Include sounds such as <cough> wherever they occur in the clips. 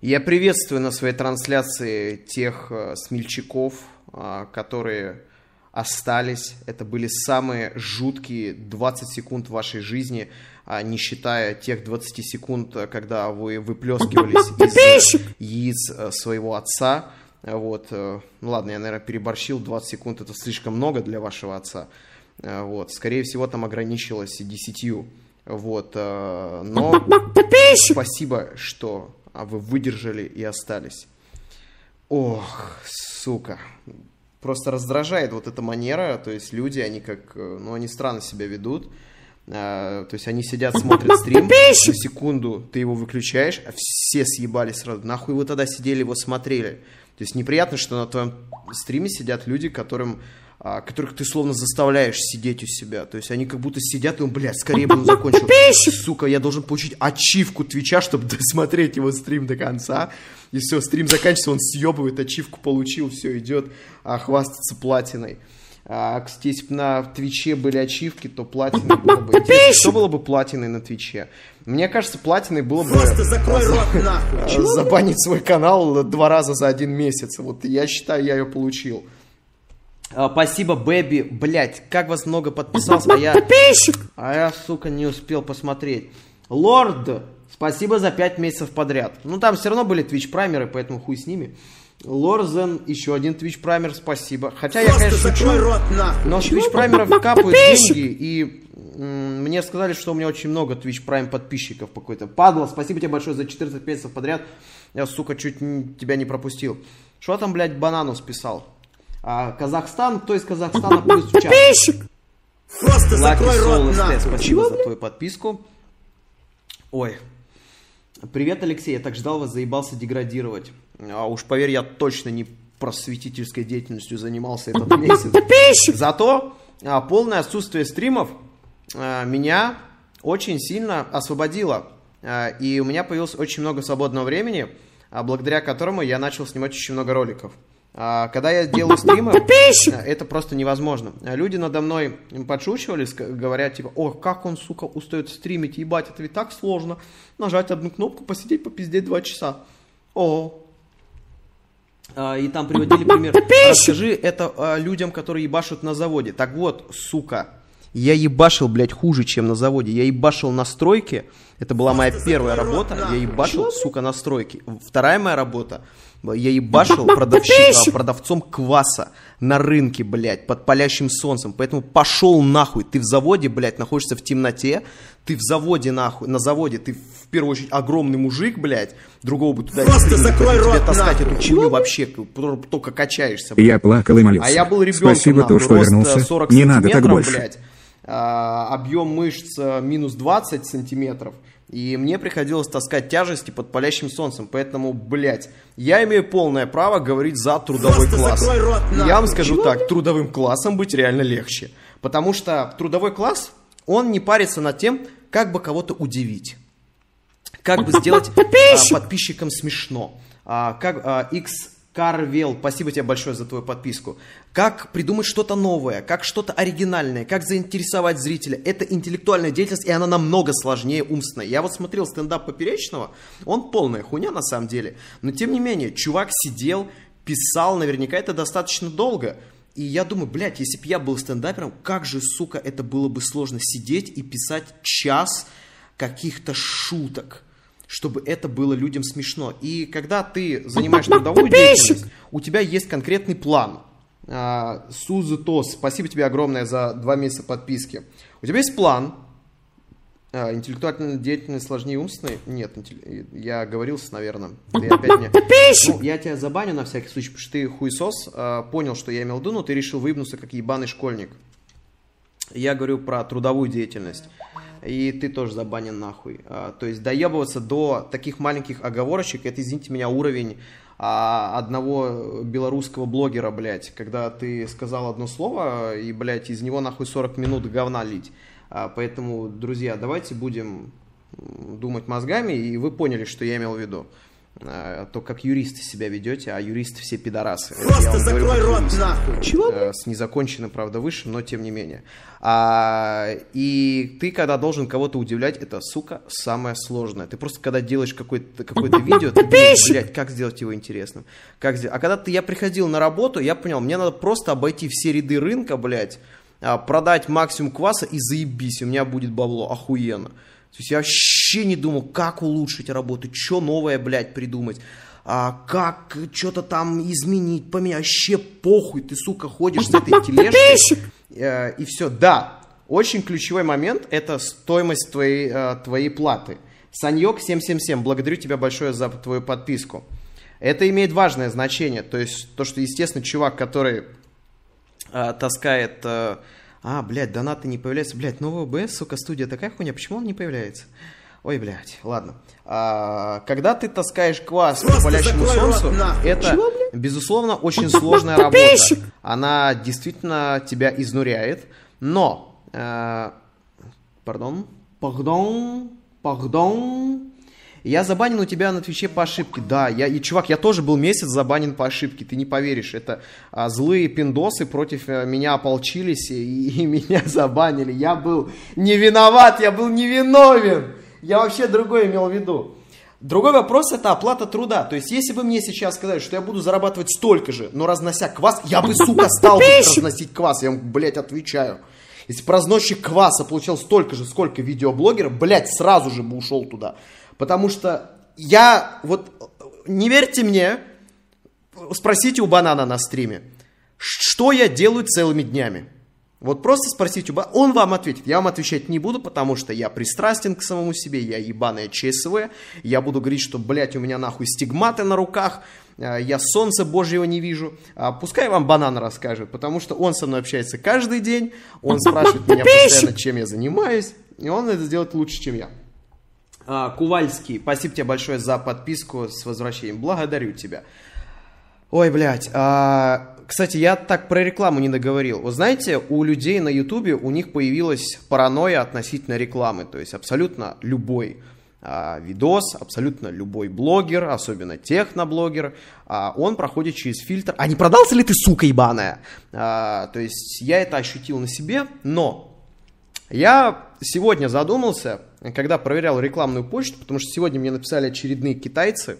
Я приветствую на своей трансляции тех э, смельчаков, э, которые остались. Это были самые жуткие 20 секунд вашей жизни, а не считая тех 20 секунд, э, когда вы выплескивались <laughs> из яиц э, своего отца. Вот, ну ладно, я, наверное, переборщил, 20 секунд это слишком много для вашего отца. Вот, скорее всего, там ограничилось 10. Вот, но спасибо, что а, вы выдержали и остались. Ох, сука. Просто раздражает вот эта манера, то есть люди, они как, э, ну, они странно себя ведут. А, то есть они сидят, смотрят <laughs> стрим, на секунду ты его выключаешь, а все съебались сразу. Нахуй вы тогда сидели, его смотрели. То есть неприятно, что на твоем стриме сидят люди, которым, которых ты словно заставляешь сидеть у себя. То есть они как будто сидят и, он, блядь, скорее бы он закончил. Сука, я должен получить ачивку Твича, чтобы досмотреть его стрим до конца. И все, стрим заканчивается, он съебывает, ачивку получил, все, идет а, хвастаться платиной. А, кстати, если бы на Твиче были ачивки, то платиной было бы... Интересно, что было бы платиной на Твиче? Мне кажется, платиной было бы... Просто закрой рот нахуй. а, забанить свой канал два раза за один месяц. Вот я считаю, я ее получил. А, Спасибо, Бэби. Блять, как вас много подписалось, а я... А я, сука, не успел посмотреть. Лорд, спасибо за 5 месяцев подряд. Ну, там все равно были Twitch праймеры, поэтому хуй с ними. Лорзен, еще один Twitch праймер, спасибо. Хотя я, Просто конечно, закрой шучу, рот нахуй. но с Twitch праймеров капают деньги, и м, мне сказали, что у меня очень много Twitch Prime подписчиков по какой-то. Падла, спасибо тебе большое за 14 месяцев подряд. Я, сука, чуть тебя не пропустил. Что там, блядь, Бананус писал? А, Казахстан, кто из Казахстана плюс чат? Просто закрой рот спасибо за твою подписку. Ой. Привет, Алексей, я так ждал вас, заебался деградировать. А уж поверь, я точно не просветительской деятельностью занимался этот месяц. Зато а, полное отсутствие стримов а, меня очень сильно освободило. А, и у меня появилось очень много свободного времени, а, благодаря которому я начал снимать очень много роликов. А, Когда я делаю стримы, а, это просто невозможно. А, Люди надо мной подшучивали, говорят типа, о, как он, сука, устает стримить, ебать, это ведь так сложно. Нажать одну кнопку, посидеть, попиздеть два часа. О, а, и там приводили пример. Расскажи это людям, которые ебашут на заводе. Так вот, сука, я ебашил, блядь, хуже, чем на заводе. Я ебашил на стройке. Это была моя первая работа. Я ебашил, сука, на стройке. Вторая моя работа. Я ебашил продавщи- а, продавцом кваса на рынке, блядь, под палящим солнцем. Поэтому пошел нахуй. Ты в заводе, блядь, находишься в темноте. Ты в заводе, нахуй. На заводе ты в первую очередь огромный мужик, блядь. Другого бы туда Просто не закрой Тебе рот таскать нахуй. эту хуйню вообще, к- только качаешься. блядь. Я плакал и молился. А я был ребенком, Спасибо, нахуй, то, что рост, э, вернулся. 40 Не надо так сантиметров, больше. блядь. А, объем мышц э, минус 20 сантиметров. И мне приходилось таскать тяжести под палящим солнцем. Поэтому, блядь, я имею полное право говорить за трудовой Просто класс. рот нахуй. я вам скажу так, трудовым классом быть реально легче. Потому что трудовой класс, он не парится над тем, как бы кого-то удивить как бы сделать а, подписчикам смешно. А, как а, X Карвел, спасибо тебе большое за твою подписку. Как придумать что-то новое, как что-то оригинальное, как заинтересовать зрителя. Это интеллектуальная деятельность, и она намного сложнее умственной. Я вот смотрел стендап Поперечного, он полная хуйня на самом деле. Но тем не менее, чувак сидел, писал, наверняка это достаточно долго. И я думаю, блядь, если бы я был стендапером, как же, сука, это было бы сложно сидеть и писать час каких-то шуток, чтобы это было людям смешно. И когда ты занимаешь трудовую деятельность, у тебя есть конкретный план. Сузы Тос, спасибо тебе огромное за два месяца подписки. У тебя есть план. Интеллектуальная деятельность сложнее умственной? Нет, я оговорился, наверное. Опять мне... Ну, я тебя забаню на всякий случай, потому что ты хуесос, понял, что я имел в виду, но ты решил выебнуться как ебаный школьник. Я говорю про трудовую деятельность. И ты тоже забанен нахуй. А, то есть доебываться до таких маленьких оговорочек, это, извините меня, уровень а, одного белорусского блогера, блядь, когда ты сказал одно слово, и, блядь, из него нахуй 40 минут говна лить. А, поэтому, друзья, давайте будем думать мозгами, и вы поняли, что я имел в виду. А, то, как юристы себя ведете, а юристы все пидорасы. Просто говорю закрой как рот юрист. нахуй. Чего? Э, С незаконченным, правда, высшим, но тем не менее. А, и ты, когда должен кого-то удивлять, это, сука, самое сложное. Ты просто, когда делаешь какое-то какое видео, ты думаешь, блядь, как сделать его интересным? Как сделать? А когда ты, я приходил на работу, я понял, мне надо просто обойти все ряды рынка, блядь, а, продать максимум кваса и заебись, у меня будет бабло, охуенно. То есть я вообще не думал, как улучшить работу, что новое, блядь, придумать. А, как что-то там изменить, поменять. Вообще похуй, ты, сука, ходишь с этой тележкой. э, и все. Да, очень ключевой момент – это стоимость твоей, э, твоей платы. Саньок 777, благодарю тебя большое за твою подписку. Это имеет важное значение. То есть то, что, естественно, чувак, который э, таскает... э, а, блядь, донаты не появляются. Блядь, новый ОБС, сука, студия такая хуйня. Почему он не появляется? Ой, блядь, ладно. А, когда ты таскаешь квас Просто палящему закрой рот солнцу, это, Чего, блядь? безусловно, очень сложная работа. Она действительно тебя изнуряет. Но, э, пардон, пардон, пардон, я забанен у тебя на Твиче по ошибке. Да, я, и, чувак, я тоже был месяц забанен по ошибке, ты не поверишь. Это а, злые пиндосы против э, меня ополчились и, <laughs> и меня забанили. Я был не виноват, я был невиновен. Я вообще другое имел в виду. Другой вопрос это оплата труда. То есть, если бы мне сейчас сказали, что я буду зарабатывать столько же, но разнося квас, я бы, сука, <laughs> стал разносить квас. Я вам, блядь, отвечаю. Если бы разносчик кваса получал столько же, сколько видеоблогеров, блядь, сразу же бы ушел туда. Потому что я, вот, не верьте мне, спросите у банана на стриме, что я делаю целыми днями. Вот просто спросите он вам ответит. Я вам отвечать не буду, потому что я пристрастен к самому себе, я ебаная ЧСВ, я буду говорить, что, блядь, у меня нахуй стигматы на руках, э, я солнца божьего не вижу. А пускай вам банан расскажет, потому что он со мной общается каждый день, он <laughs> спрашивает меня постоянно, чем я занимаюсь, и он это сделает лучше, чем я. А, Кувальский, спасибо тебе большое за подписку с возвращением. Благодарю тебя. Ой, блядь. а, кстати, я так про рекламу не договорил. Вы знаете, у людей на Ютубе у них появилась паранойя относительно рекламы. То есть абсолютно любой а, видос, абсолютно любой блогер, особенно техноблогер, а, он проходит через фильтр. А не продался ли ты, сука ебаная? А, то есть я это ощутил на себе, но я сегодня задумался, когда проверял рекламную почту, потому что сегодня мне написали очередные китайцы.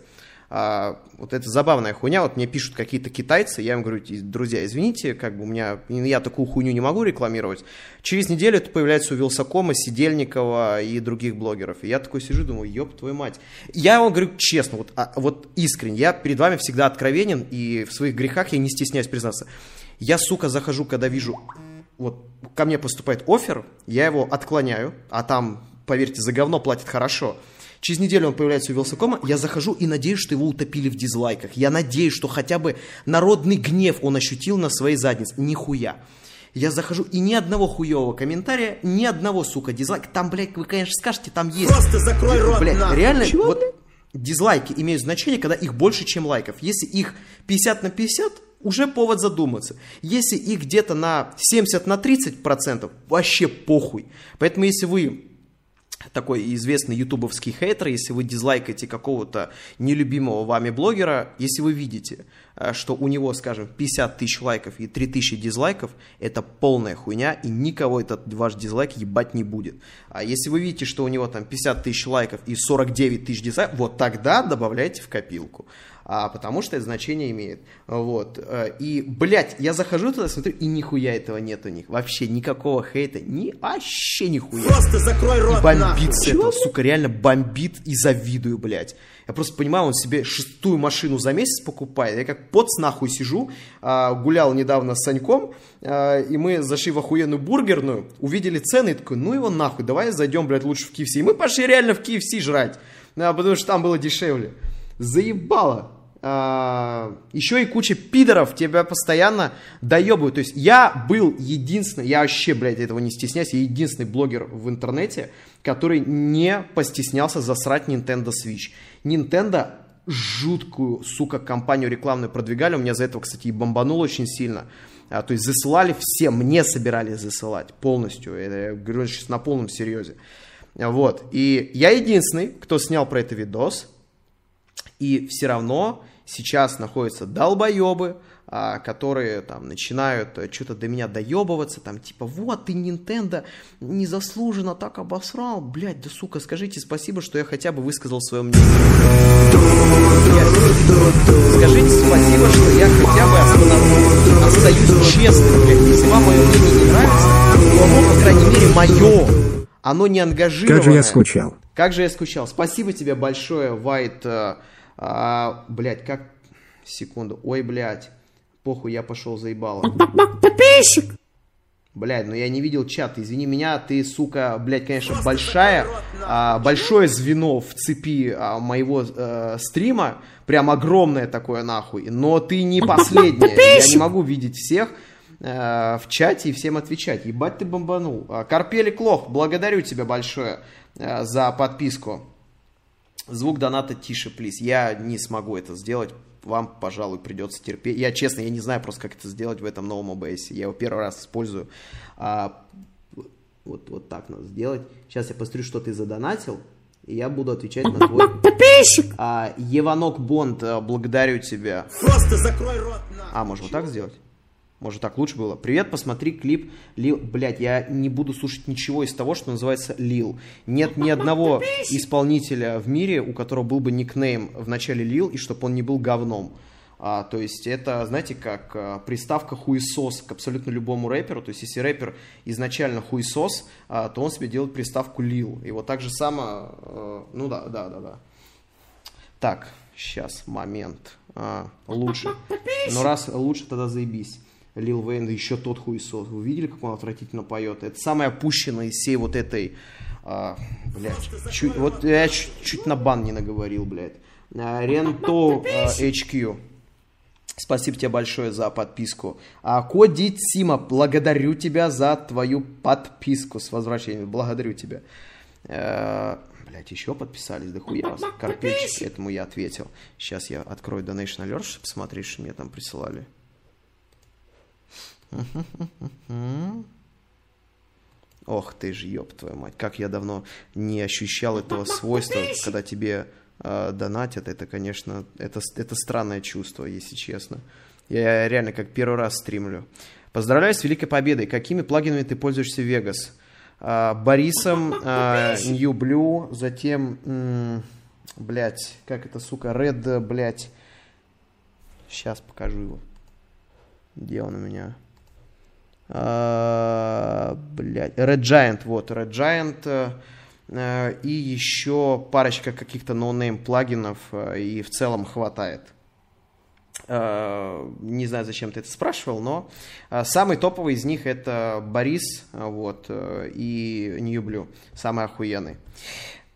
А, вот это забавная хуйня, вот мне пишут какие-то китайцы, я им говорю, друзья, извините, как бы у меня, я такую хуйню не могу рекламировать. Через неделю это появляется у Вилсакома, Сидельникова и других блогеров. И я такой сижу, думаю, ёб твою мать. Я вам говорю честно, вот, а, вот искренне, я перед вами всегда откровенен, и в своих грехах я не стесняюсь признаться. Я, сука, захожу, когда вижу вот ко мне поступает офер, я его отклоняю, а там, поверьте, за говно платят хорошо. Через неделю он появляется у Вилсакома, я захожу и надеюсь, что его утопили в дизлайках. Я надеюсь, что хотя бы народный гнев он ощутил на своей заднице. Нихуя. Я захожу, и ни одного хуевого комментария, ни одного, сука, дизлайка. Там, блядь, вы, конечно, скажете, там есть... Просто закрой рот Блядь, нахуй. реально, Чего, вот блядь? дизлайки имеют значение, когда их больше, чем лайков. Если их 50 на 50, уже повод задуматься. Если их где-то на 70 на 30 процентов, вообще похуй. Поэтому если вы такой известный ютубовский хейтер, если вы дизлайкаете какого-то нелюбимого вами блогера, если вы видите, э, что у него, скажем, 50 тысяч лайков и 3 тысячи дизлайков, это полная хуйня, и никого этот ваш дизлайк ебать не будет. А если вы видите, что у него там 50 тысяч лайков и 49 тысяч дизлайков, вот тогда добавляйте в копилку. А, потому что это значение имеет. Вот. Э, И, блядь, я захожу туда, смотрю, и нихуя этого нет у них. Вообще никакого хейта. Ни, вообще нихуя. Просто закрой рот Бомбит нахуй. с этого, сука, реально бомбит и завидую, блядь. Я просто понимаю, он себе шестую машину за месяц покупает. Я как поц нахуй сижу, а, гулял недавно с Саньком, а, и мы зашли в охуенную бургерную, увидели цены, и такой, ну его нахуй, давай зайдем, блядь, лучше в KFC. И мы пошли реально в KFC жрать, а, потому что там было дешевле. Заебало. А, еще и куча пидоров тебя постоянно доебывают. То есть я был единственный, я вообще, блядь, этого не стесняюсь, я единственный блогер в интернете, который не постеснялся засрать Nintendo Switch. Nintendo жуткую, сука, компанию рекламную продвигали. У меня за этого, кстати, и бомбануло очень сильно. А, то есть засылали все, мне собирались засылать полностью. Это я говорю сейчас на полном серьезе. Вот. И я единственный, кто снял про это видос. И все равно сейчас находятся долбоебы, а, которые там начинают э, что-то до меня доебываться, там типа, вот ты Nintendo незаслуженно так обосрал, блядь, да сука, скажите спасибо, что я хотя бы высказал свое мнение. Скажите спасибо, что я хотя бы остаюсь честным, блядь, если вам мое мнение не нравится, то оно, по крайней мере, мое, оно не ангажированное. Как же я скучал. Как же я скучал. Спасибо тебе большое, Вайт. А, а, блядь, как... Секунду. Ой, блядь. Похуй, я пошел заебало. Подписчик! Блядь, ну я не видел чат, извини меня, ты, сука, блядь, конечно, большая, а, большое звено в цепи а, моего а, стрима, прям огромное такое нахуй, но ты не последняя, я не могу видеть всех а, в чате и всем отвечать, ебать ты бомбанул. А, Карпелик Лох, благодарю тебя большое за подписку. Звук доната тише, плиз, я не смогу это сделать, вам, пожалуй, придется терпеть. Я, честно, я не знаю просто, как это сделать в этом новом OBS. Я его первый раз использую. А, вот, вот так надо сделать. Сейчас я посмотрю, что ты задонатил, и я буду отвечать на твой... Подписчик! А, Еванок Бонд, а, благодарю тебя. Просто закрой рот нахуй. А, может вот так сделать? Может так лучше было? Привет, посмотри клип Лил. Блять, я не буду слушать ничего из того, что называется Лил. Нет ни одного <laughs> исполнителя в мире, у которого был бы никнейм в начале Лил, и чтобы он не был говном. А, то есть это, знаете, как а, приставка хуесос к абсолютно любому рэперу. То есть если рэпер изначально хуесос, а, то он себе делает приставку Лил. И вот так же само... А, ну да, да, да, да. Так, сейчас, момент. А, лучше. <laughs> Ну раз лучше, тогда заебись. Лил Вейн, еще тот хуесос. Вы видели, как он отвратительно поет? Это самое опущенное из всей вот этой... А, блядь, чуть, вот я чуть, чуть на бан не наговорил, блядь. А, Ренто а, HQ. Спасибо тебе большое за подписку. А, Коди Сима, благодарю тебя за твою подписку с возвращением. Благодарю тебя. А, блять, еще подписались, да хуя вас. Карпельчик, этому я ответил. Сейчас я открою Donation Alert, посмотреть, что мне там присылали. Ох ты ж, ёб твою мать, как я давно не ощущал этого свойства, когда тебе э, донатят, это, конечно, это, это странное чувство, если честно. Я реально как первый раз стримлю. Поздравляю с Великой Победой. Какими плагинами ты пользуешься в Vegas? Э, Борисом, э, New Blue, затем, м- блядь, как это, сука, Red, блядь. Сейчас покажу его. Где он у меня? Uh, блядь, Red Giant, вот, Red Giant, uh, и еще парочка каких-то ноунейм плагинов, uh, и в целом хватает. Не знаю, зачем ты это спрашивал, но самый топовый из них это Борис, вот, и New Blue, самый охуенный.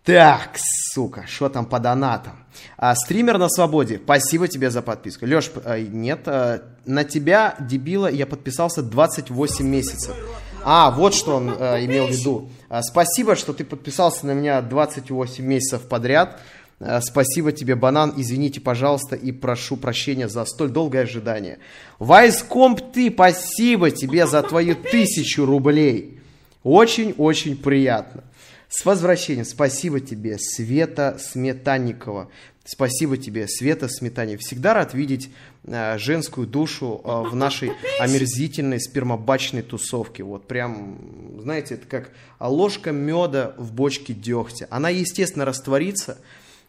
Так, сука, что там по донатам? А, стример на свободе, спасибо тебе за подписку. Леш, а, нет, а, на тебя, дебила, я подписался 28 месяцев. А, вот что он а, имел в виду. А, спасибо, что ты подписался на меня 28 месяцев подряд. А, спасибо тебе, банан. Извините, пожалуйста, и прошу прощения за столь долгое ожидание. Вайскомп ты, спасибо тебе за твою тысячу рублей. Очень-очень приятно. С возвращением. Спасибо тебе, Света Сметанникова. Спасибо тебе, Света Сметанникова. Всегда рад видеть э, женскую душу э, в нашей омерзительной спермобачной тусовке. Вот прям, знаете, это как ложка меда в бочке дегтя. Она, естественно, растворится,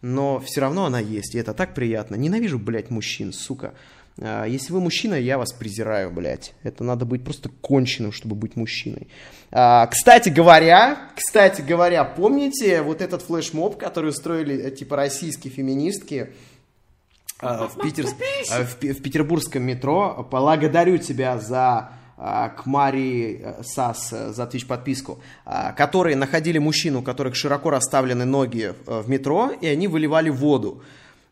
но все равно она есть. И это так приятно. Ненавижу, блядь, мужчин, сука. А, если вы мужчина, я вас презираю, блядь. Это надо быть просто конченым, чтобы быть мужчиной. А, кстати говоря, кстати говоря, помните вот этот флешмоб, который устроили, э, типа, российские феминистки а, в, Питер... в, в петербургском метро? Благодарю тебя за к Мари э, Сас э, за Twitch подписку, которые находили мужчину, у которых широко расставлены ноги в метро, и они выливали воду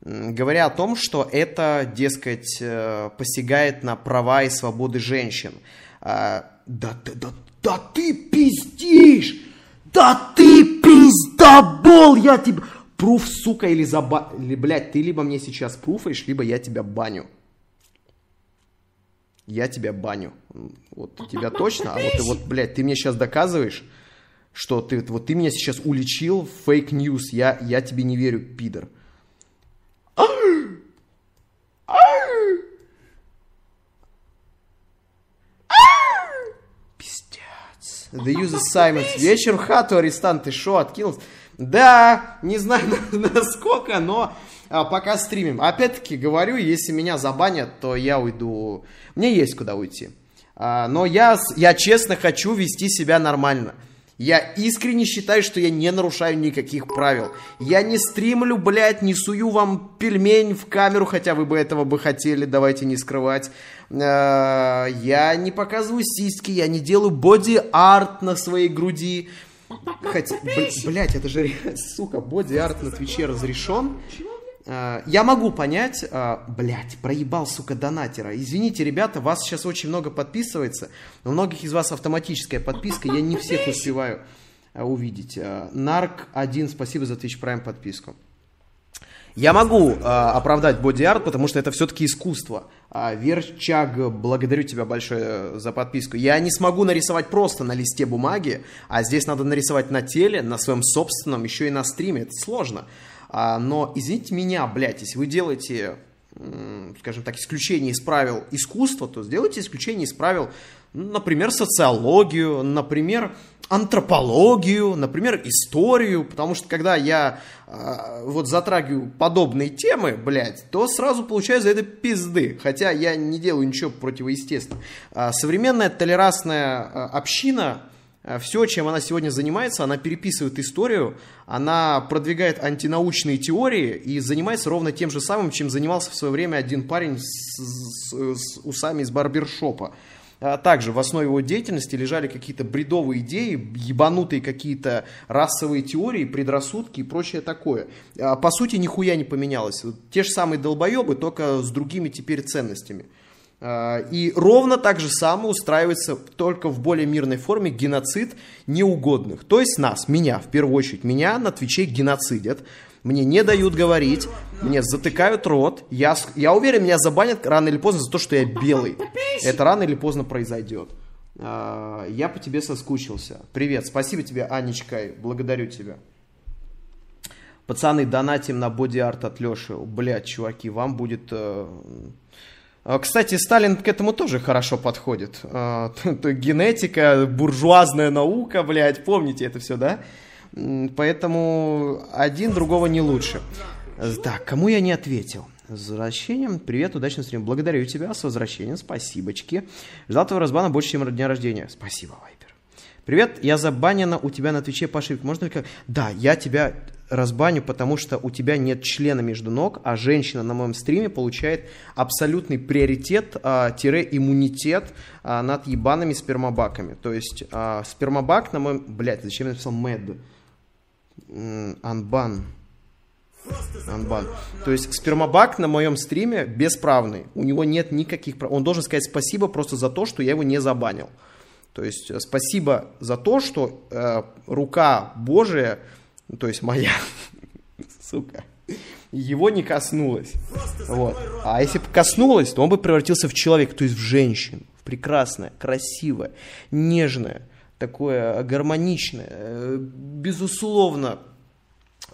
говоря о том, что это, дескать, э, посягает на права и свободы женщин. А, да, да, да, да ты пиздишь! Да ты пиздобол! Я тебе... Пруф, сука, или заба... Или, блядь, ты либо мне сейчас пруфаешь, либо я тебя баню. Я тебя баню. Вот тебя точно, а вот, вот, блядь, ты мне сейчас доказываешь, что ты, вот ты меня сейчас уличил в fake news. Я, я тебе не верю, пидор. Пиздец. Да юза Саймонс. Вечер в хату, арестант, ты шо, откинулся? Да, не знаю <laughs> насколько, но а, пока стримим. Опять-таки говорю, если меня забанят, то я уйду. Мне есть куда уйти. А, но я, я честно хочу вести себя нормально. Я искренне считаю, что я не нарушаю никаких правил. Я не стримлю, блядь, не сую вам пельмень в камеру, хотя вы бы этого бы хотели, давайте не скрывать. А, я не показываю сиськи, я не делаю боди-арт на своей груди. Хотя, блядь, это же, сука, боди-арт на Твиче разрешен. А, я могу понять, а, блядь, проебал, сука, донатера. Извините, ребята, вас сейчас очень много подписывается. У многих из вас автоматическая подписка, я не всех успеваю а, увидеть. Нарк 1, спасибо за Twitch Prime подписку. Я могу э, оправдать боди-арт, потому что это все-таки искусство. А, Верчаг, благодарю тебя большое за подписку. Я не смогу нарисовать просто на листе бумаги, а здесь надо нарисовать на теле, на своем собственном, еще и на стриме. Это сложно. А, но, извините меня, блядь, если вы делаете, скажем так, исключение из правил искусства, то сделайте исключение из правил, например, социологию, например, антропологию, например, историю, потому что когда я э, вот затрагиваю подобные темы, блядь, то сразу получаю за это пизды, хотя я не делаю ничего противоестественного. Э, современная толерантная община все, чем она сегодня занимается, она переписывает историю, она продвигает антинаучные теории и занимается ровно тем же самым, чем занимался в свое время один парень с, с, с усами из барбершопа. А также в основе его деятельности лежали какие-то бредовые идеи, ебанутые какие-то расовые теории, предрассудки и прочее такое. А по сути, нихуя не поменялось. Те же самые долбоебы, только с другими теперь ценностями. А, и ровно так же самое устраивается только в более мирной форме геноцид неугодных. То есть нас, меня, в первую очередь, меня на Твиче геноцидят. Мне не дают говорить, мне затыкают рот. Я, я уверен, меня забанят рано или поздно за то, что я белый. Это рано или поздно произойдет. А, я по тебе соскучился. Привет, спасибо тебе, Анечка, благодарю тебя. Пацаны, донатим на боди-арт от Леши. Блядь, чуваки, вам будет... А, кстати, Сталин к этому тоже хорошо подходит. А, <laughs> генетика, буржуазная наука, блядь, помните это все, да? Поэтому один другого не лучше. Так, кому я не ответил? С возвращением. Привет, удачного стрима. Благодарю тебя с возвращением. Спасибочки. Ждал твоего разбана больше, чем дня рождения. Спасибо, Вайпер. Привет, я забанена у тебя на Твиче по ошибке. Можно ли как... Да, я тебя разбаню, потому что у тебя нет члена между ног, а женщина на моем стриме получает абсолютный приоритет, а, тире иммунитет а, над ебаными спермобаками. То есть а, спермобак на моем... Блядь, зачем я написал мэд? Анбан. Анбан. То есть спермобак на моем стриме бесправный. У него нет никаких. Он должен сказать спасибо просто за то, что я его не забанил. То есть э, спасибо за то, что э, рука Божия то есть моя, <laughs> сука, его не коснулась. Вот. А если бы коснулась, то он бы превратился в человека, то есть в женщину, в прекрасное, красивое, нежное, такое гармоничное, э, безусловно,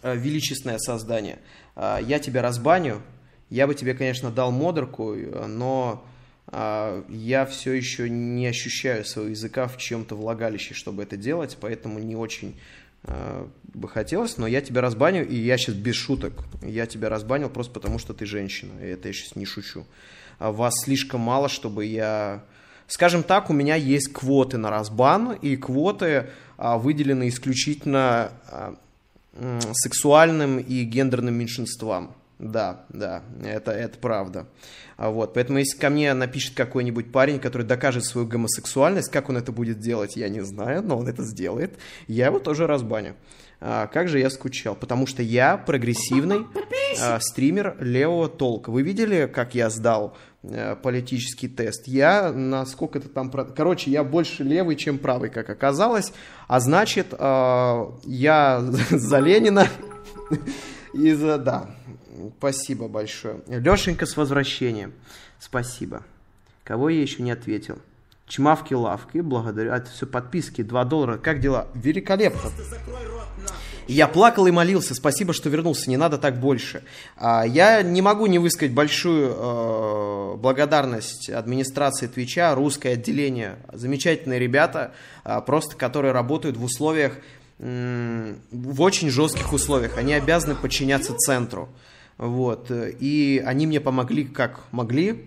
э, величественное создание. А, я тебя разбаню, я бы тебе, конечно, дал модерку, но а, я все еще не ощущаю своего языка в чем-то влагалище, чтобы это делать, поэтому не очень Э, бы хотелось, но я тебя разбаню, и я сейчас без шуток, я тебя разбанил просто потому, что ты женщина, и это я сейчас не шучу. А вас слишком мало, чтобы я... Скажем так, у меня есть квоты на разбан, и квоты а, выделены исключительно а, сексуальным и гендерным меньшинствам. Да, да, это, это правда. А вот, поэтому если ко мне напишет какой-нибудь парень, который докажет свою гомосексуальность, как он это будет делать, я не знаю, но он это сделает, я его тоже разбаню. А, как же я скучал, потому что я прогрессивный а, стример левого толка. Вы видели, как я сдал а, политический тест? Я на сколько то там... Короче, я больше левый, чем правый, как оказалось. А значит, а, я <laughs> за Ленина <laughs> и за... Да, Спасибо большое. Лешенька с возвращением. Спасибо. Кого я еще не ответил? Чмавки-лавки, благодарю. А, это все подписки, 2 доллара. Как дела? Великолепно. Я плакал и молился, спасибо, что вернулся, не надо так больше. А, я не могу не высказать большую э, благодарность администрации Твича, русское отделение. Замечательные ребята, а, просто которые работают в условиях, в очень жестких условиях. Они обязаны подчиняться центру. Вот. И они мне помогли как могли.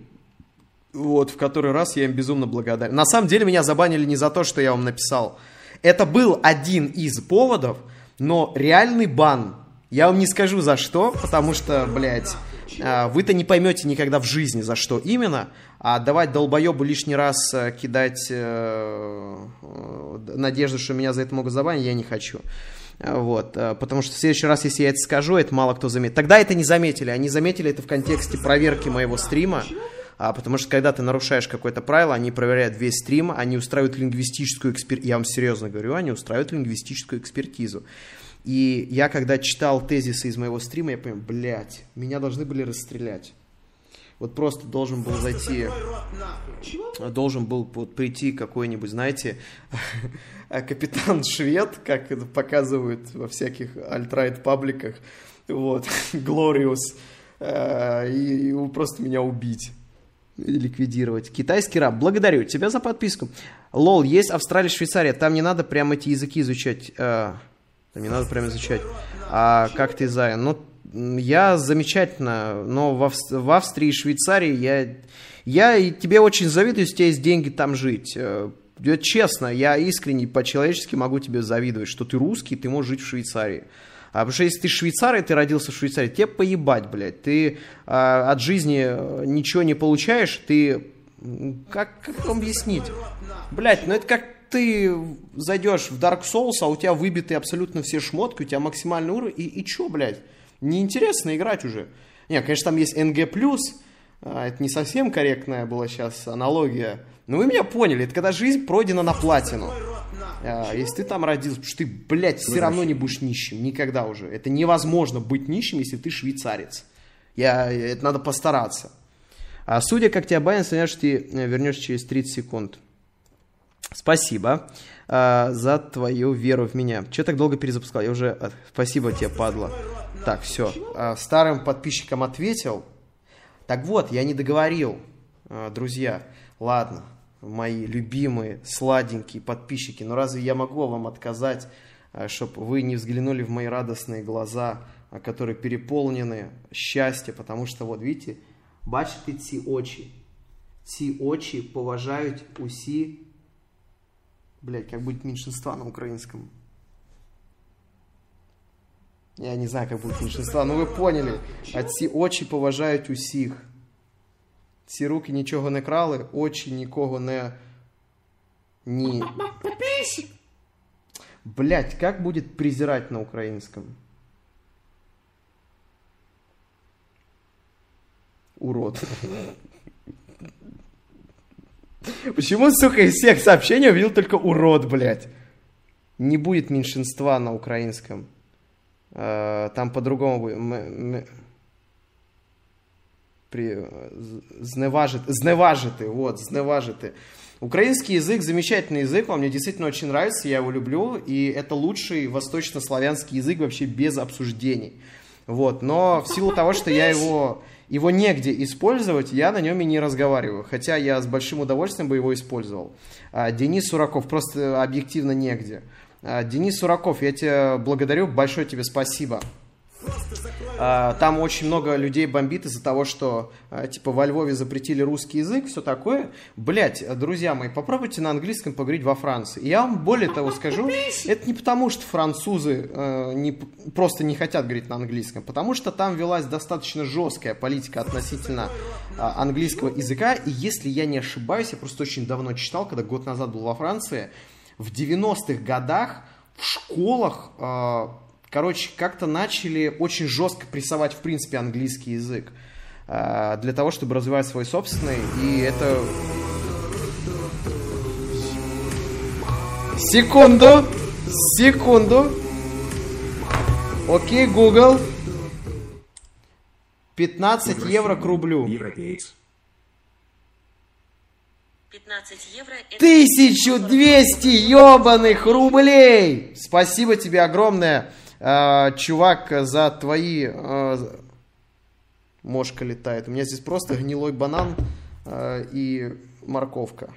Вот, в который раз я им безумно благодарен. На самом деле меня забанили не за то, что я вам написал. Это был один из поводов, но реальный бан, я вам не скажу за что, потому что, блядь, а, вы-то не поймете никогда в жизни, за что именно, а давать долбоебу лишний раз э, кидать э, э, надежду, что меня за это могут забанить, я не хочу. Вот, потому что в следующий раз, если я это скажу, это мало кто заметит. Тогда это не заметили, они заметили это в контексте проверки моего стрима, а, потому что когда ты нарушаешь какое-то правило, они проверяют весь стрим, они устраивают лингвистическую экспертизу. Я вам серьезно говорю, они устраивают лингвистическую экспертизу. И я, когда читал тезисы из моего стрима, я понял, блядь, меня должны были расстрелять. Вот просто должен был зайти, должен был вот прийти какой-нибудь, знаете, <laughs> капитан швед, как это показывают во всяких альтрайт пабликах, вот, <laughs> Glorious, э, и просто меня убить ликвидировать. Китайский раб. Благодарю тебя за подписку. Лол, есть Австралия, Швейцария. Там не надо прям эти языки изучать. Там не надо прям изучать. А как ты, Зая? Ну, я замечательно, но в, Авст- в Австрии и Швейцарии я, я тебе очень завидую, если у тебя есть деньги там жить. Э, честно, я искренне, по-человечески могу тебе завидовать, что ты русский, ты можешь жить в Швейцарии. А потому что если ты швейцар, и ты родился в Швейцарии, тебе поебать, блядь. Ты а, от жизни э, ничего не получаешь, ты... Как, как вам объяснить? Блядь, ну это как ты зайдешь в Dark Souls, а у тебя выбиты абсолютно все шмотки, у тебя максимальный уровень, и, и чё, блядь? Неинтересно играть уже. Не, конечно, там есть NG+, а, это не совсем корректная была сейчас аналогия, но вы меня поняли, это когда жизнь пройдена на платину. А, если ты там родился, потому что ты, блядь, все равно не будешь нищим, никогда уже. Это невозможно быть нищим, если ты швейцарец. Я, это надо постараться. А судя, как тебя банят, что ты э, вернешься через 30 секунд. Спасибо а, за твою веру в меня. Че так долго перезапускал? Я уже... А, спасибо тебе, падла. Так, все. А, старым подписчикам ответил. Так вот, я не договорил, а, друзья. Ладно, мои любимые, сладенькие подписчики, но разве я могу вам отказать, э, чтобы вы не взглянули в мои радостные глаза, э, которые переполнены счастьем, потому что вот видите, бачите ці очи, ці очи поважают усі, блять, как будет меньшинства на украинском. Я не знаю, как будет меньшинства, но вы поняли. А ці очі поважають усіх. Ці руки нічого не крали, очі нікого не. Ні. Блять, как будет презирать на украинском? Урод. Почему, сука, из всех сообщений увидел только урод, блядь? Не будет меньшинства на украинском. Э, там по-другому будет при... зневажити, зневажити, вот, зневажити. Украинский язык замечательный язык, он мне действительно очень нравится, я его люблю, и это лучший восточнославянский язык вообще без обсуждений. Вот, но в силу того, что я его, его негде использовать, я на нем и не разговариваю, хотя я с большим удовольствием бы его использовал. А, Денис Сураков, просто объективно негде. А, Денис Сураков, я тебя благодарю, большое тебе спасибо. А, там очень много людей бомбит из-за того, что а, типа во Львове запретили русский язык, все такое. Блять, друзья мои, попробуйте на английском поговорить во Франции. я вам более того скажу, это не потому, что французы э, не, просто не хотят говорить на английском, потому что там велась достаточно жесткая политика относительно э, английского языка. И если я не ошибаюсь, я просто очень давно читал, когда год назад был во Франции, в 90-х годах в школах короче, как-то начали очень жестко прессовать, в принципе, английский язык э, для того, чтобы развивать свой собственный, и это... Секунду! Секунду! Окей, Google. 15 евро к рублю. Европеец. 15 евро это 1200 ебаных рублей! Спасибо тебе огромное, э, чувак, за твои... э, мошка летает. У меня здесь просто гнилой банан э, и морковка.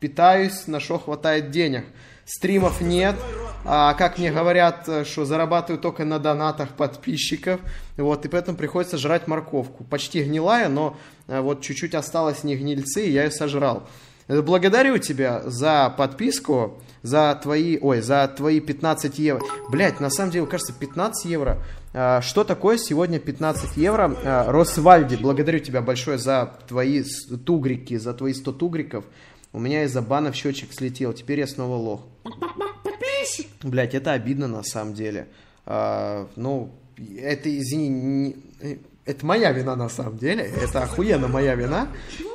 Питаюсь, на что хватает денег. Стримов нет. А как мне говорят, что зарабатываю только на донатах подписчиков. Вот, и поэтому приходится жрать морковку. Почти гнилая, но вот чуть-чуть осталось не гнильцы, и я ее сожрал. Благодарю тебя за подписку, за твои, ой, за твои 15 евро. Блять, на самом деле, кажется, 15 евро. А, Что такое сегодня 15 евро? А, Росвальди, благодарю тебя большое за твои тугрики, за твои 100 тугриков. У меня из-за бана в счетчик слетел, теперь я снова лох. Блять, это обидно на самом деле. А, ну, это, извини, не- э, это моя вина на самом деле. Это охуенно моя вина.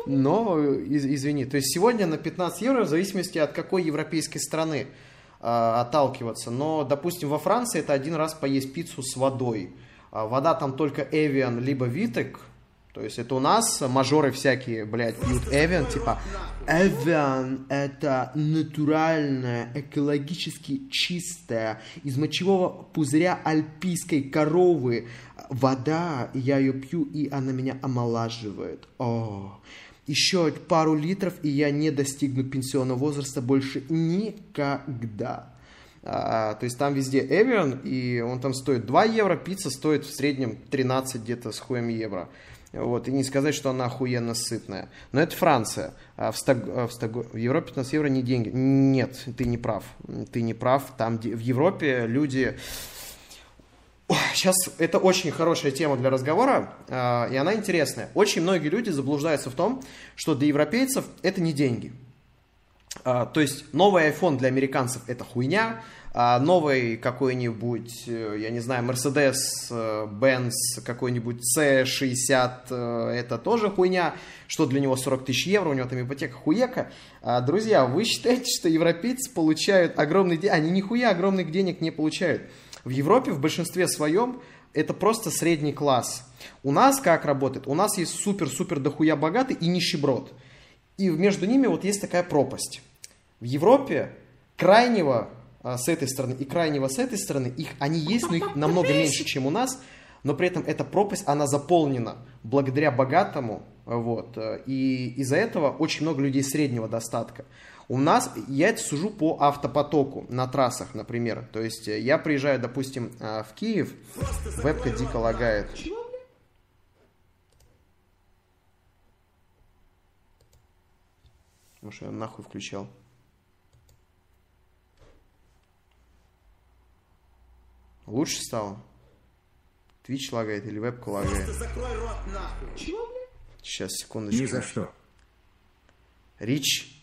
Но, э, из- извини. То есть сегодня на 15 евро, в зависимости от какой европейской страны а, отталкиваться. Но, допустим, во Франции это один раз поесть пиццу с водой. А вода там только Evian либо Витек. То есть это у нас мажоры всякие, блядь, пьют Evian, типа Evian это натуральная, экологически чистая, из мочевого пузыря альпийской коровы вода, я ее пью, и она меня омолаживает. О, еще пару литров, и я не достигну пенсионного возраста больше никогда. А, то есть там везде Evian, и он там стоит 2 евро, пицца стоит в среднем 13 где-то с хуем евро. Вот, и не сказать, что она охуенно сытная. Но это Франция. А в, Сток- а в, Сток- в Европе 15 евро не деньги. Нет, ты не прав. Ты не прав. Там в Европе люди... Сейчас это очень хорошая тема для разговора, а, и она интересная. Очень многие люди заблуждаются в том, что для европейцев это не деньги. А, то есть новый iPhone для американцев это хуйня, а новый какой-нибудь, э, я не знаю, Mercedes, э, Benz, какой-нибудь C60, э, это тоже хуйня, что для него 40 тысяч евро, у него там ипотека хуека. Друзья, вы считаете, что европейцы получают огромные деньги? Они нихуя огромных денег не получают. В Европе в большинстве своем это просто средний класс. У нас как работает? У нас есть супер-супер дохуя богатый и нищеброд. И между ними вот есть такая пропасть. В Европе крайнего а, с этой стороны и крайнего с этой стороны, их, они есть, но их <laughs> намного меньше, чем у нас, но при этом эта пропасть, она заполнена благодаря богатому, вот, э, и из-за этого очень много людей среднего достатка. У нас, я это сужу по автопотоку на трассах, например, то есть э, я приезжаю, допустим, э, в Киев, вебка дико лагает. Может, я нахуй включал. Лучше стало? Твич лагает или вебка лагает? Закрой рот нахуй. Сейчас, секундочку. Ни за что. Рич.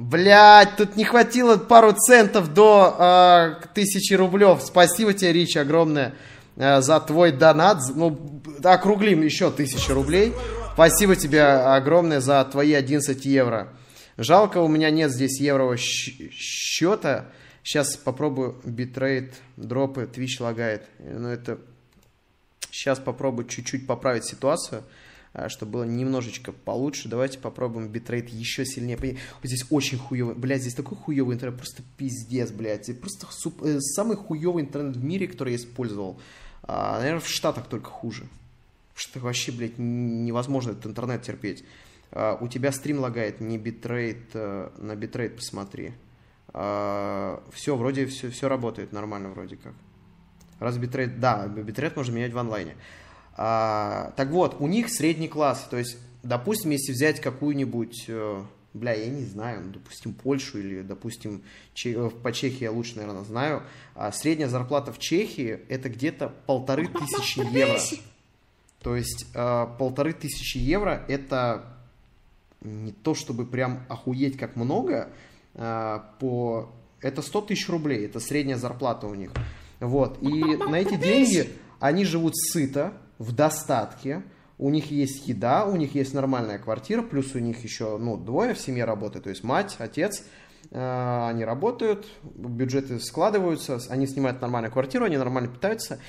Блять, тут не хватило пару центов до э, тысячи рублев. Спасибо тебе, Рич, огромное э, за твой донат. Ну, округлим еще тысячу рублей. Спасибо тебе огромное за твои 11 евро. Жалко, у меня нет здесь еврового счета. Сейчас попробую битрейт, дропы, Twitch лагает. Ну, это... Сейчас попробую чуть-чуть поправить ситуацию чтобы было немножечко получше. Давайте попробуем битрейт еще сильнее. Здесь очень хуевый, блядь, здесь такой хуевый интернет, просто пиздец, блядь. Это просто суп- э, самый хуевый интернет в мире, который я использовал. А, наверное, в Штатах только хуже. Штатах вообще, блядь, невозможно этот интернет терпеть. А, у тебя стрим лагает, не битрейт, э, на битрейт посмотри. все, вроде все, все работает нормально вроде как. Раз битрейт, да, битрейт можно менять в онлайне. А, так вот, у них средний класс. То есть, допустим, если взять какую-нибудь, э, бля, я не знаю, ну, допустим, Польшу или, допустим, Че- э, по Чехии я лучше, наверное, знаю. А средняя зарплата в Чехии это где-то полторы тысячи евро. То есть э, полторы тысячи евро это не то чтобы прям охуеть как много, э, по... это 100 тысяч рублей, это средняя зарплата у них. Вот, и на эти деньги они живут сыто, в достатке, у них есть еда, у них есть нормальная квартира, плюс у них еще, ну, двое в семье работают, то есть мать, отец, э, они работают, бюджеты складываются, они снимают нормальную квартиру, они нормально питаются,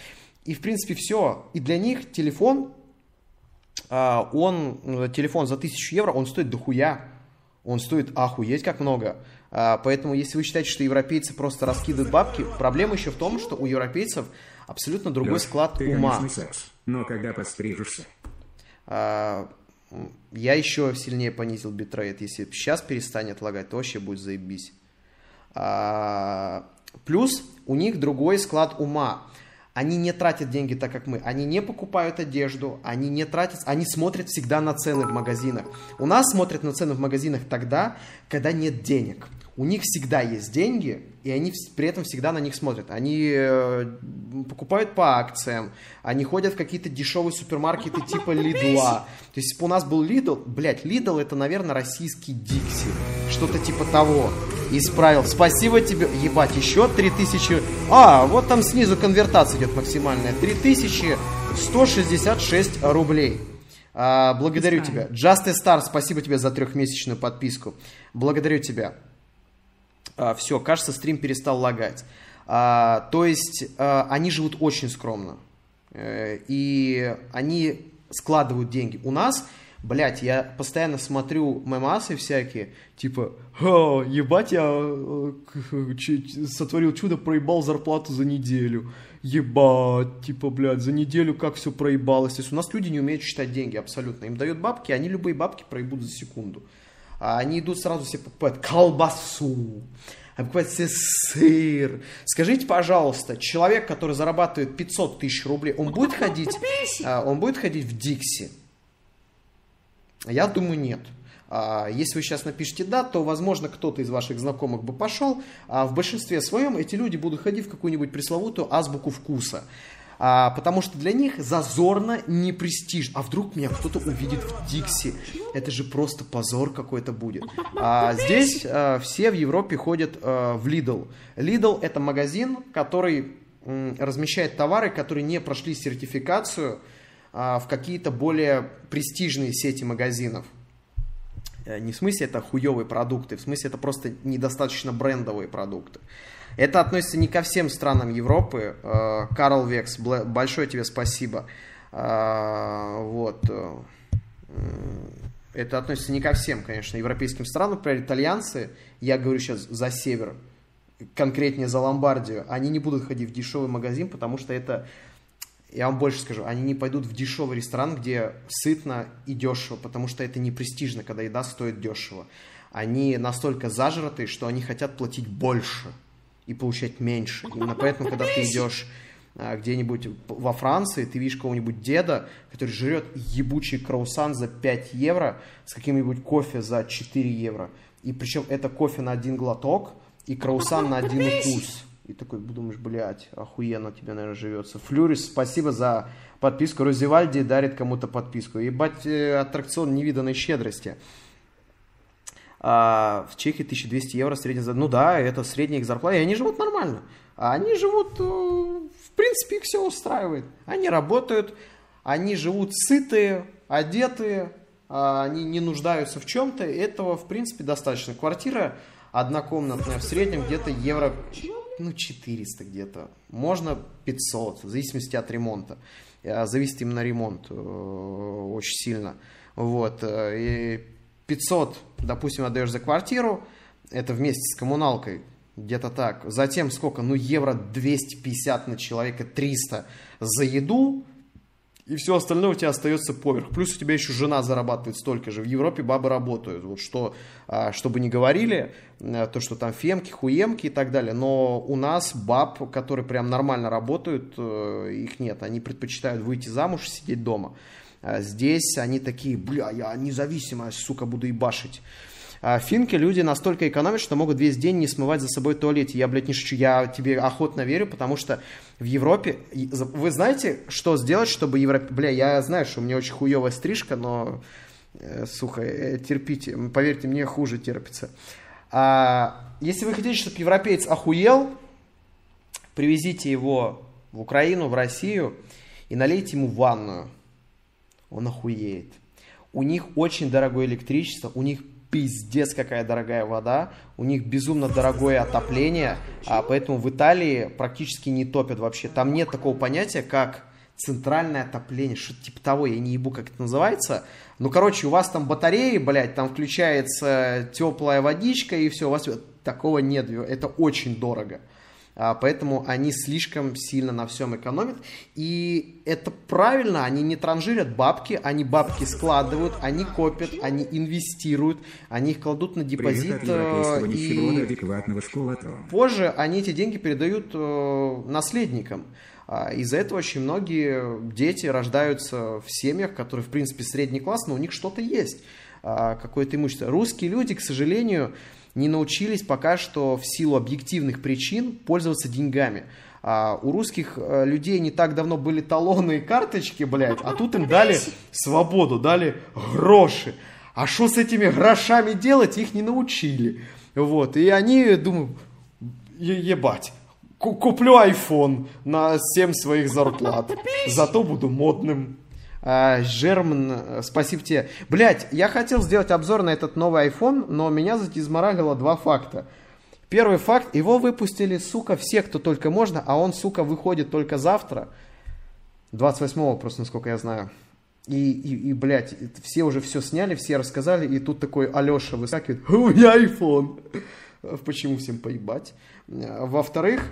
и, в принципе, все. И для них телефон а, он, э, телефон за 1000 евро, он стоит дохуя. Он стоит охуеть как много. А, поэтому, если вы считаете, что европейцы просто раскидывают бабки, проблема еще в том, что у европейцев абсолютно другой склад ума. секс. Но когда пострижешься? А, я еще сильнее понизил битрейт. Если сейчас перестанет лагать, то вообще будет заебись. А, плюс у них другой склад ума. Они не тратят деньги так, как мы. Они не покупают одежду, они не тратят, они смотрят всегда на цены в магазинах. У нас смотрят на цены в магазинах тогда, когда нет денег. У них всегда есть деньги, и они при этом всегда на них смотрят. Они э, покупают по акциям, они ходят в какие-то дешевые супермаркеты типа Лидла. То есть, если бы у нас был Лидл, блядь, Лидл это, наверное, российский Дикси. Что-то типа того. Исправил. Спасибо тебе. Ебать, еще 3000. А, вот там снизу конвертация идет максимальная. 3166 рублей. А, благодарю тебя. Just Star, спасибо тебе за трехмесячную подписку. Благодарю тебя. все, кажется, стрим перестал лагать. А, то есть а, они живут очень скромно. Э, и они складывают деньги. У нас, блядь, я постоянно смотрю мемасы всякие, типа, «Ха, ебать, я э, ч- сотворил чудо, проебал зарплату за неделю. Ебать, типа, блядь, за неделю как все проебалось. То есть у нас люди не умеют считать деньги абсолютно. Им дают бабки, они любые бабки проебут за секунду. А они идут сразу себе покупают колбасу, покупают себе сыр. Скажите, пожалуйста, человек, который зарабатывает 500 тысяч рублей, он будет ходить, а, он будет ходить в Дикси? Я думаю, нет. А, Если вы сейчас напишите «да», то, возможно, кто-то из ваших знакомых бы пошел, а в большинстве своем эти люди будут ходить в какую-нибудь пресловутую азбуку вкуса. А, потому что для них зазорно, не престиж. А вдруг меня кто-то увидит в Дикси? Это же просто позор какой-то будет. А, здесь все в Европе ходят в Lidl. Lidl это магазин, который размещает товары, которые не прошли сертификацию в какие-то более престижные сети магазинов. Э, Не в смысле это хуевые продукты, в смысле это просто недостаточно брендовые продукты. Это относится не ко всем странам Европы. Э, Карл Векс, большое тебе спасибо. Э, Вот. Это относится не ко всем, конечно, европейским странам. Например, итальянцы, я говорю сейчас за север, конкретнее за Ломбардию, они не будут ходить в дешевый магазин, потому что это я вам больше скажу, они не пойдут в дешевый ресторан, где сытно и дешево, потому что это не престижно, когда еда стоит дешево. Они настолько зажратые, что они хотят платить больше и получать меньше. Именно поэтому, когда ты идешь а, где-нибудь во Франции, ты видишь кого-нибудь деда, который жрет ебучий круассан за 5 евро с каким-нибудь кофе за 4 евро. И причем это кофе на один глоток и круассан на один укус. И такой думаешь, блядь, охуенно тебе, наверное, живется. Флюрис, спасибо за подписку. Розивальди дарит кому-то подписку. Ебать, э, аттракцион невиданной щедрости. А в Чехии 1200 евро средняя зарплата. Ну да, это средняя их зарплата, и они живут нормально. А они живут, э, в принципе, их все устраивает. Они работают, они живут сытые, одетые, а они не нуждаются в чем-то. Этого, в принципе, достаточно. Квартира однокомнатная в среднем где-то евро, ну, 400 где-то. Можно 500, в зависимости от ремонта. Э, Зависит именно ремонт э, очень сильно. Вот. э, И 500, допустим, отдаешь за квартиру, это вместе с коммуналкой, где-то так. Затем сколько? Ну, евро 250 на человека, 300 за еду, и все остальное у тебя остается поверх. Плюс у тебя еще жена зарабатывает столько же. В Европе бабы работают. Вот что, а, чтобы не говорили, а, то, что там фемки, хуемки и так далее. Но у нас баб, которые прям нормально работают, э, их нет. Они предпочитают выйти замуж и сидеть дома. А здесь они такие, бля, я независимая, сука, буду ебашить. А финки люди настолько экономят, что могут весь день не смывать за собой туалет. Я, блядь, не шучу, я тебе охотно верю, потому что в Европе... Вы знаете, что сделать, чтобы Европе... Бля, я знаю, что у меня очень хуевая стрижка, но... э, сука, э, терпите, поверьте, мне хуже терпится. А, если вы хотите, чтобы европеец охуел, привезите его в Украину, в Россию и налейте ему ванную он охуеет. У них очень дорогое электричество, у них пиздец какая дорогая вода, у них безумно дорогое отопление, а поэтому в Италии практически не топят вообще. Там нет такого понятия, как центральное отопление, что-то типа того, я не ебу, как это называется. Ну, короче, у вас там батареи, блядь, там включается теплая водичка, и все, у вас такого нет, это очень дорого. А, поэтому они слишком сильно на всем экономят. И это правильно, они не транжирят бабки, они бабки складывают, они копят, они инвестируют, они их кладут на депозит. Э, и позже они эти деньги передают э, наследникам. А, из-за этого очень многие дети рождаются в семьях, которые, в принципе, средний класс, но у них что-то есть, а, какое-то имущество. Русские люди, к сожалению, не научились пока что в силу объективных причин пользоваться деньгами. А у русских э, людей не так давно были талоны и карточки, блядь, а тут им дали свободу, дали гроши. А что с этими грошами делать, их не научили. Вот, и они думают, ебать, куплю iPhone на 7 своих зарплат, зато буду модным. А, Жерман, спасибо тебе. Блять, я хотел сделать обзор на этот новый iPhone, но меня затизморагало два факта. Первый факт, его выпустили, сука, все, кто только можно, а он, сука, выходит только завтра. 28-го, просто насколько я знаю. И, и, и, блядь, все уже все сняли, все рассказали, и тут такой Алеша выскакивает, у меня iPhone. <laughs> Почему всем поебать? Во-вторых,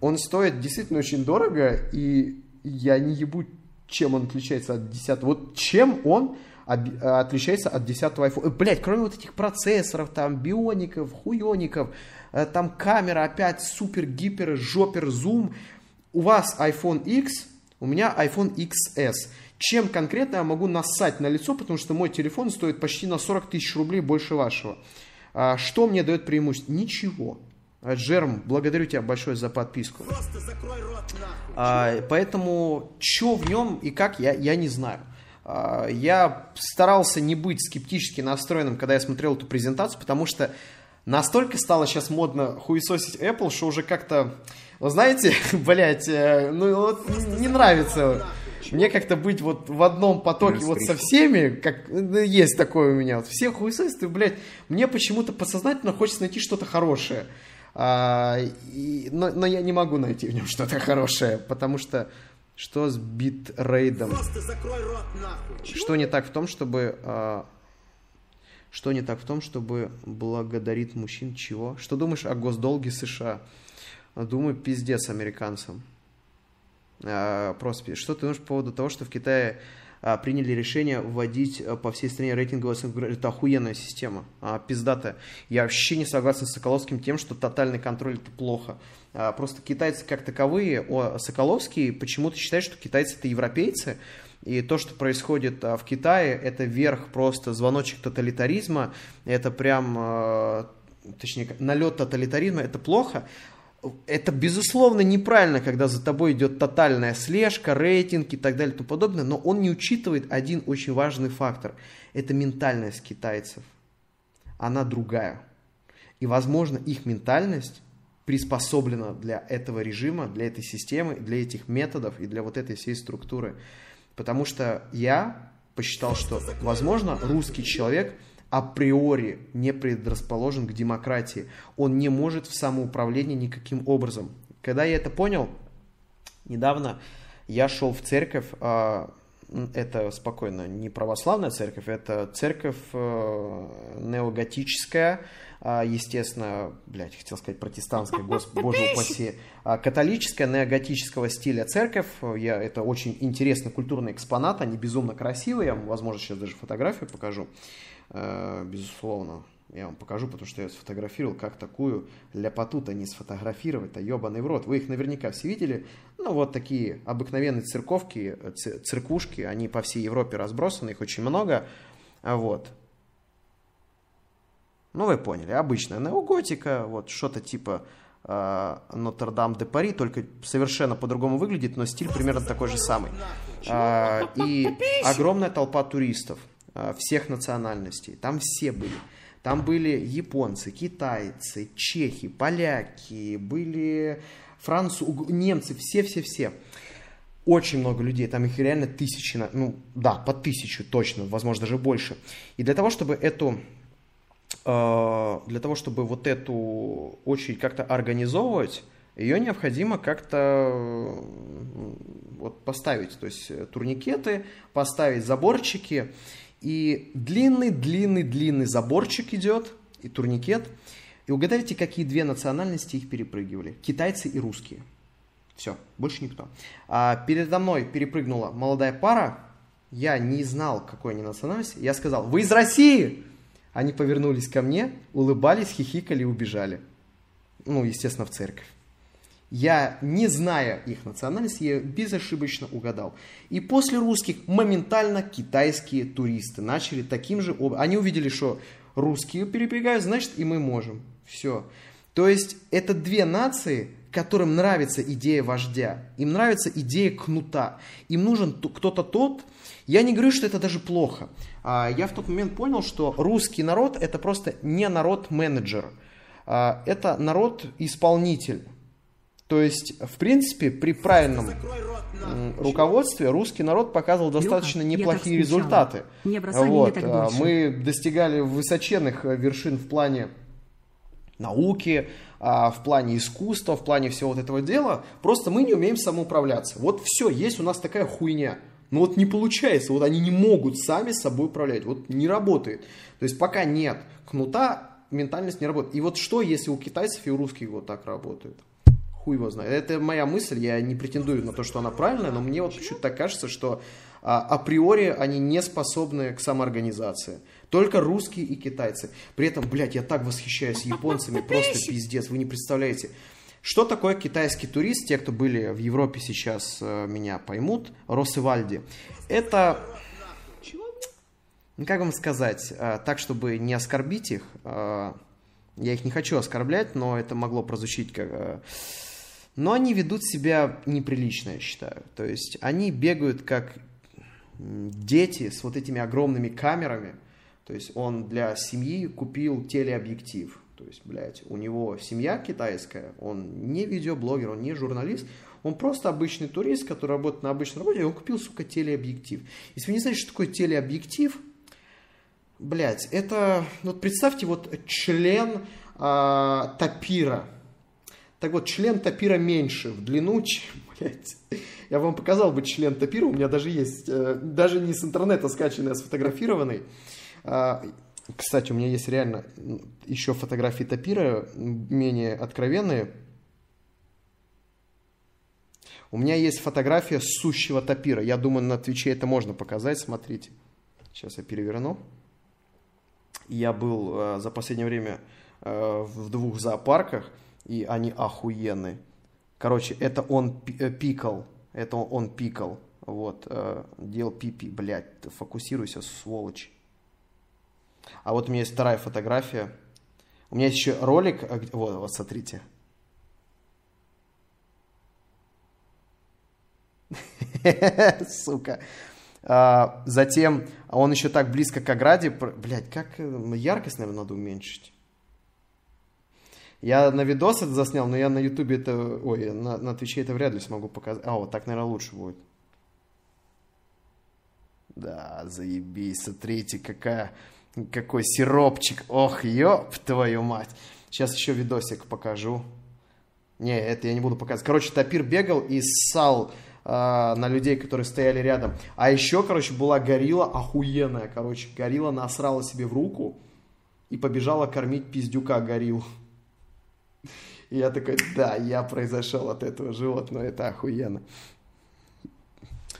он стоит действительно очень дорого, и я не ебу чем он отличается от 10 Вот чем он отличается от 10 iPhone. Блять, кроме вот этих процессоров, там, биоников, хуёников, э, там камера опять супер, гипер, жопер, зум. У вас iPhone X, у меня iPhone XS. Чем конкретно я могу нассать на лицо, потому что мой телефон стоит почти на 40 тысяч рублей больше вашего. А что мне дает преимущество? Ничего. Джерм, благодарю тебя большое за подписку. А, поэтому, что в нем и как, я, я не знаю. А, я старался не быть скептически настроенным, когда я смотрел эту презентацию, потому что настолько стало сейчас модно хуесосить Apple, что уже как-то, вы знаете, <laughs> блядь, э, ну вот не нравится мне как-то быть вот в одном потоке вот со всеми, как ну, есть такое у меня, вот все хуесосят, блядь, мне почему-то подсознательно хочется найти что-то хорошее. А, и, но, но я не могу найти в нем что-то хорошее, потому что что с битрейдом? Что не так в том, чтобы... А, что не так в том, чтобы благодарит мужчин чего? Что думаешь о госдолге США? Думаю, пиздец американцам. А, просто, что ты думаешь по поводу того, что в Китае приняли решение вводить а, по всей стране рейтинговую оценку. Это охуенная система, а, пиздатая. Я вообще не согласен с Соколовским тем, что тотальный контроль это плохо. А, просто китайцы как таковые, о, Соколовский почему-то считает, что китайцы это европейцы, и то, что происходит а, в Китае, это верх просто звоночек тоталитаризма, это прям, точнее, налет тоталитаризма, это плохо это, безусловно, неправильно, когда за тобой идет тотальная слежка, рейтинг и так далее и тому подобное, но он не учитывает один очень важный фактор. Это ментальность китайцев. Она другая. И, возможно, их ментальность приспособлена для этого режима, для этой системы, для этих методов и для вот этой всей структуры. Потому что я посчитал, что, возможно, русский человек – априори не предрасположен к демократии. Он не может в самоуправлении никаким образом. Когда я это понял, недавно я шел в церковь, а, это спокойно не православная церковь, это церковь э, неоготическая, а, естественно, блядь, хотел сказать протестантская, <laughs> господи, боже упаси, а, католическая, неоготического стиля церковь, я, это очень интересный культурный экспонат, они безумно красивые, я вам, возможно, сейчас даже фотографию покажу. Э, безусловно, я вам покажу, потому что я сфотографировал, как такую ляпоту-то не сфотографировать-то, ебаный в рот. Вы их наверняка все видели. Ну, вот такие обыкновенные церковки, церквушки, они по всей Европе разбросаны, их очень много. А вот. Ну, вы поняли, обычная неоготика, вот что-то типа э, Нотр-Дам-де-Пари, только совершенно по-другому выглядит, но стиль примерно такой же самый. Э, и огромная толпа туристов – Э, всех национальностей. Там все были. Там были японцы, китайцы, чехи, поляки, были французы, немцы, все-все-все. Очень много людей, там их реально тысячи, ну да, по тысячу точно, возможно даже больше. И для того, чтобы эту, э, для того, чтобы вот эту очередь как-то организовывать, ее необходимо как-то вот поставить, то есть турникеты, поставить заборчики, и длинный-длинный-длинный заборчик идет, и турникет. И угадайте, какие две национальности их перепрыгивали? Китайцы и русские. Все, больше никто. А передо мной перепрыгнула молодая пара. Я не знал, какой они национальности. Я сказал, вы из России? Они повернулись ко мне, улыбались, хихикали и убежали. Ну, естественно, в церковь. Я, не зная их национальность, я безошибочно угадал. И после русских моментально китайские туристы начали таким же образом. Они увидели, что русские перебегают, значит и мы можем. Все. То есть это две нации, которым нравится идея вождя, им нравится идея кнута, им нужен кто-то тот, я не говорю, что это даже плохо. А, я в тот момент понял, что русский народ это просто не народ-менеджер, а, это народ-исполнитель. То есть, в принципе, при правильном руководстве русский народ показывал достаточно Леха, неплохие результаты. Не вот, а, мы достигали высоченных вершин в плане науки, а, в плане искусства, в плане всего вот этого дела, просто мы не умеем самоуправляться. Вот все, есть у нас такая хуйня. Но вот не получается, вот они не могут сами с собой управлять, вот не работает. То есть пока нет кнута, ментальность не работает. И вот что, если у китайцев и у русских вот так работает? Хуй его знает. Это моя мысль, я не претендую на то, что она правильная, но мне вот почему-то так кажется, что а, априори они не способны к самоорганизации. Только русские и китайцы. При этом, блядь, я так восхищаюсь японцами, <laughs> просто пиздец, вы не представляете. Что такое китайский турист? Те, кто были в Европе сейчас, э, меня поймут. Росывальди. Это, ну, как вам сказать, э, так, чтобы не оскорбить их. Э, я их не хочу оскорблять, но это могло прозвучить как... Но они ведут себя неприлично, я считаю. То есть они бегают как дети с вот этими огромными камерами. То есть он для семьи купил телеобъектив. То есть, блядь, у него семья китайская, он не видеоблогер, он не журналист, он просто обычный турист, который работает на обычной работе, и он купил, сука, телеобъектив. Если вы не знаете, что такое телеобъектив, блядь, это, вот представьте, вот член э, тапира. Так вот, член тапира меньше в длину, <laughs> чем, блядь, я вам показал бы член тапира, у меня даже есть, э, даже не с интернета скачанный, а сфотографированный. Э, кстати, у меня есть реально еще фотографии тапира, менее откровенные. У меня есть фотография сущего тапира. Я думаю, на Твиче это можно показать. Смотрите. Сейчас я переверну. Я был э, за последнее время э, в двух зоопарках, и они охуенные. Короче, это он э, пикал. Это он пикал. Вот, э, делал пипи, блядь, фокусируйся, сволочь. А вот у меня есть вторая фотография. У меня есть еще ролик. А вот, вот смотрите. <laughs> Сука. А, затем он еще так близко к ограде. Блять, как э, яркость, наверное, надо уменьшить. Я на видос это заснял, но я на ютубе это... Ой, на, на твиче это вряд ли смогу показать. А, вот так, наверное, лучше будет. Да, заебись, смотрите, какая какой сиропчик. Ох, ёб твою мать. Сейчас еще видосик покажу. Не, это я не буду показывать. Короче, тапир бегал и ссал э, на людей, которые стояли рядом. А еще, короче, была горилла охуенная. Короче, горилла насрала себе в руку и побежала кормить пиздюка горилл. И я такой, да, я произошел от этого животного, это охуенно.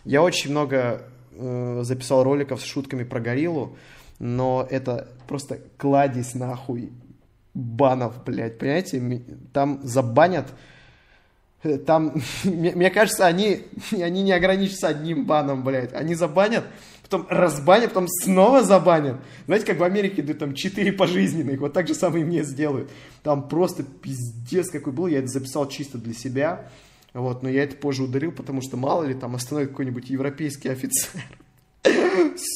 Я очень много э, записал роликов с шутками про гориллу но это просто кладезь нахуй банов, блядь, понимаете? Там забанят, э, там, <laughs> мне кажется, они, <laughs> они не ограничатся одним баном, блядь. Они забанят, потом разбанят, потом снова забанят. Знаете, как в Америке идут там 4 пожизненных, вот так же самое мне сделают. Там просто пиздец какой был, я это записал чисто для себя. Вот, но я это позже удалил, потому что мало ли там остановит какой-нибудь европейский офицер.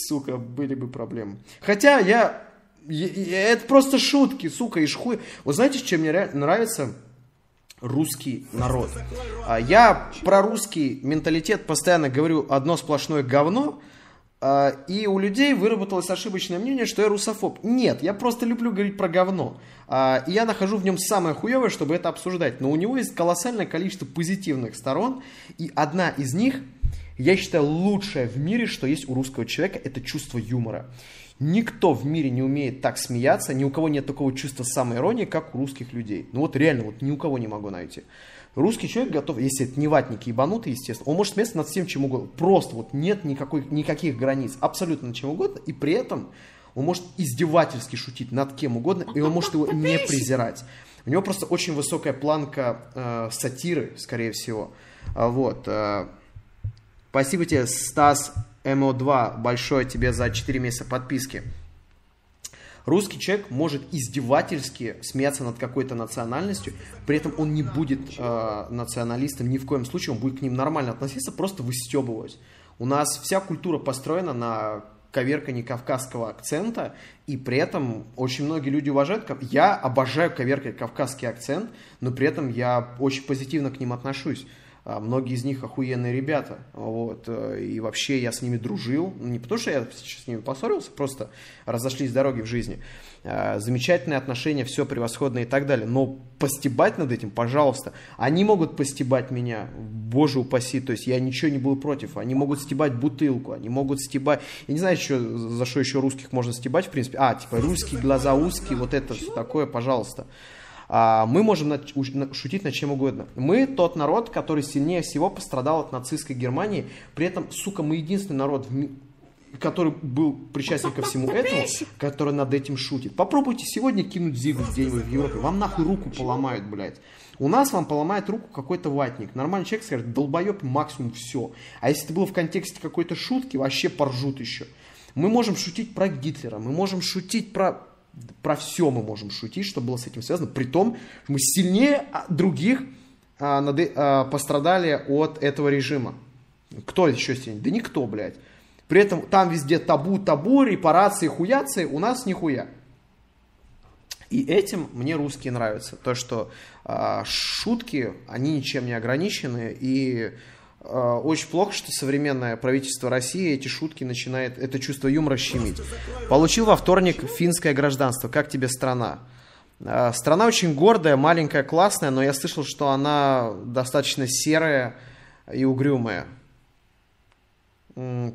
Сука, были бы проблемы. Хотя я... Это просто шутки, сука, и шхуй. Вот знаете, чем мне нравится русский народ? А, я про русский менталитет постоянно говорю одно сплошное говно, и у людей выработалось ошибочное мнение, что я русофоб. Нет, я просто люблю говорить про говно. А, и я нахожу в нем самое хуевое, чтобы это обсуждать. Но у него есть колоссальное количество позитивных сторон. И одна из них, я считаю, лучшая в мире, что есть у русского человека, это чувство юмора. Никто в мире не умеет так смеяться, ни у кого нет такого чувства самоиронии, как у русских людей. Ну вот реально, вот ни у кого не могу найти. Русский человек готов, если это не ватники ебанутые, естественно, он может смеяться над всем чем угодно. Просто вот нет никакой, никаких границ, абсолютно над чем угодно, и при этом он может издевательски шутить над кем угодно, и он может его <laughs> не презирать. У него просто очень высокая планка э, сатиры, скорее всего. А, вот. Э, спасибо тебе, Стас МО2, большое тебе за 4 месяца подписки. Русский человек может издевательски смеяться над какой-то национальностью, при этом он не будет э, националистом ни в коем случае, он будет к ним нормально относиться, просто выстебывать. У нас вся культура построена на коверканье кавказского акцента, и при этом очень многие люди уважают. Я обожаю коверкать кавказский акцент, но при этом я очень позитивно к ним отношусь. А многие из них охуенные ребята, вот, э, и вообще я с ними дружил, не потому что я сейчас с ними поссорился, просто разошлись дороги в жизни. А, замечательные отношения, все превосходно и так далее, но постебать над этим, пожалуйста. Они могут постебать меня, боже упаси, то есть я ничего не буду против. Они могут стебать бутылку, они могут стебать, я не знаю, что, за что еще русских можно стебать, в принципе. А, типа русские глаза узкие, вот это все такое, пожалуйста. А, мы можем шутить над чем угодно. Мы тот народ, который сильнее всего пострадал от нацистской Германии. При этом, сука, мы единственный народ, который был причастен ко всему <laughs> этому, который над этим шутит. Попробуйте сегодня кинуть зигу где-нибудь в Европе. Вам нахуй руку поломают, блядь. У нас вам поломает руку какой-то ватник. Нормальный человек скажет, долбоеб максимум все. А если это было в контексте какой-то шутки, вообще поржут еще. Мы можем шутить про Гитлера, мы можем шутить про про все мы можем шутить, что было с этим связано. При том, мы сильнее других а, над, а, пострадали от этого режима. Кто еще сильнее? Да никто, блядь. При этом там везде табу, табу, репарации, хуяции, у нас нихуя. И этим мне русские нравятся. То, что а, шутки, они ничем не ограничены, и очень плохо, что современное правительство России эти шутки начинает, это чувство юмора щемить. Получил во вторник финское гражданство. Как тебе страна? Э, страна очень гордая, маленькая, классная, но я слышал, что она достаточно серая и угрюмая.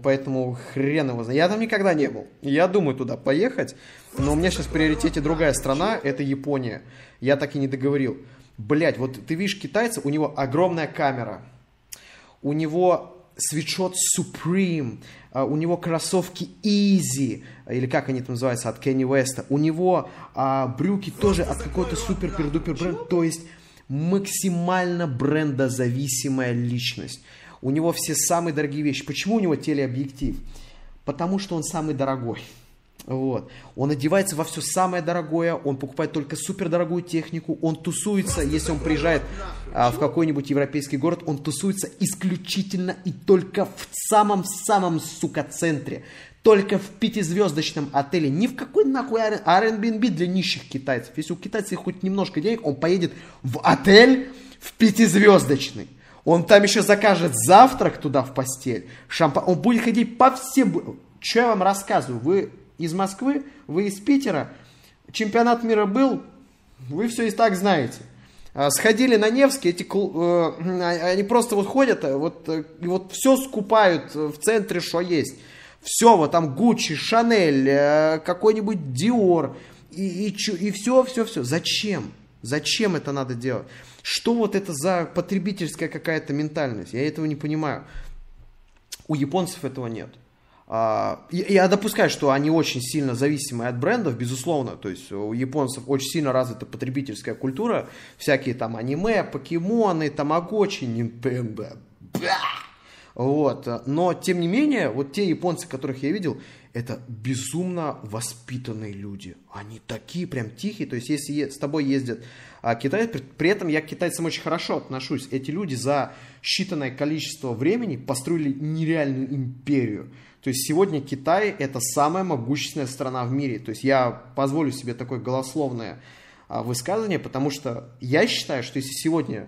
Поэтому хрен его знает. Я там никогда не был. Я думаю туда поехать, но у меня сейчас в приоритете другая страна, это Япония. Я так и не договорил. Блять, вот ты видишь китайца, у него огромная камера – у него свитшот Supreme, а, у него кроссовки Easy, или как они там называются, от Кенни Уэста, у него а, брюки тоже от какой-то супер-пердупер бренд, то есть максимально брендозависимая личность. У него все самые дорогие вещи. Почему у него телеобъектив? Потому что он самый дорогой. Вот. Он одевается во все самое дорогое, он покупает только супердорогую технику, он тусуется, если он приезжает а, в какой-нибудь европейский город, он тусуется исключительно и только в самом-самом, сука, центре. Только в пятизвездочном отеле, ни в какой нахуй Airbnb для нищих китайцев. Если у китайцев хоть немножко денег, он поедет в отель в пятизвездочный. Он там еще закажет завтрак туда в постель, шампан. Он будет ходить по всем... Что я вам рассказываю? Вы из Москвы, вы из Питера, чемпионат мира был, вы все и так знаете. А, сходили на Невский, эти, э, они просто вот ходят, э, вот, э, и вот все скупают в центре, что есть. Все, вот там Гуччи, Шанель, какой-нибудь Диор, и, и, и все, все, все. Зачем? Зачем это надо делать? Что вот это за потребительская какая-то ментальность? Я этого не понимаю. У японцев этого нет. А, я допускаю, что они очень сильно зависимы от брендов, безусловно. То есть у японцев очень сильно развита потребительская культура. Всякие там аниме, покемоны, тамагочи, Nintendo. Вот. Но, тем не менее, вот те японцы, которых я видел, это безумно воспитанные люди. Они такие прям тихие. То есть, если с тобой ездят а, китайцы, при этом я к китайцам очень хорошо отношусь. Эти люди за считанное количество времени построили нереальную империю. То есть сегодня Китай это самая могущественная страна в мире. То есть я позволю себе такое голословное а, высказывание, потому что я считаю, что если сегодня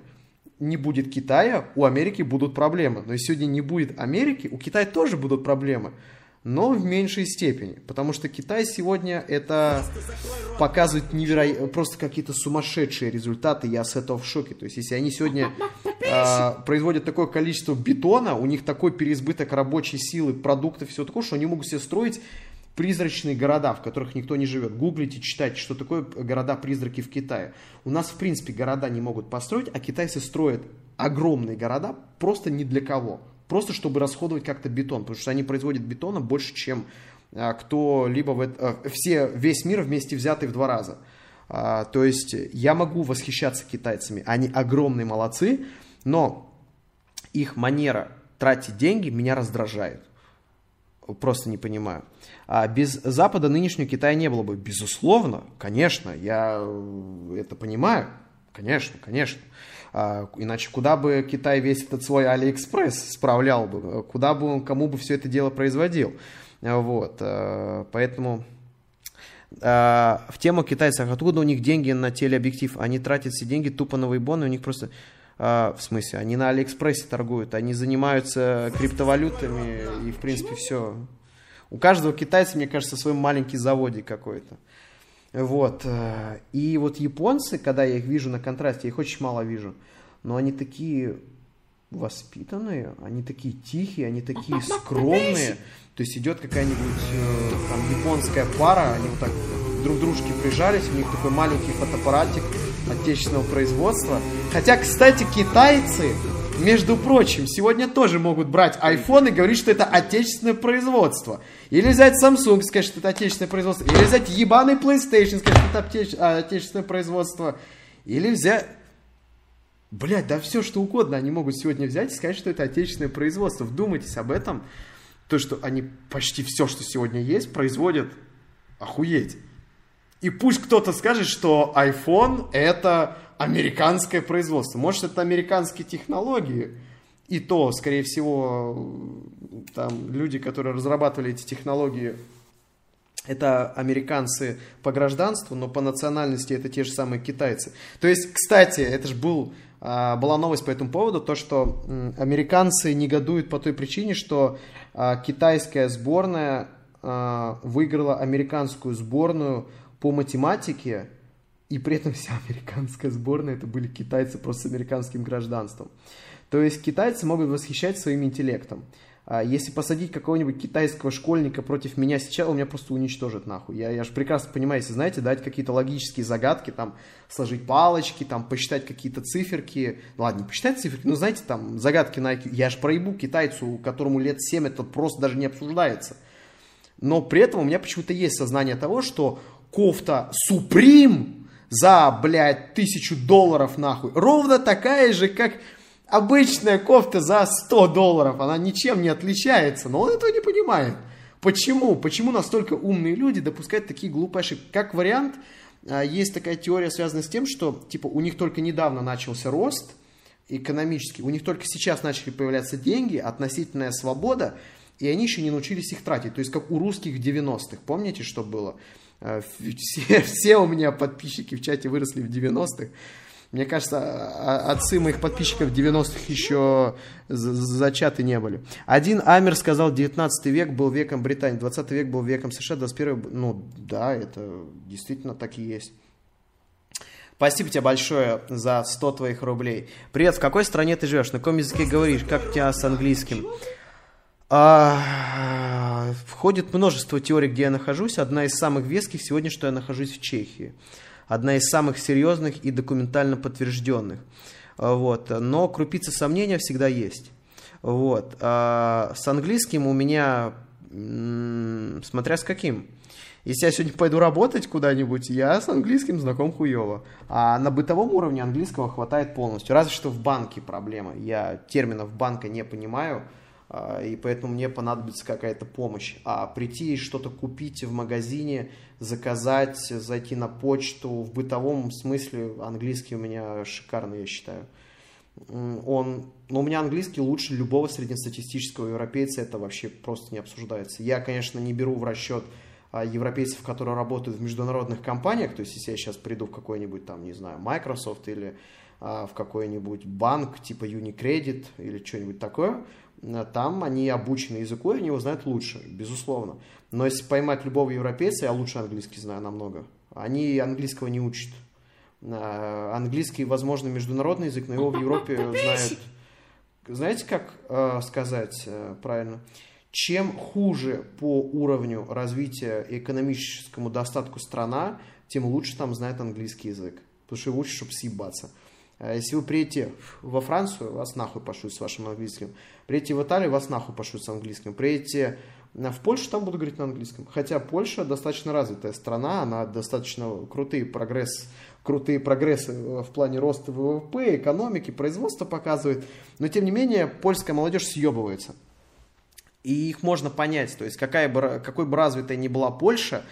не будет Китая, у Америки будут проблемы. Но если сегодня не будет Америки, у Китая тоже будут проблемы. Но в меньшей степени. Потому что Китай сегодня это показывает невероятно, просто какие-то сумасшедшие результаты, я с этого в шоке. То есть, если они сегодня э, производят такое количество бетона, у них такой переизбыток рабочей силы, продуктов, все такое, что они могут себе строить призрачные города, в которых никто не живет. Гуглите, читайте, что такое города-призраки в Китае. У нас, в принципе, города не могут построить, а китайцы строят огромные города просто ни для кого. Просто чтобы расходовать как-то бетон, потому что они производят бетона больше, чем а, кто-либо в это, а, все, весь мир вместе взятый в два раза. А, то есть я могу восхищаться китайцами, они огромные молодцы, но их манера тратить деньги меня раздражает. Просто не понимаю. А без Запада нынешнего Китая не было бы. Безусловно, конечно, я э, это понимаю. Конечно, конечно. А, иначе куда бы Китай весь этот свой Алиэкспресс справлял бы? Куда бы он, кому бы все это дело производил? Вот, э, поэтому э, в тему китайцев, откуда у них деньги на телеобъектив? Они тратят все деньги тупо на вейбоны, у них просто в смысле, они на Алиэкспрессе торгуют, они занимаются криптовалютами и, в принципе, все. У каждого китайца, мне кажется, свой маленький заводик какой-то. Вот. Э, и вот японцы, когда я их вижу на контрасте, я их очень мало вижу, но они такие воспитанные, они такие тихие, они такие <laughs> скромные. То есть идет какая-нибудь э, там японская пара, они вот так друг дружке прижались, у них такой маленький фотоаппаратик отечественного производства. Хотя, кстати, китайцы между прочим, сегодня тоже могут брать iPhone и говорить, что это отечественное производство. Или взять Samsung, сказать, что это отечественное производство. Или взять ебаный PlayStation, сказать, что это отече- а, отечественное производство. Или взять... Блять, да все что угодно они могут сегодня взять и сказать, что это отечественное производство. Вдумайтесь об этом. То, что они почти все, что сегодня есть, производят охуеть. И пусть кто-то скажет, что iPhone это американское производство. Может, это американские технологии. И то, скорее всего, там люди, которые разрабатывали эти технологии, это американцы по гражданству, но по национальности это те же самые китайцы. То есть, кстати, это же был, а, была новость по этому поводу, то, что американцы негодуют по той причине, что а, китайская сборная а, выиграла американскую сборную по математике, и при этом вся американская сборная это были китайцы просто с американским гражданством. То есть китайцы могут восхищать своим интеллектом. А если посадить какого-нибудь китайского школьника против меня сейчас, он меня просто уничтожит нахуй. Я, я же прекрасно понимаю, если, знаете, дать какие-то логические загадки, там, сложить палочки, там, посчитать какие-то циферки. Ну, ладно, не посчитать циферки, но, знаете, там, загадки на IQ. Я же проебу китайцу, которому лет 7, это просто даже не обсуждается. Но при этом у меня почему-то есть сознание того, что кофта Supreme за, блядь, тысячу долларов нахуй. Ровно такая же, как обычная кофта за 100 долларов. Она ничем не отличается, но он этого не понимает. Почему? Почему настолько умные люди допускают такие глупые ошибки? Как вариант, а, есть такая теория, связанная с тем, что типа у них только недавно начался рост экономический, у них только сейчас начали появляться деньги, относительная свобода, и они еще не научились их тратить. То есть как у русских в 90-х. Помните, что было? Э, все, все у меня подписчики в чате выросли в 90-х. Мне кажется, отцы моих подписчиков в 90-х еще зачаты не были. Один Амер сказал, 19 век был веком Британии, 20 век был веком США, 21 ну да, это действительно так и есть. Спасибо тебе большое за 100 твоих рублей. Привет, в какой стране ты живешь? На каком языке говоришь? Как у тебя с английским? А, входит множество теорий, где я нахожусь. Одна из самых веских сегодня, что я нахожусь в Чехии. Одна из самых серьезных и документально подтвержденных. А, вот. Но крупица сомнения всегда есть. Вот. А с английским у меня, смотря с каким. Если я сегодня пойду работать куда-нибудь, я с английским знаком хуево. А на бытовом уровне английского хватает полностью. Разве что в банке проблема. Я терминов банка не понимаю. А, и поэтому мне понадобится какая-то помощь. А прийти и что-то купить в магазине, заказать, зайти на почту, в бытовом смысле английский у меня шикарный, я считаю. Он, но у меня английский лучше любого среднестатистического европейца, это вообще просто не обсуждается. Я, конечно, не беру в расчет а, европейцев, которые работают в международных компаниях, то есть если я сейчас приду в какой-нибудь там, не знаю, Microsoft или а, в какой-нибудь банк типа Unicredit или что-нибудь такое, там они обучены языку, и они его знают лучше, безусловно. Но если поймать любого европейца, я лучше английский знаю намного. Они английского не учат. Э, Английский, возможно, международный язык, но его в Европе <laughs> знают... Знаете, как э, сказать э, правильно? Чем хуже по уровню развития и экономическому достатку страна, тем лучше там знает английский язык. Потому что его учат, чтобы съебаться. А Если вы приедете во Францию, вас нахуй пошлют с вашим английским. Приедете в Италию, вас нахуй пошлют с английским. Приедете э, в Польшу, там буду говорить на английском. Хотя Польша достаточно развитая страна, она достаточно крутые прогресс, крутые прогрессы э, в плане роста ВВП, экономики, производства показывает. Но тем не менее, польская молодежь съебывается. И их можно понять. То есть, какая бы, какой бы развитой ни была Польша,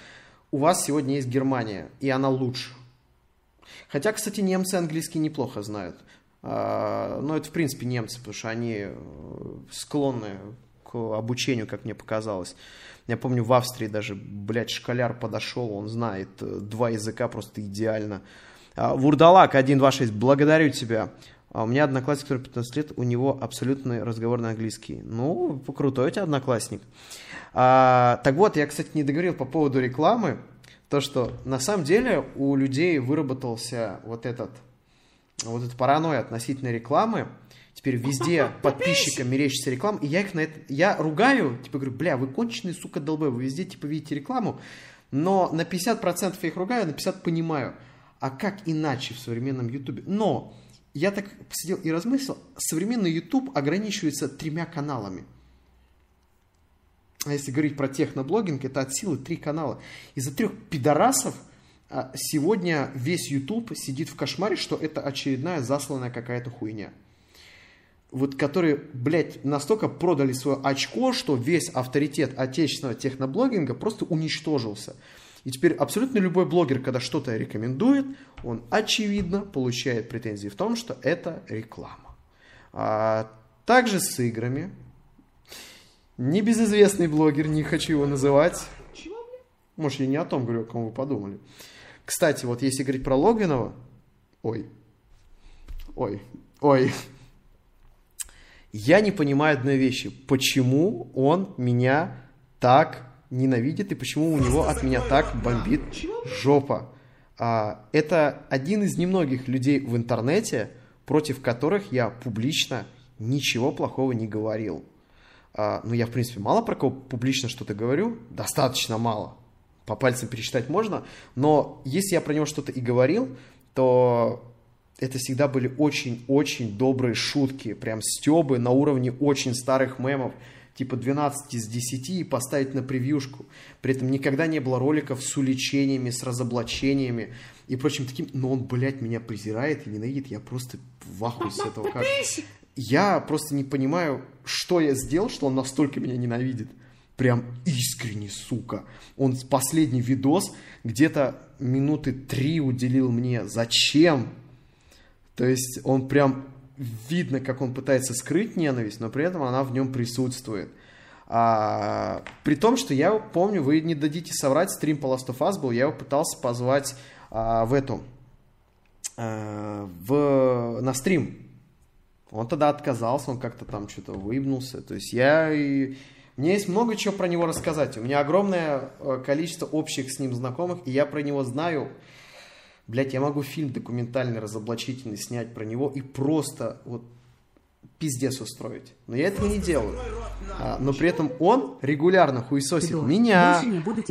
у вас сегодня есть Германия, и она лучше. Хотя, кстати, немцы английский неплохо знают. А, Но это, в принципе, немцы, потому что они э, склонны к обучению, как мне показалось. Я помню, в Австрии даже, блядь, школяр подошел, он знает э, два языка просто идеально. А, Вурдалак 126, благодарю тебя. А у меня одноклассник, который 15 лет, у него абсолютный разговорный английский. Ну, крутой у тебя одноклассник. А, так вот, я, кстати, не договорил по поводу рекламы. То, что на самом деле у людей выработался вот этот, вот эта паранойя относительно рекламы. Теперь везде подписчикам мерещится реклама, и я их на это, я ругаю, типа говорю, бля, вы конченые, сука, долбы, вы везде, типа, видите рекламу, но на 50% я их ругаю, на 50% понимаю. А как иначе в современном Ютубе? Но я так посидел и размыслил, современный YouTube ограничивается тремя каналами. А если говорить про техноблогинг, это от силы три канала. Из-за трех пидорасов а, сегодня весь YouTube сидит в кошмаре, что это очередная засланная какая-то хуйня. Вот которые, блядь, настолько продали свое очко, что весь авторитет отечественного техноблогинга просто уничтожился. И теперь абсолютно любой блогер, когда что-то рекомендует, он очевидно получает претензии в том, что это реклама. А также с играми. Небезызвестный блогер, не хочу его называть. Может, я не о том говорю, о ком вы подумали. Кстати, вот если говорить про Логвинова... Ой. Ой. Ой. Я не понимаю одной вещи. Почему он меня так ненавидит и почему у него от меня так бомбит жопа. А, это один из немногих людей в интернете, против которых я публично ничего плохого не говорил. А, ну, я, в принципе, мало про кого публично что-то говорю, достаточно мало. По пальцам пересчитать можно, но если я про него что-то и говорил, то это всегда были очень-очень добрые шутки, прям стебы на уровне очень старых мемов, типа 12 из 10 и поставить на превьюшку. При этом никогда не было роликов с уличениями, с разоблачениями и прочим таким. Но он, блядь, меня презирает и ненавидит. Я просто в ахуе с этого как. Я просто не понимаю, что я сделал, что он настолько меня ненавидит. Прям искренне, сука. Он последний видос где-то минуты три уделил мне. Зачем? То есть он прям видно, как он пытается скрыть ненависть, но при этом она в нем присутствует. А, при том, что я помню, вы не дадите соврать, стрим по Last of Us был, я его пытался позвать а, в эту, а, в, на стрим. Он тогда отказался, он как-то там что-то выебнулся. То есть я и... Мне есть много чего про него рассказать. У меня огромное э, количество общих с ним знакомых, и я про него знаю Блять, я могу фильм документальный, разоблачительный снять про него и просто вот пиздец устроить. Но я этого не делаю. А, но при этом он регулярно хуесосит Федор, меня,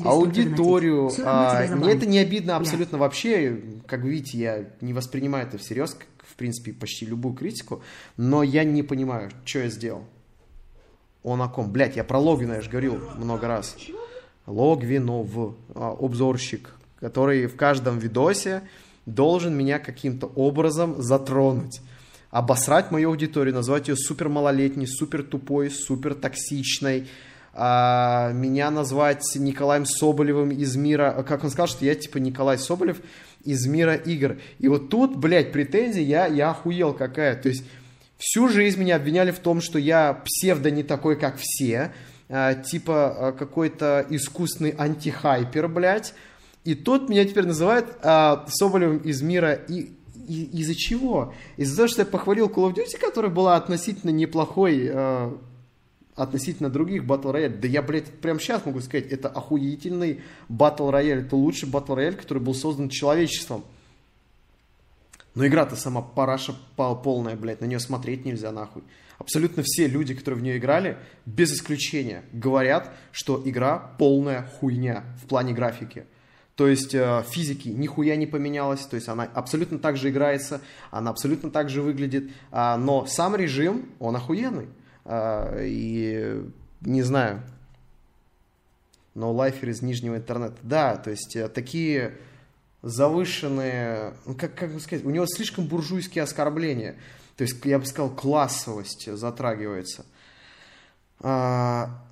аудиторию. А, мне это не обидно Бля. абсолютно вообще. Как видите, я не воспринимаю это всерьез, в принципе, почти любую критику. Но я не понимаю, что я сделал. Он о ком? Блять, я про Логвина, я же говорил много раз. Логвинов, а, обзорщик, который в каждом видосе должен меня каким-то образом затронуть. Обосрать мою аудиторию, назвать ее супер малолетней, супер тупой, супер токсичной. а, меня назвать Николаем Соболевым из мира... Как он сказал, что я типа Николай Соболев из мира игр. И вот тут, блядь, претензии, я, я охуел какая. То есть всю жизнь меня обвиняли в том, что я псевдо не такой, как все. а, типа а, какой-то искусственный антихайпер, блядь. И тут меня теперь называют а, Соболевым из мира и, и- из-за чего? Из-за того, что я похвалил Call of Duty, которая была относительно неплохой, а, относительно других батл рояль. Да я, блядь, прямо сейчас могу сказать, это охуительный батл рояль. Это лучший батл рояль, который был создан человечеством. Но игра-то сама параша полная, блядь, на нее смотреть нельзя нахуй. Абсолютно все люди, которые в нее играли, без исключения, говорят, что игра полная хуйня в плане графики. То есть э, физики нихуя не поменялась, то есть она абсолютно так же играется, она абсолютно так же выглядит, э, но сам режим, он охуенный. Э, и не знаю, но лайфер из нижнего интернета. Да, то есть э, такие завышенные, ну, как, как сказать, у него слишком буржуйские оскорбления. То есть, я бы сказал, классовость затрагивается. А,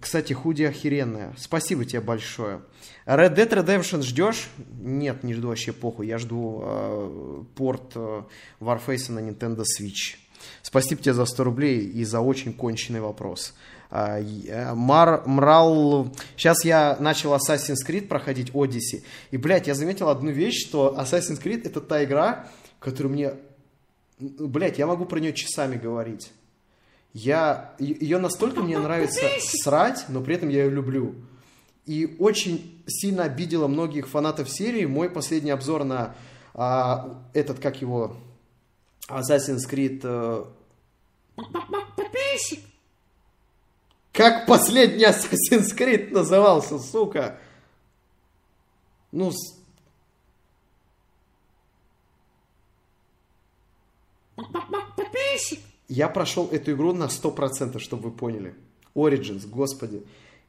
кстати, худи охеренная. Спасибо тебе большое. Red Dead Redemption ждешь? Нет, не жду вообще похуй. Я жду э, порт э, Warface на Nintendo Switch. Спасибо тебе за 100 рублей и за очень конченый вопрос. А, э, Мар, Мрал... Сейчас я начал Assassin's Creed проходить Odyssey. И, блядь, я заметил одну вещь, что Assassin's Creed это та игра, которую мне... Блядь, я могу про нее часами говорить. Я... Ее настолько мне нравится срать, но при этом я ее люблю. И очень сильно обидела многих фанатов серии мой последний обзор на а, этот, как его, Assassin's Creed... А... Как последний Assassin's Creed назывался, сука? Ну, с... Я прошел эту игру на 100%, чтобы вы поняли. Origins, господи.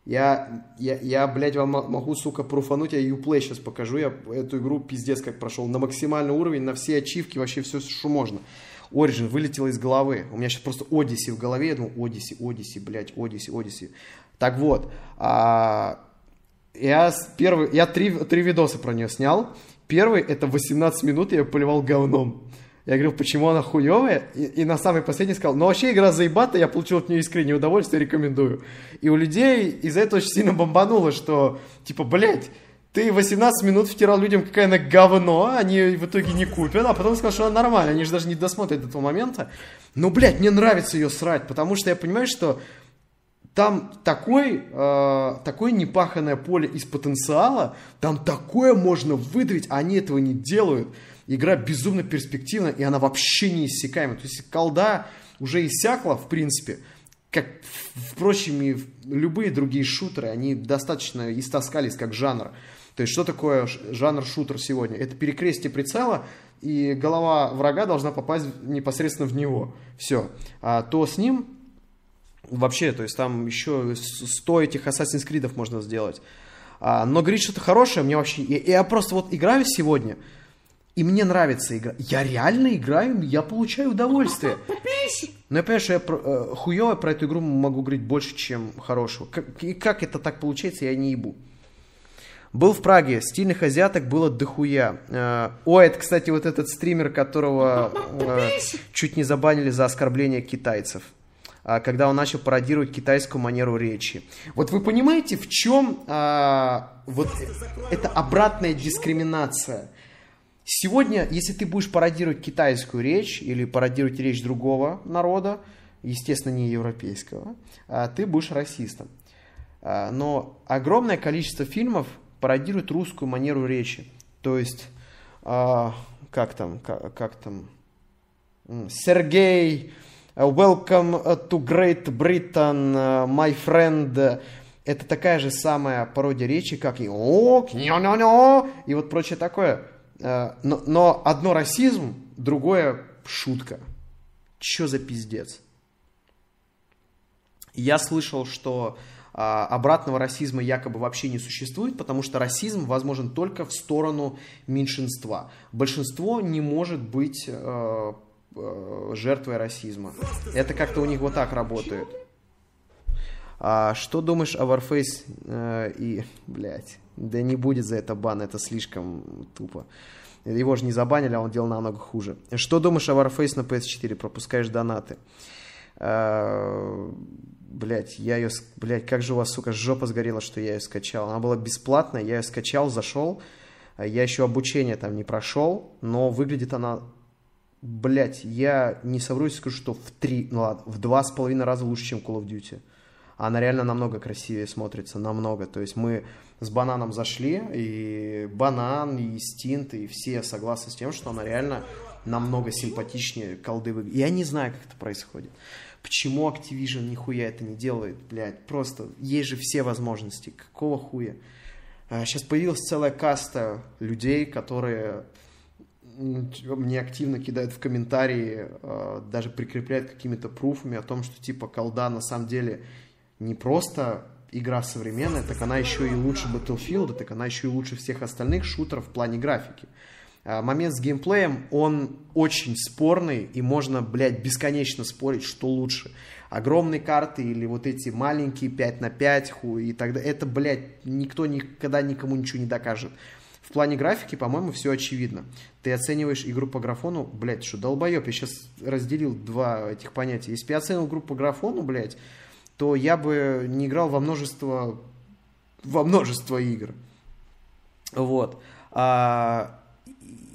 Я, я, я, блядь, вам могу, сука, пруфануть, я Uplay сейчас покажу, я эту игру пиздец как прошел. На максимальный уровень, на все ачивки, вообще все, что можно. Origin вылетело из головы. У меня сейчас просто Odyssey в голове. Я думаю, Odyssey, Odyssey, блядь, Odyssey, Odyssey. Так вот, а, я, первый, я три, три видоса про нее снял. Первый, это 18 минут, я поливал говном. Я говорил, почему она хуевая? И, и на самый последний сказал, ну вообще игра заебата, я получил от нее искреннее удовольствие, рекомендую. И у людей из-за этого очень сильно бомбануло, что, типа, блядь, ты 18 минут втирал людям, она говно, они в итоге не купят, а потом сказал, что она нормальная, они же даже не досмотрят до этого момента. Но, блядь, мне нравится ее срать, потому что я понимаю, что там такой, э, такое непаханное поле из потенциала, там такое можно выдавить, а они этого не делают. Игра безумно перспективна, и она вообще не иссякаема. То есть колда уже иссякла, в принципе, как, впрочем, и любые другие шутеры, они достаточно истаскались как жанр. То есть, что такое жанр шутер сегодня? Это перекрестие прицела, и голова врага должна попасть непосредственно в него. Все. А то с ним вообще, то есть там еще 100 этих Assassin's Creed можно сделать. А, но говорить что-то хорошее мне вообще... Я, я просто вот играю сегодня, и мне нравится игра. Я реально играю, я получаю удовольствие. <laughs> Но я понимаю, что я э, хуево про эту игру могу говорить больше, чем хорошего. Как, и как это так получается, я не ебу. Был в Праге, стильных азиаток было дохуя. Э, о, это, кстати, вот этот стример, которого э, чуть не забанили за оскорбление китайцев э, когда он начал пародировать китайскую манеру речи. Вот вы понимаете, в чем а, вот эта обратная дискриминация? Сегодня, если ты будешь пародировать китайскую речь или пародировать речь другого народа, естественно, не европейского, а, ты будешь расистом. А, но огромное количество фильмов пародирует русскую манеру речи. То есть, э, как там, как, как там, Сергей, welcome to Great Britain, my friend. Это такая же самая пародия речи, как и ок, и вот прочее такое. А, но, но одно расизм, другое шутка. Чё за пиздец? Я слышал, что а, обратного расизма якобы вообще не существует, потому что расизм возможен только в сторону меньшинства. Большинство не может быть э, э, жертвой расизма. Это как-то у них вот так работает. А что думаешь о Warface э, и... Блять, да не будет за это бан, это слишком тупо. Его же не забанили, а он делал намного хуже. Что думаешь о Warface на PS4? Пропускаешь донаты. Э, Блять, я ее, блять, как же у вас, сука, жопа сгорела, что я ее скачал. Она была бесплатная, я ее скачал, зашел. Я еще обучение там не прошел, но выглядит она, блять, я не совру, скажу, что в три, ну ладно, в два с половиной раза лучше, чем Call of Duty. она реально намного красивее смотрится, намного. То есть мы с бананом зашли, и банан, и стинт, и все согласны с тем, что она реально намного симпатичнее колды выглядит. Я не знаю, как это происходит. Почему Activision нихуя это не делает, блядь? Просто есть же все возможности. Какого хуя? Сейчас появилась целая каста людей, которые мне активно кидают в комментарии, а, даже прикрепляют какими-то пруфами о том, что типа колда на самом деле не просто игра современная, так она еще и лучше Battlefield, так она еще и лучше всех остальных шутеров в плане графики. А, момент с геймплеем, он очень спорный, и можно, блядь, бесконечно спорить, что лучше. Огромные карты или вот эти маленькие 5 на 5 хуй, и тогда это, блядь, никто никогда никому ничего не докажет. В плане графики, по-моему, все очевидно. Ты оцениваешь игру по графону, блядь, что долбоеб, я сейчас разделил два этих понятия. Если бы я оценил игру по графону, блядь, то я бы не играл во множество, во множество игр. Вот. А,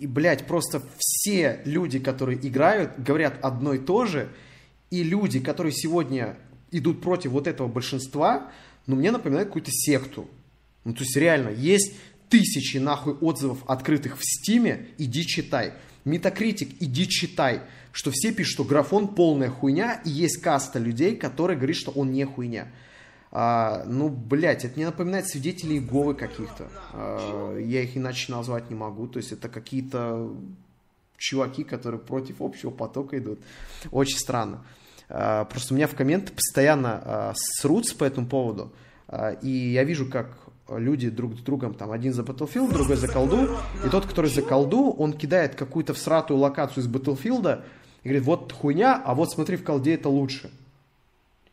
и, блядь, просто все люди, которые играют, говорят одно и то же, и люди, которые сегодня идут против вот этого большинства, ну, мне напоминают какую-то секту. Ну, то есть, реально, есть тысячи нахуй отзывов открытых в Стиме, иди читай. Метакритик, иди читай. Что все пишут, что графон полная хуйня, и есть каста людей, которые говорят, что он не хуйня. А, ну, блядь, это не напоминает свидетелей Иеговы каких-то. А, я их иначе назвать не могу. То есть это какие-то чуваки, которые против общего потока идут. Очень странно. А, просто у меня в комменты постоянно а, срутся по этому поводу. А, и я вижу, как люди друг с другом, там, один за Battlefield, другой за колду, и тот, который за колду, он кидает какую-то всратую локацию из Battlefield и говорит, вот хуйня, а вот смотри, в колде это лучше.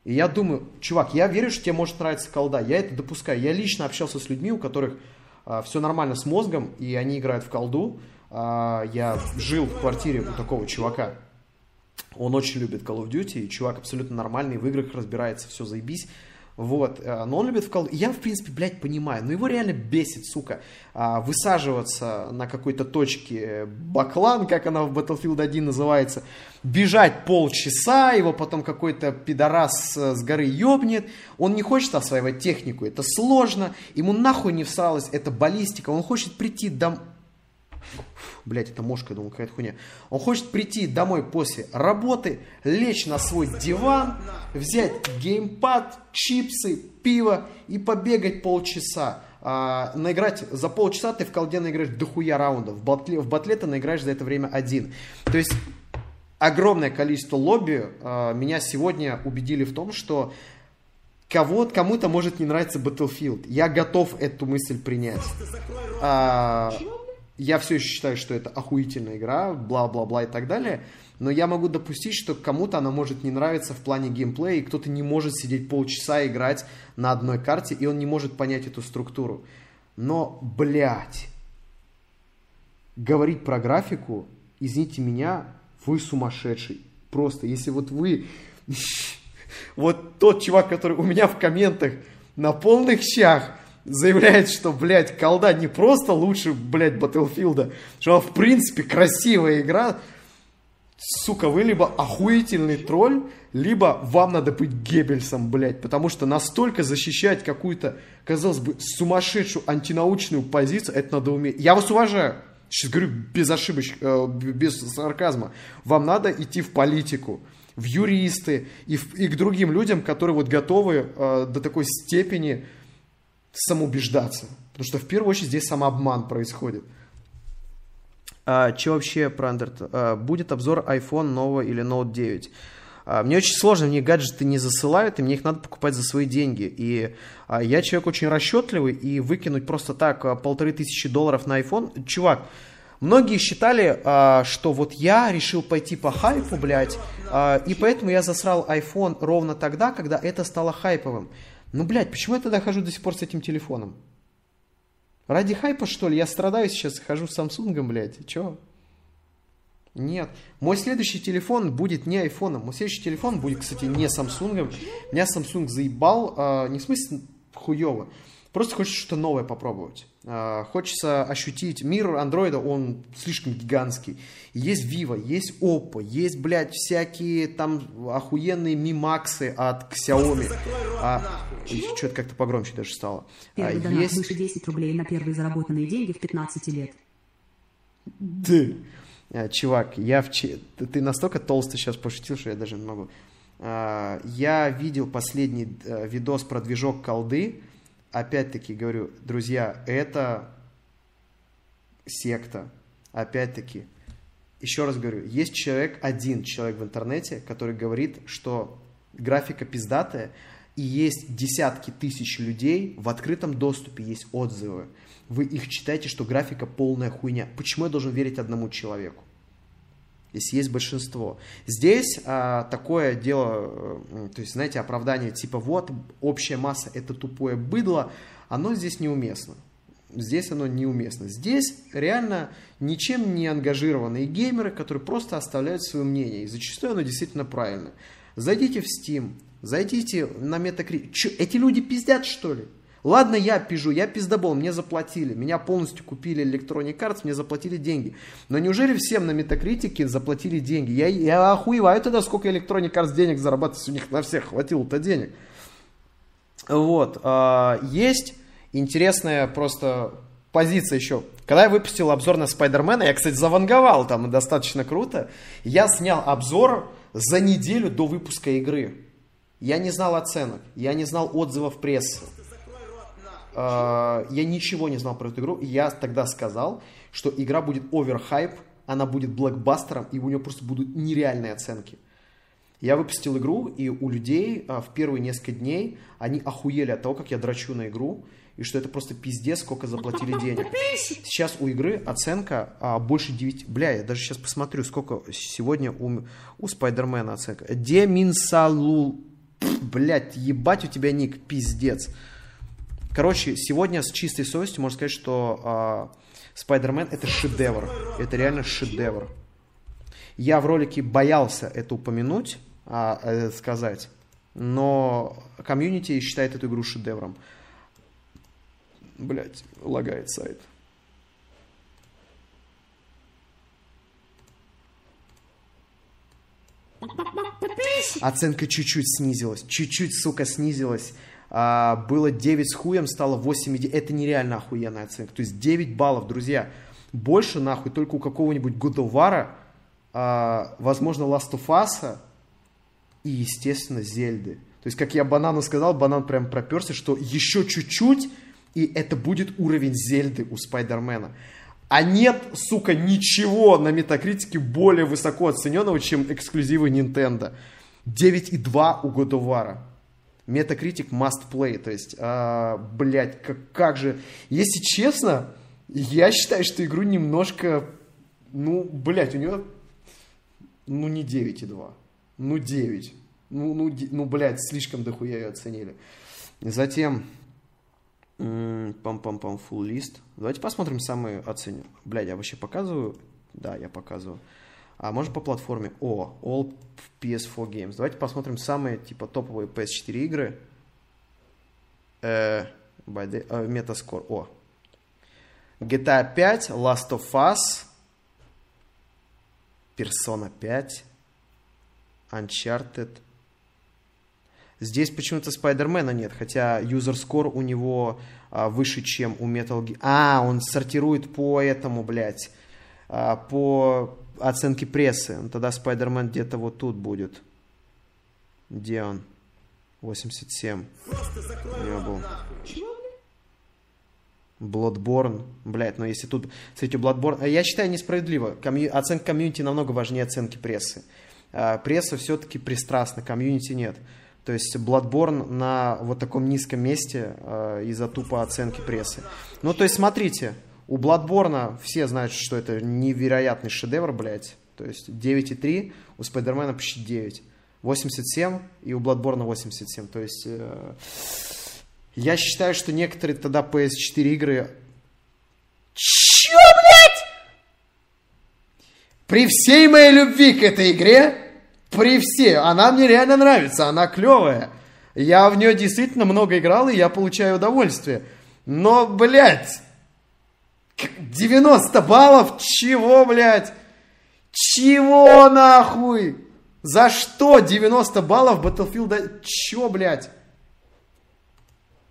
И я думаю, чувак, я верю, что тебе может нравиться колда, я это допускаю. Я лично общался с людьми, у которых а, все нормально с мозгом, и они играют в колду. А, я жил в квартире у такого чувака, он очень любит Call of Duty, и чувак абсолютно нормальный, в играх разбирается, все заебись. Вот, э, но он любит в колду. Я, в принципе, блядь, понимаю, но его реально бесит, сука, а, высаживаться на какой-то точке баклан, как она в Battlefield 1 называется, бежать полчаса, его потом какой-то пидорас с горы ёбнет, он не хочет осваивать технику, это сложно, ему нахуй не всралась эта баллистика, он хочет прийти домой, Блять, это мошка, я думал, какая-то хуйня. Он хочет прийти домой после работы, лечь на свой диван, взять геймпад, чипсы, пиво и побегать полчаса. А, наиграть за полчаса ты в колде наиграешь дохуя раундов. В батле, в батле ты наиграешь за это время один. То есть огромное количество лобби а, меня сегодня убедили в том, что кого кому-то может не нравиться Battlefield. Я готов эту мысль принять. А, я все еще считаю, что это охуительная игра, бла-бла-бла и так далее, но я могу допустить, что кому-то она может не нравиться в плане геймплея, и кто-то не может сидеть полчаса играть на одной карте, и он не может понять эту структуру. Но, блядь, говорить про графику, извините меня, вы сумасшедший. Просто, если вот вы... <laughs> Вот тот чувак, который у меня в комментах на полных щах заявляет, что, блядь, колда не просто лучше, блядь, Battlefield, что она, в принципе, красивая игра, сука, вы либо охуительный тролль, либо вам надо быть Геббельсом, блядь, потому что настолько защищать какую-то, казалось бы, сумасшедшую антинаучную позицию, это надо уметь. Я вас уважаю, сейчас говорю без ошибочек, э, без сарказма, вам надо идти в политику, в юристы и, в, и к другим людям, которые вот готовы э, до такой степени самоубеждаться. Потому что в первую очередь здесь самообман происходит. А, что вообще Android? А, будет обзор iPhone нового или Note 9? А, мне очень сложно, мне гаджеты не засылают, и мне их надо покупать за свои деньги. И а, я человек очень расчетливый, и выкинуть просто так а, полторы тысячи долларов на iPhone... Чувак, многие считали, а, что вот я решил пойти по хайпу, блядь, а, и поэтому я засрал iPhone ровно тогда, когда это стало хайповым. Ну, блядь, почему я тогда хожу до сих пор с этим телефоном? Ради хайпа, что ли? Я страдаю сейчас, хожу с Samsung, блядь. Чё? Нет. Мой следующий телефон будет не айфоном. Мой следующий телефон будет, кстати, не Samsung. Меня Samsung заебал. Э, не в смысле хуево. Просто хочется что-то новое попробовать. А, хочется ощутить мир андроида, он слишком гигантский. Есть Vivo, есть Oppo, есть, блядь, всякие там охуенные мимаксы от Xiaomi. А, что-то как-то погромче даже стало. А, Первый донат есть... выше 10 рублей на первые заработанные деньги в 15 лет. Ты, а, чувак, я вчера... Ты настолько толстый сейчас пошутил, что я даже не могу. А, Я видел последний э, видос про движок колды. Опять-таки говорю, друзья, это секта. Опять-таки, еще раз говорю, есть человек, один человек в интернете, который говорит, что графика пиздатая, и есть десятки тысяч людей в открытом доступе, есть отзывы. Вы их читаете, что графика полная хуйня. Почему я должен верить одному человеку? Если есть большинство. Здесь а, такое дело, э, то есть, знаете, оправдание типа вот, общая масса это тупое быдло, оно здесь неуместно. Здесь оно неуместно. Здесь реально ничем не ангажированные геймеры, которые просто оставляют свое мнение. И зачастую оно действительно правильно. Зайдите в Steam, зайдите на Metacritic. Чё, эти люди пиздят, что ли? Ладно, я пижу, я пиздобол, мне заплатили. Меня полностью купили Electronic Arts, мне заплатили деньги. Но неужели всем на Метакритике заплатили деньги? Я, я охуеваю тогда, сколько Electronic Arts денег зарабатывать, у них на всех хватило-то денег. Вот. а, Есть интересная просто позиция еще. Когда я выпустил обзор на Спайдермена, я, кстати, заванговал там достаточно круто. Я снял обзор за неделю до выпуска игры. Я не знал оценок, я не знал отзывов прессы. А, Я ничего не знал про эту игру. И я тогда сказал, что игра будет оверхайп, она будет блокбастером, и у нее просто будут нереальные оценки. Я выпустил игру, и у людей а, в первые несколько дней они охуели от того, как я драчу на игру, и что это просто пиздец, сколько заплатили денег. Сейчас у игры оценка а, больше 9... Бля, я даже сейчас посмотрю, сколько сегодня у, у Спайдермена оценка. Деминсалул... Блять, ебать у тебя ник, пиздец. Короче, сегодня с чистой совестью можно сказать, что Спайдермен это шедевр. Это реально шедевр. Я в ролике боялся это упомянуть, а, э, сказать, но комьюнити считает эту игру шедевром. Блять, лагает сайт. Оценка чуть-чуть снизилась. Чуть-чуть, сука, снизилась. А, было 9 с хуем, стало 8,9. Это нереально охуенная оценка. То есть 9 баллов, друзья. Больше, нахуй, только у какого-нибудь Гудовара, а, возможно, Last of Us и, естественно, Зельды. То есть, как я Банану сказал, Банан прям проперся, что еще чуть-чуть, и это будет уровень Зельды у Спайдермена. А нет, сука, ничего на Метакритике более высоко оцененного, чем эксклюзивы Nintendo. 9,2 у Годовара. Метакритик must play. То есть, а, блядь, как, как же... Если честно, я считаю, что игру немножко... Ну, блядь, у нее... Ну, не 9,2. Ну, 9. Ну, ну, ну, блядь, слишком дохуя ее оценили. Затем... Пам-пам-пам, full лист. Давайте посмотрим самые оценю. Блядь, я вообще показываю? Да, я показываю. А может по платформе? О, All PS4 Games. Давайте посмотрим самые типа топовые PS4 игры. Э, by the, э. О. GTA 5, Last of Us, Persona 5, Uncharted. Здесь почему-то Спайдермена нет, хотя score у него а, выше, чем у Metal Gear. А, он сортирует по этому, блядь, а, по оценке прессы. Ну, Тогда Спайдермен где-то вот тут будет. Где он? 87. У него был. Bloodborne. Блядь, но если тут... Кстати, Bloodborne... Я считаю несправедливо. Комью... Оценка комьюнити намного важнее оценки прессы. А, Пресса все-таки пристрастна, комьюнити нет. То есть Bloodborne на вот таком низком месте а, из-за тупо оценки прессы. Ну, то есть, смотрите, у Bloodborne все знают, что это невероятный шедевр, блядь. То есть 9,3, у Спайдермена почти 9. 87 и у Bloodborne 87. То есть э, я считаю, что некоторые тогда PS4 игры... Чё, блядь? При всей моей любви к этой игре, при всей, она мне реально нравится, она клевая. Я в нее действительно много играл, и я получаю удовольствие. Но, блядь, 90 баллов? Чего, блядь? Чего нахуй? За что 90 баллов Battlefield? Чё, блядь?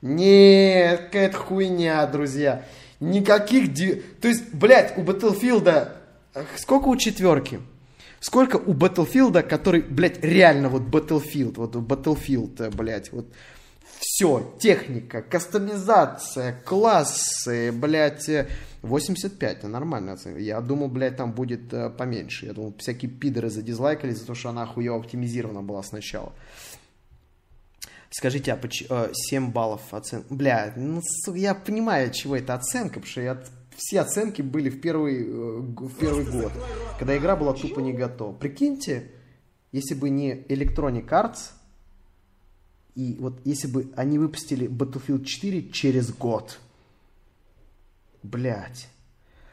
Нет, какая-то хуйня, друзья. Никаких... То есть, блядь, у Battlefield... Сколько у четверки? Сколько у Battlefield, который, блядь, реально вот Battlefield, вот Battlefield, блядь, вот все, техника, кастомизация, классы, блядь, э, 85, нормально оценка. Я думал, блядь, там будет э, поменьше. Я думал, всякие пидоры задизлайкали за то, что она хуево оптимизирована была сначала. Скажите, а поч- э, 7 баллов оценка? Бля, ну, я понимаю, чего это оценка, потому что я- все оценки были в первый, э, в первый год, когда игра была тупо не готова. Прикиньте, если бы не Electronic Arts, и вот если бы они выпустили Battlefield 4 через год, блять,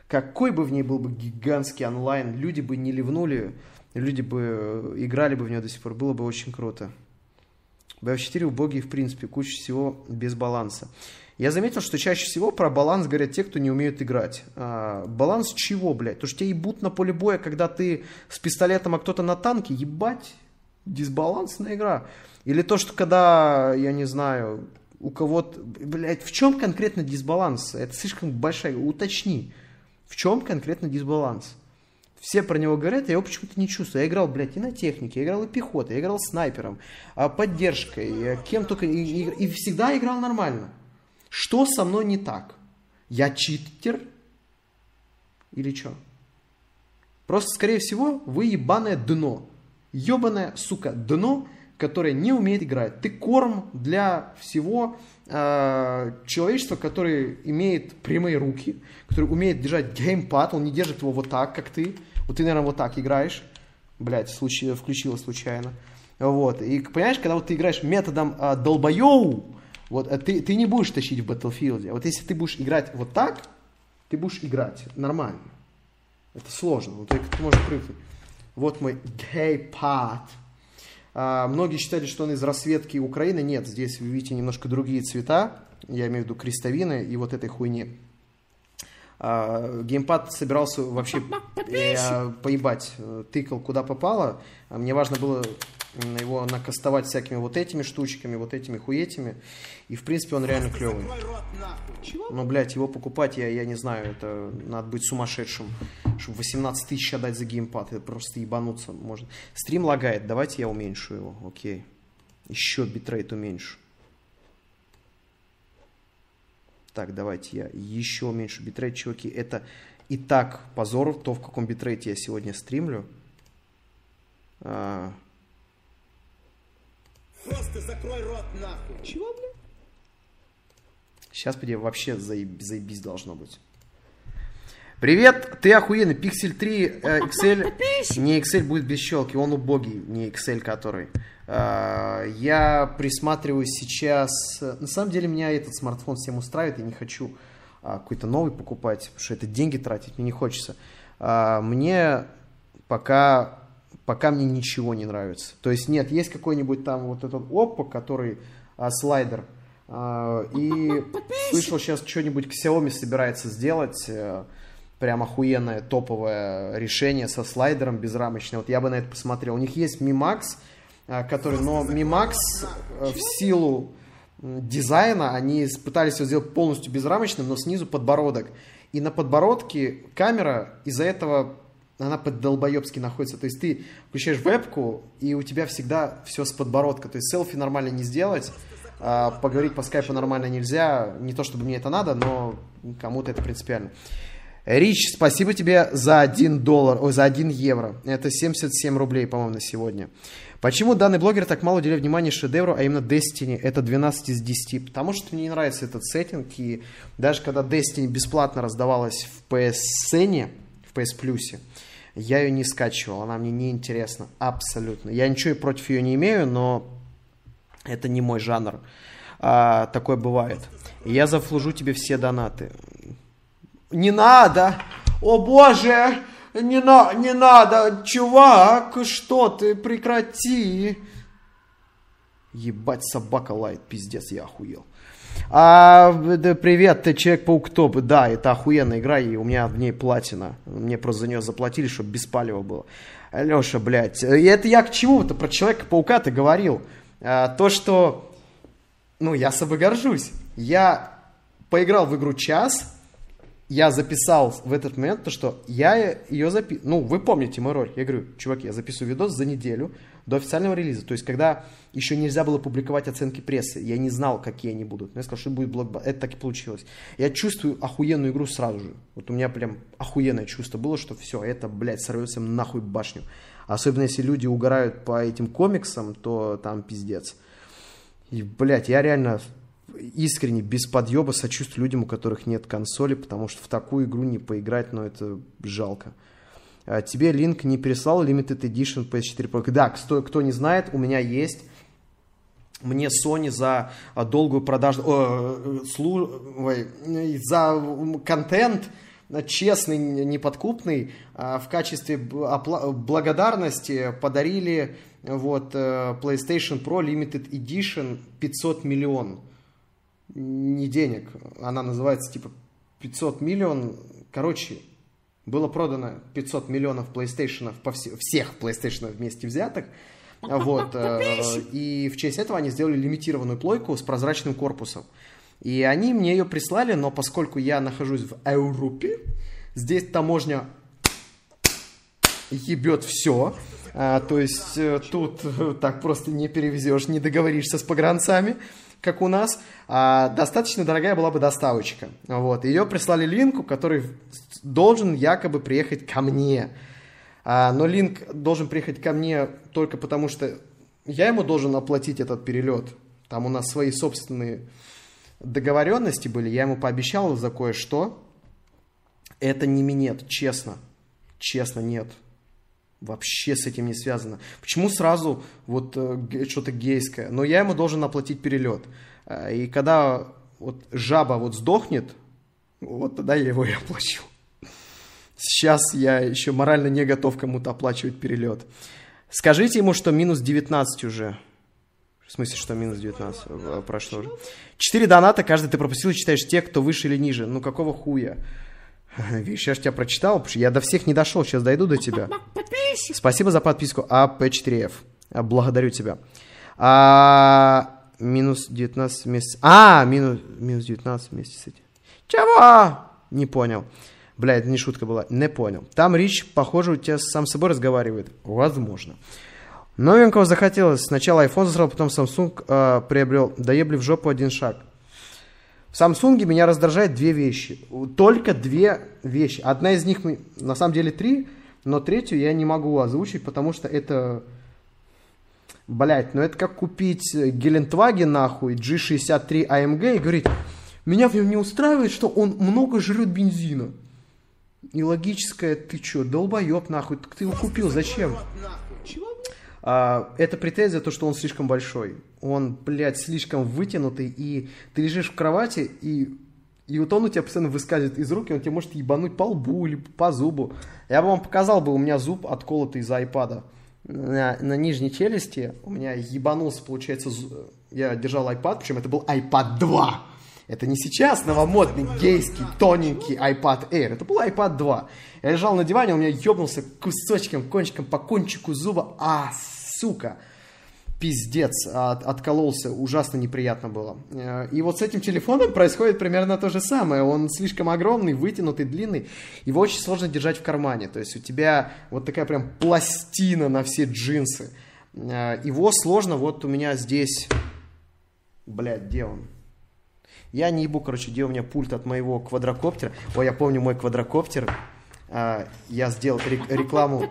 какой бы в ней был бы гигантский онлайн, люди бы не ливнули, люди бы э, играли бы в нее до сих пор, было бы очень круто. BF4 убогий, в принципе, куча всего без баланса. Я заметил, что чаще всего про баланс говорят те, кто не умеют играть. А, баланс чего, блядь? То, что тебя ебут на поле боя, когда ты с пистолетом, а кто-то на танке, ебать, дисбалансная игра. Или то, что когда, я не знаю, у кого-то... Блядь, в чем конкретно дисбаланс? Это слишком большая... Уточни. В чем конкретно дисбаланс? Все про него говорят, я его почему-то не чувствую. Я играл, блядь, и на технике, я играл и пехотой, я играл снайпером, а, поддержкой, кем только... И, и- и всегда играл нормально. Что со мной не так? Я читер? Или что? Просто, скорее всего, вы ебаное дно. Ебаное, сука, дно, которое не умеет играть. Ты корм для всего э, человечества, которое имеет прямые руки, который умеет держать геймпад, он не держит его вот так, как ты. Вот ты, наверное, вот так играешь. Блять, случай, включила случайно. Вот. И понимаешь, когда вот ты играешь методом э, долбоёу, вот э, ты, ты не будешь тащить в Battlefield. Вот если ты будешь играть вот так, ты будешь играть нормально. Это сложно, но ты, ты можешь привыкнуть. Вот мой гейпад. А, многие считали, что он из рассветки Украины. Нет, здесь вы видите немножко другие цвета. Я имею в виду крестовины и вот этой хуйни. А, геймпад собирался вообще поебать. Тыкал куда попало. Мне важно было его накастовать всякими вот этими штучками, вот этими хуетями. И в принципе он реально клевый. Но, блядь, его покупать, я, я не знаю, это надо быть сумасшедшим, чтобы 18 тысяч отдать за геймпад, это просто ебануться можно. Стрим лагает, давайте я уменьшу его, окей. Еще битрейт уменьшу. Так, давайте я еще уменьшу битрейт, чуваки. Это и так позор, то, в каком битрейте я сегодня стримлю. А, Просто закрой рот нахуй. Чего, бля? Сейчас, поди, вообще заеб- заебись должно быть. Привет, ты охуенный. Pixel 3 э, XL. Не XL будет без щелки, он убогий, не XL который. А, я присматриваюсь сейчас... э, На самом деле меня этот смартфон всем устраивает, я не хочу а, какой-то новый покупать, потому что это деньги тратить мне не хочется. А, мне пока, пока мне ничего не нравится. То есть нет, есть какой-нибудь там вот этот Oppo, который а, слайдер, а, и слышал, сейчас что-нибудь Xiaomi собирается сделать. э, Прям охуенное топовое решение со слайдером безрамочным. Вот я бы на это посмотрел. У них есть Mi Max, а, который, но Mi Max э, в силу дизайна, они пытались его сделать полностью безрамочным, но снизу подбородок. И на подбородке камера из-за этого она под долбоебски находится. То есть ты включаешь вебку, и у тебя всегда все с подбородка. То есть селфи нормально не сделать, а, поговорить по скайпу нормально нельзя. Не то чтобы мне это надо, но кому-то это принципиально. Рич, спасибо тебе за 1 доллар, ой, за 1 евро. Это 77 рублей, по-моему, на сегодня. Почему данный блогер так мало уделяет внимания шедевру, а именно Destiny? Это 12 из 10. Потому что мне не нравится этот сеттинг. И даже когда Destiny бесплатно раздавалась в PSN, в PS Plus, я ее не скачивал. Она мне не интересна абсолютно. Я ничего и против ее не имею, но это не мой жанр. А, такое бывает. Я заслужу тебе все донаты. Не надо! О боже! Не, на, не надо! Чувак, что ты? Прекрати! Ебать, собака лает, пиздец, я охуел. А, да, привет, ты Человек-паук топ. Да, это охуенная игра, и у меня в ней платина. Мне просто за нее заплатили, чтобы без палева было. Леша, блядь, и это я к чему-то про Человека-паука ты говорил. А, то, что, ну, я собой горжусь. Я поиграл в игру час, я записал в этот момент то, что я ее записываю. Ну, вы помните мой роль. Я говорю, чуваки, я записываю видос за неделю до официального релиза. То есть, когда еще нельзя было публиковать оценки прессы, я не знал, какие они будут. Но я сказал, что будет блокбастер. Это так и получилось. Я чувствую охуенную игру сразу же. Вот у меня прям охуенное чувство было, что все, это, блядь, сорвется нахуй башню. Особенно если люди угорают по этим комиксам, то там пиздец. И, блядь, я реально искренне, без подъеба сочувствую людям, у которых нет консоли, потому что в такую игру не поиграть, но это жалко. А тебе Link не переслал Limited Edition PS4 Pro. Да, кто, кто не знает, у меня есть. Мне Sony за а, долгую продажу, э, слу, ой, за контент честный, неподкупный, в качестве благодарности подарили вот э, PlayStation Pro Limited Edition 500 миллион не денег, она называется типа 500 миллион, короче, было продано 500 миллионов PlayStation по вс- всех PlayStation вместе взятых, <laughs> вот, э, и в честь этого они сделали лимитированную плойку с прозрачным корпусом. И они мне ее прислали, но поскольку я нахожусь в Европе, здесь таможня ебет все. А, то есть э, тут э, так просто не перевезешь, не договоришься с погранцами как у нас, а, достаточно дорогая была бы доставочка. Вот. Ее прислали линку, который должен якобы приехать ко мне. А, но линк должен приехать ко мне только потому, что я ему должен оплатить этот перелет. Там у нас свои собственные договоренности были. Я ему пообещал за кое-что. Это не минет, честно. Честно, нет. Вообще с этим не связано. Почему сразу вот э, что-то гейское? Но я ему должен оплатить перелет. Э, и когда вот жаба вот сдохнет, вот тогда я его и оплачу. Сейчас я еще морально не готов кому-то оплачивать перелет. Скажите ему, что минус 19 уже. В смысле, что минус 19 э, прошло уже. Четыре доната, каждый ты пропустил, читаешь те, кто выше или ниже. Ну какого хуя? <laughs> Видишь, я же тебя прочитал, потому что я до всех не дошел, сейчас дойду до тебя. Спасибо за подписку АП4Ф. Благодарю тебя. А, минус 19 вместе... А, минус, минус 19 вместе с этим. Чего? Не понял. Бля, это не шутка была. Не понял. Там Рич, похоже, у тебя сам с собой разговаривает. Возможно. Новенького захотелось. Сначала iPhone засрал, потом Samsung э, приобрел. Доебли в жопу один шаг. В Samsung меня раздражает две вещи. Только две вещи. Одна из них, на самом деле, три, но третью я не могу озвучить, потому что это... Блять, ну это как купить Гелендваген нахуй, G63 AMG и говорить, меня в нем не устраивает, что он много жрет бензина. И логическое, ты чё, долбоеб нахуй, ты его купил, зачем? А, это претензия, то, что он слишком большой. Он, блядь, слишком вытянутый, и ты лежишь в кровати, и, и вот он у тебя постоянно выскальзывает из рук, и он тебе может ебануть по лбу или по зубу. Я бы вам показал бы, у меня зуб отколотый из айпада. На, на нижней челюсти у меня ебанулся, получается, я держал iPad, причем это был iPad 2. Это не сейчас новомодный, гейский, тоненький iPad Air. Это был iPad 2. Я лежал на диване, у меня ебнулся кусочком, кончиком по кончику зуба. А, сука, пиздец, от, откололся, ужасно неприятно было. Э, и вот с этим телефоном происходит примерно то же самое. Он слишком огромный, вытянутый, длинный, его очень сложно держать в кармане. То есть у тебя вот такая прям пластина на все джинсы. Э, его сложно, вот у меня здесь... Блядь, где он? Я не ебу, короче, где у меня пульт от моего квадрокоптера. Ой, я помню мой квадрокоптер. А, я сделал рекламу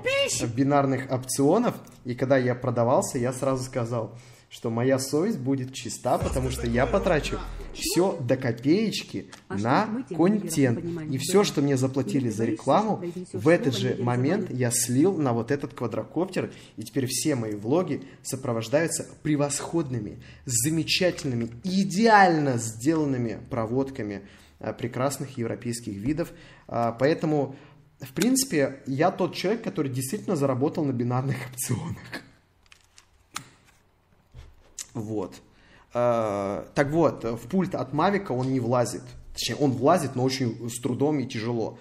бинарных опционов, и когда я продавался, я сразу сказал, что моя совесть будет чиста, потому что я потрачу все до копеечки а на контент. И все, что мне заплатили за рекламу, в этот же момент я слил на вот этот квадрокоптер, и теперь все мои влоги сопровождаются превосходными, замечательными, идеально сделанными проводками а, прекрасных европейских видов. Поэтому в принципе, я тот человек, который действительно заработал на бинарных опционах. Вот. Э, так вот, в пульт от Мавика он не влазит. Точнее, он влазит, но очень с трудом и тяжело.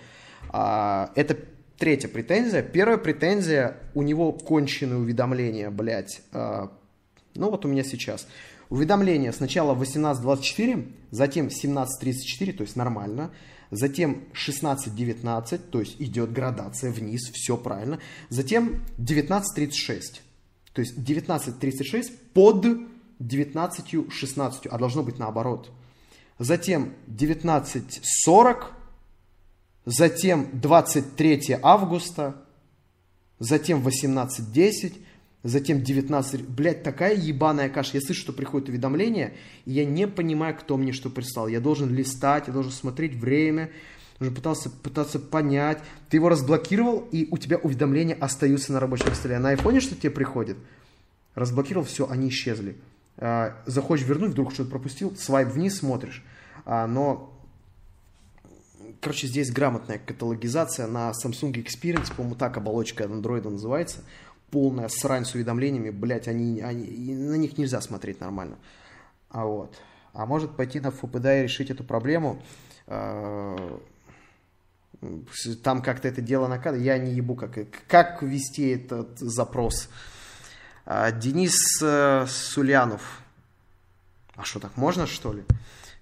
А, это третья претензия. Первая претензия, у него конченые уведомления, блядь. А, ну вот у меня сейчас. Уведомление сначала 18.24, затем 17.34, то есть нормально. Затем 16.19, то есть идет градация вниз, все правильно. Затем 19.36, то есть 19.36 под 19.16, а должно быть наоборот. Затем 19.40, затем 23 августа, затем 18.10, затем 19... Блядь, такая ебаная каша. Я слышу, что приходит уведомление, и я не понимаю, кто мне что прислал. Я должен листать, я должен смотреть время, должен пытаться, пытаться понять. Ты его разблокировал, и у тебя уведомления остаются на рабочем столе. А на айфоне что тебе приходит? Разблокировал, все, они исчезли. А, захочешь вернуть, вдруг что-то пропустил, свайп вниз, смотришь. А, но короче, здесь грамотная каталогизация на Samsung Experience, по-моему, так оболочка Android называется полная срань с уведомлениями, блядь, они, они, на них нельзя смотреть нормально. А вот. А может пойти на ФПД и решить эту проблему. А, там как-то это дело накатывает. Я не ебу, как, как вести этот запрос. А, Денис э, Сулянов. А что, так можно, что ли?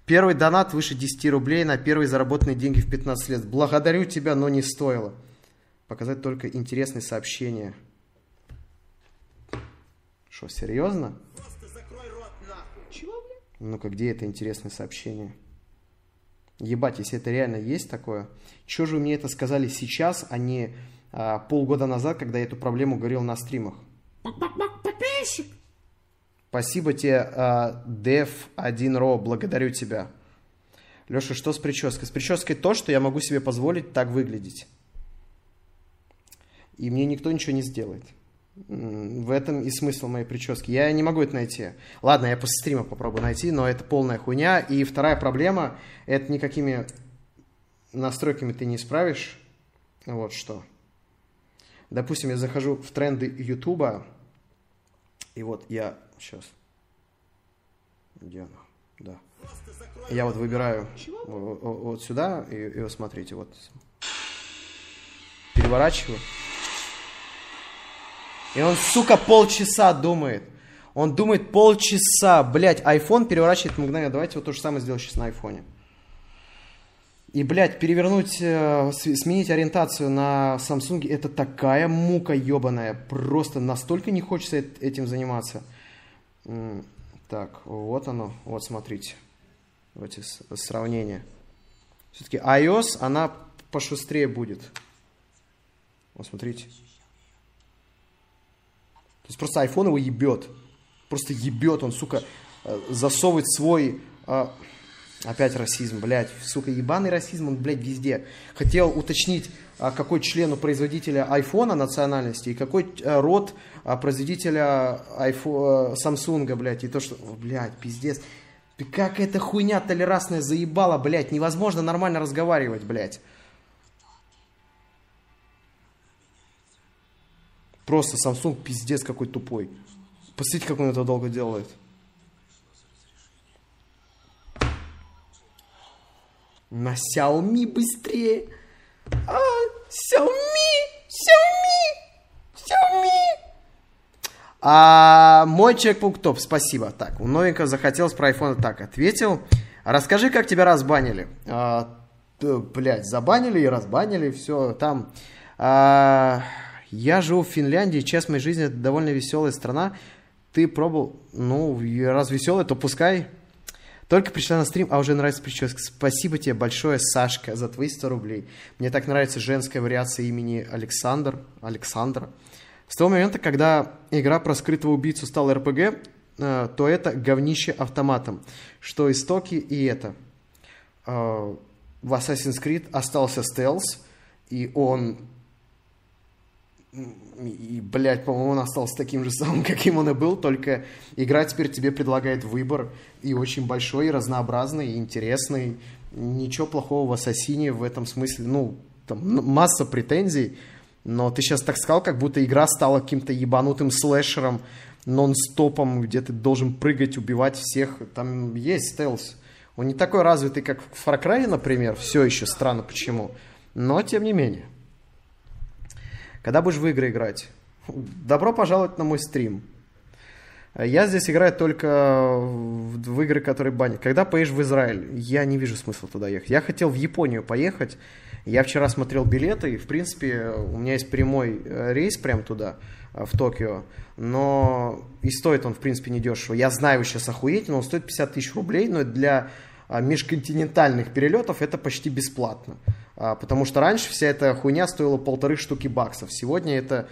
Первый донат выше 10 рублей на первые заработанные деньги в 15 лет. Благодарю тебя, но не стоило. Показать только интересные сообщения. Что, серьезно? Просто закрой рот нахуй. Чего, блядь? Ну-ка, где это интересное сообщение? Ебать, если это реально есть такое, что же вы мне это сказали сейчас, а не а, полгода назад, когда я эту проблему говорил на стримах? Подписчик. Спасибо тебе, а, Dev1Ro, благодарю тебя. Леша, что с прической? С прической то, что я могу себе позволить так выглядеть. И мне никто ничего не сделает. В этом и смысл моей прически. Я не могу это найти. Ладно, я после стрима попробую найти, но это полная хуйня. И вторая проблема, это никакими настройками ты не исправишь. Вот что. Допустим, я захожу в тренды Ютуба, и вот я сейчас. Где она? Да. Я вот выбираю вот, сюда, и, и вот смотрите, вот. Переворачиваю. И он, сука, полчаса думает. Он думает полчаса. Блять, iPhone переворачивает мгновенно. Давайте вот то же самое сделаем сейчас на айфоне. И, блядь, перевернуть, э, сменить ориентацию на Samsung, это такая мука ебаная. Просто настолько не хочется этим заниматься. Так, вот оно. Вот, смотрите. Вот эти сравнения. Все-таки iOS, она пошустрее будет. Вот, смотрите. То есть просто iPhone его ебет. Просто ебет, он, сука, э, засовывает свой... Э, опять расизм, блядь, сука, ебаный расизм, он, блядь, везде. Хотел уточнить, а, какой член у производителя айфона национальности и какой э, род а, производителя iPhone, Samsung, блядь, и то, что, блядь, пиздец. Как эта хуйня толерасная заебала, блядь, невозможно нормально разговаривать, блядь. Просто Samsung пиздец какой тупой. Посмотрите, как он это долго делает. На Xiaomi быстрее. А, Xiaomi, Xiaomi, Xiaomi. А, мой чекбук топ, спасибо. Так, у новенького захотелось про iPhone так, ответил. Расскажи, как тебя разбанили. А, блять, забанили и разбанили, все там. А, я живу в Финляндии, часть моей жизни это довольно веселая страна. Ты пробовал? Ну, раз веселая, то пускай. Только пришла на стрим, а уже нравится прическа. Спасибо тебе большое, Сашка, за твои 100 рублей. Мне так нравится женская вариация имени Александр. Александра. С того момента, когда игра про скрытого убийцу стала РПГ, э, то это говнище автоматом. Что истоки и это. Э, в Assassin's Creed остался стелс, и он и, блядь, по-моему, он остался таким же самым, <laughs> каким он и был, только игра теперь тебе предлагает выбор и очень большой, и разнообразный, и интересный. Ничего плохого в Ассасине в этом смысле, ну, там масса претензий, но ты сейчас так сказал, как будто игра стала каким-то ебанутым слэшером, нон-стопом, где ты должен прыгать, убивать всех. Там есть стелс. Он не такой развитый, как в Far Cry, например. Все еще странно почему. Но, тем не менее. Когда будешь в игры играть? Добро пожаловать на мой стрим. Я здесь играю только в, игры, которые банят. Когда поедешь в Израиль, я не вижу смысла туда ехать. Я хотел в Японию поехать. Я вчера смотрел билеты, и, в принципе, у меня есть прямой э, рейс прям туда, э, в Токио. Но и стоит он, в принципе, недешево. Я знаю его сейчас охуеть, но он стоит 50 тысяч рублей, но для а, межконтинентальных перелетов это почти бесплатно. А, потому что раньше вся эта хуйня стоила полторы штуки баксов. Сегодня это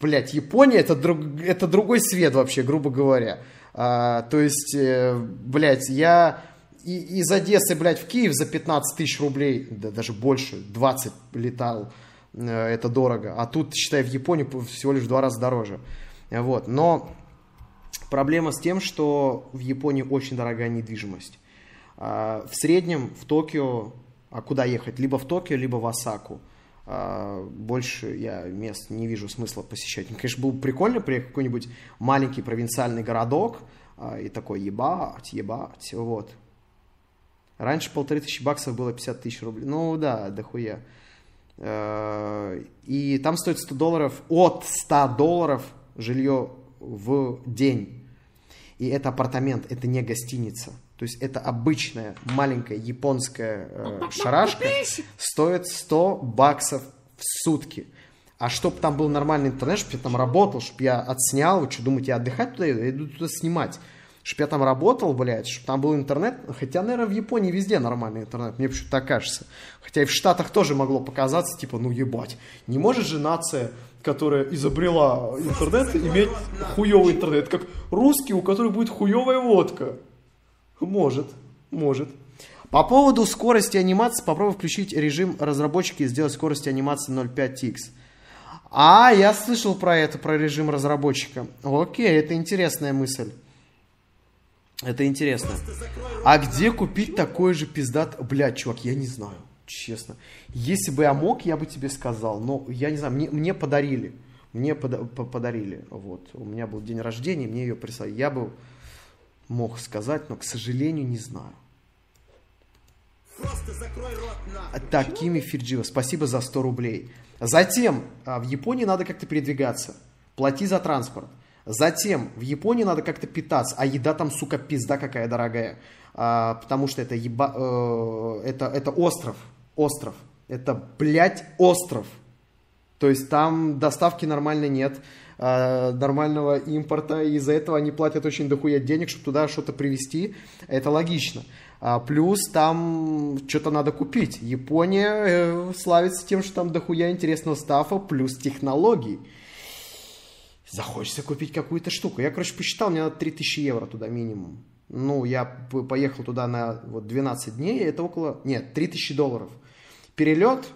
блядь, Япония это, друг, это другой свет вообще, грубо говоря. А, то есть, э, блядь, я и, из Одессы, блядь, в Киев за 15 тысяч рублей, да даже больше, 20 летал, э, это дорого. А тут, считай, в Японию всего лишь в два раза дороже. Вот, но проблема с тем, что в Японии очень дорогая недвижимость. А, в среднем в Токио, а куда ехать? Либо в Токио, либо в Осаку. А, больше я мест не вижу смысла посещать. Конечно, было бы прикольно приехать в какой-нибудь маленький провинциальный городок а, и такой ебать, ебать, вот. Раньше полторы тысячи баксов было 50 тысяч рублей. Ну да, дохуя. А, и там стоит 100 долларов, от 100 долларов жилье в день. И это апартамент, это не гостиница. То есть это обычная маленькая японская э, шарашка стоит 100 баксов в сутки. А чтобы там был нормальный интернет, чтобы я там работал, чтобы я отснял, вы что думаете, я отдыхать туда иду? Я иду туда снимать. Чтобы я там работал, блядь, чтобы там был интернет. Хотя, наверное, в Японии везде нормальный интернет, мне почему-то так кажется. Хотя и в Штатах тоже могло показаться, типа, ну ебать, не может же нация которая изобрела интернет, иметь хуевый интернет, как русский, у которых будет хуевая водка. Может, может. По поводу скорости анимации, попробуй включить режим разработчики и сделать скорость анимации 0.5x. А, я слышал про это, про режим разработчика. Окей, это интересная мысль. Это интересно. А где купить такой же пиздат... Блядь, чувак, я не знаю, честно. Если бы я мог, я бы тебе сказал. Но я не знаю, мне, мне подарили. Мне пода подарили. Вот. У меня был день рождения, мне ее прислали. Я бы мог сказать, но, к сожалению, не знаю. Такими Фирджио, спасибо за 100 рублей. Затем а, в Японии надо как-то передвигаться. Плати за транспорт. Затем в Японии надо как-то питаться, а еда там, сука, пизда какая дорогая. А, потому что это, еба, э, это, это остров. Остров. Это, блядь, остров. То есть там доставки нормально нет. Э, нормального импорта, и из-за этого они платят очень дохуя денег, чтобы туда что-то привезти. Это логично. А, плюс там что-то надо купить. Япония э, славится тем, что там дохуя интересного стафа, плюс технологий. Захочется купить какую-то штуку. Я, короче, посчитал, мне надо 3000 евро туда минимум. Ну, я поехал туда на вот 12 дней, это около... Нет, 3000 долларов. Перелет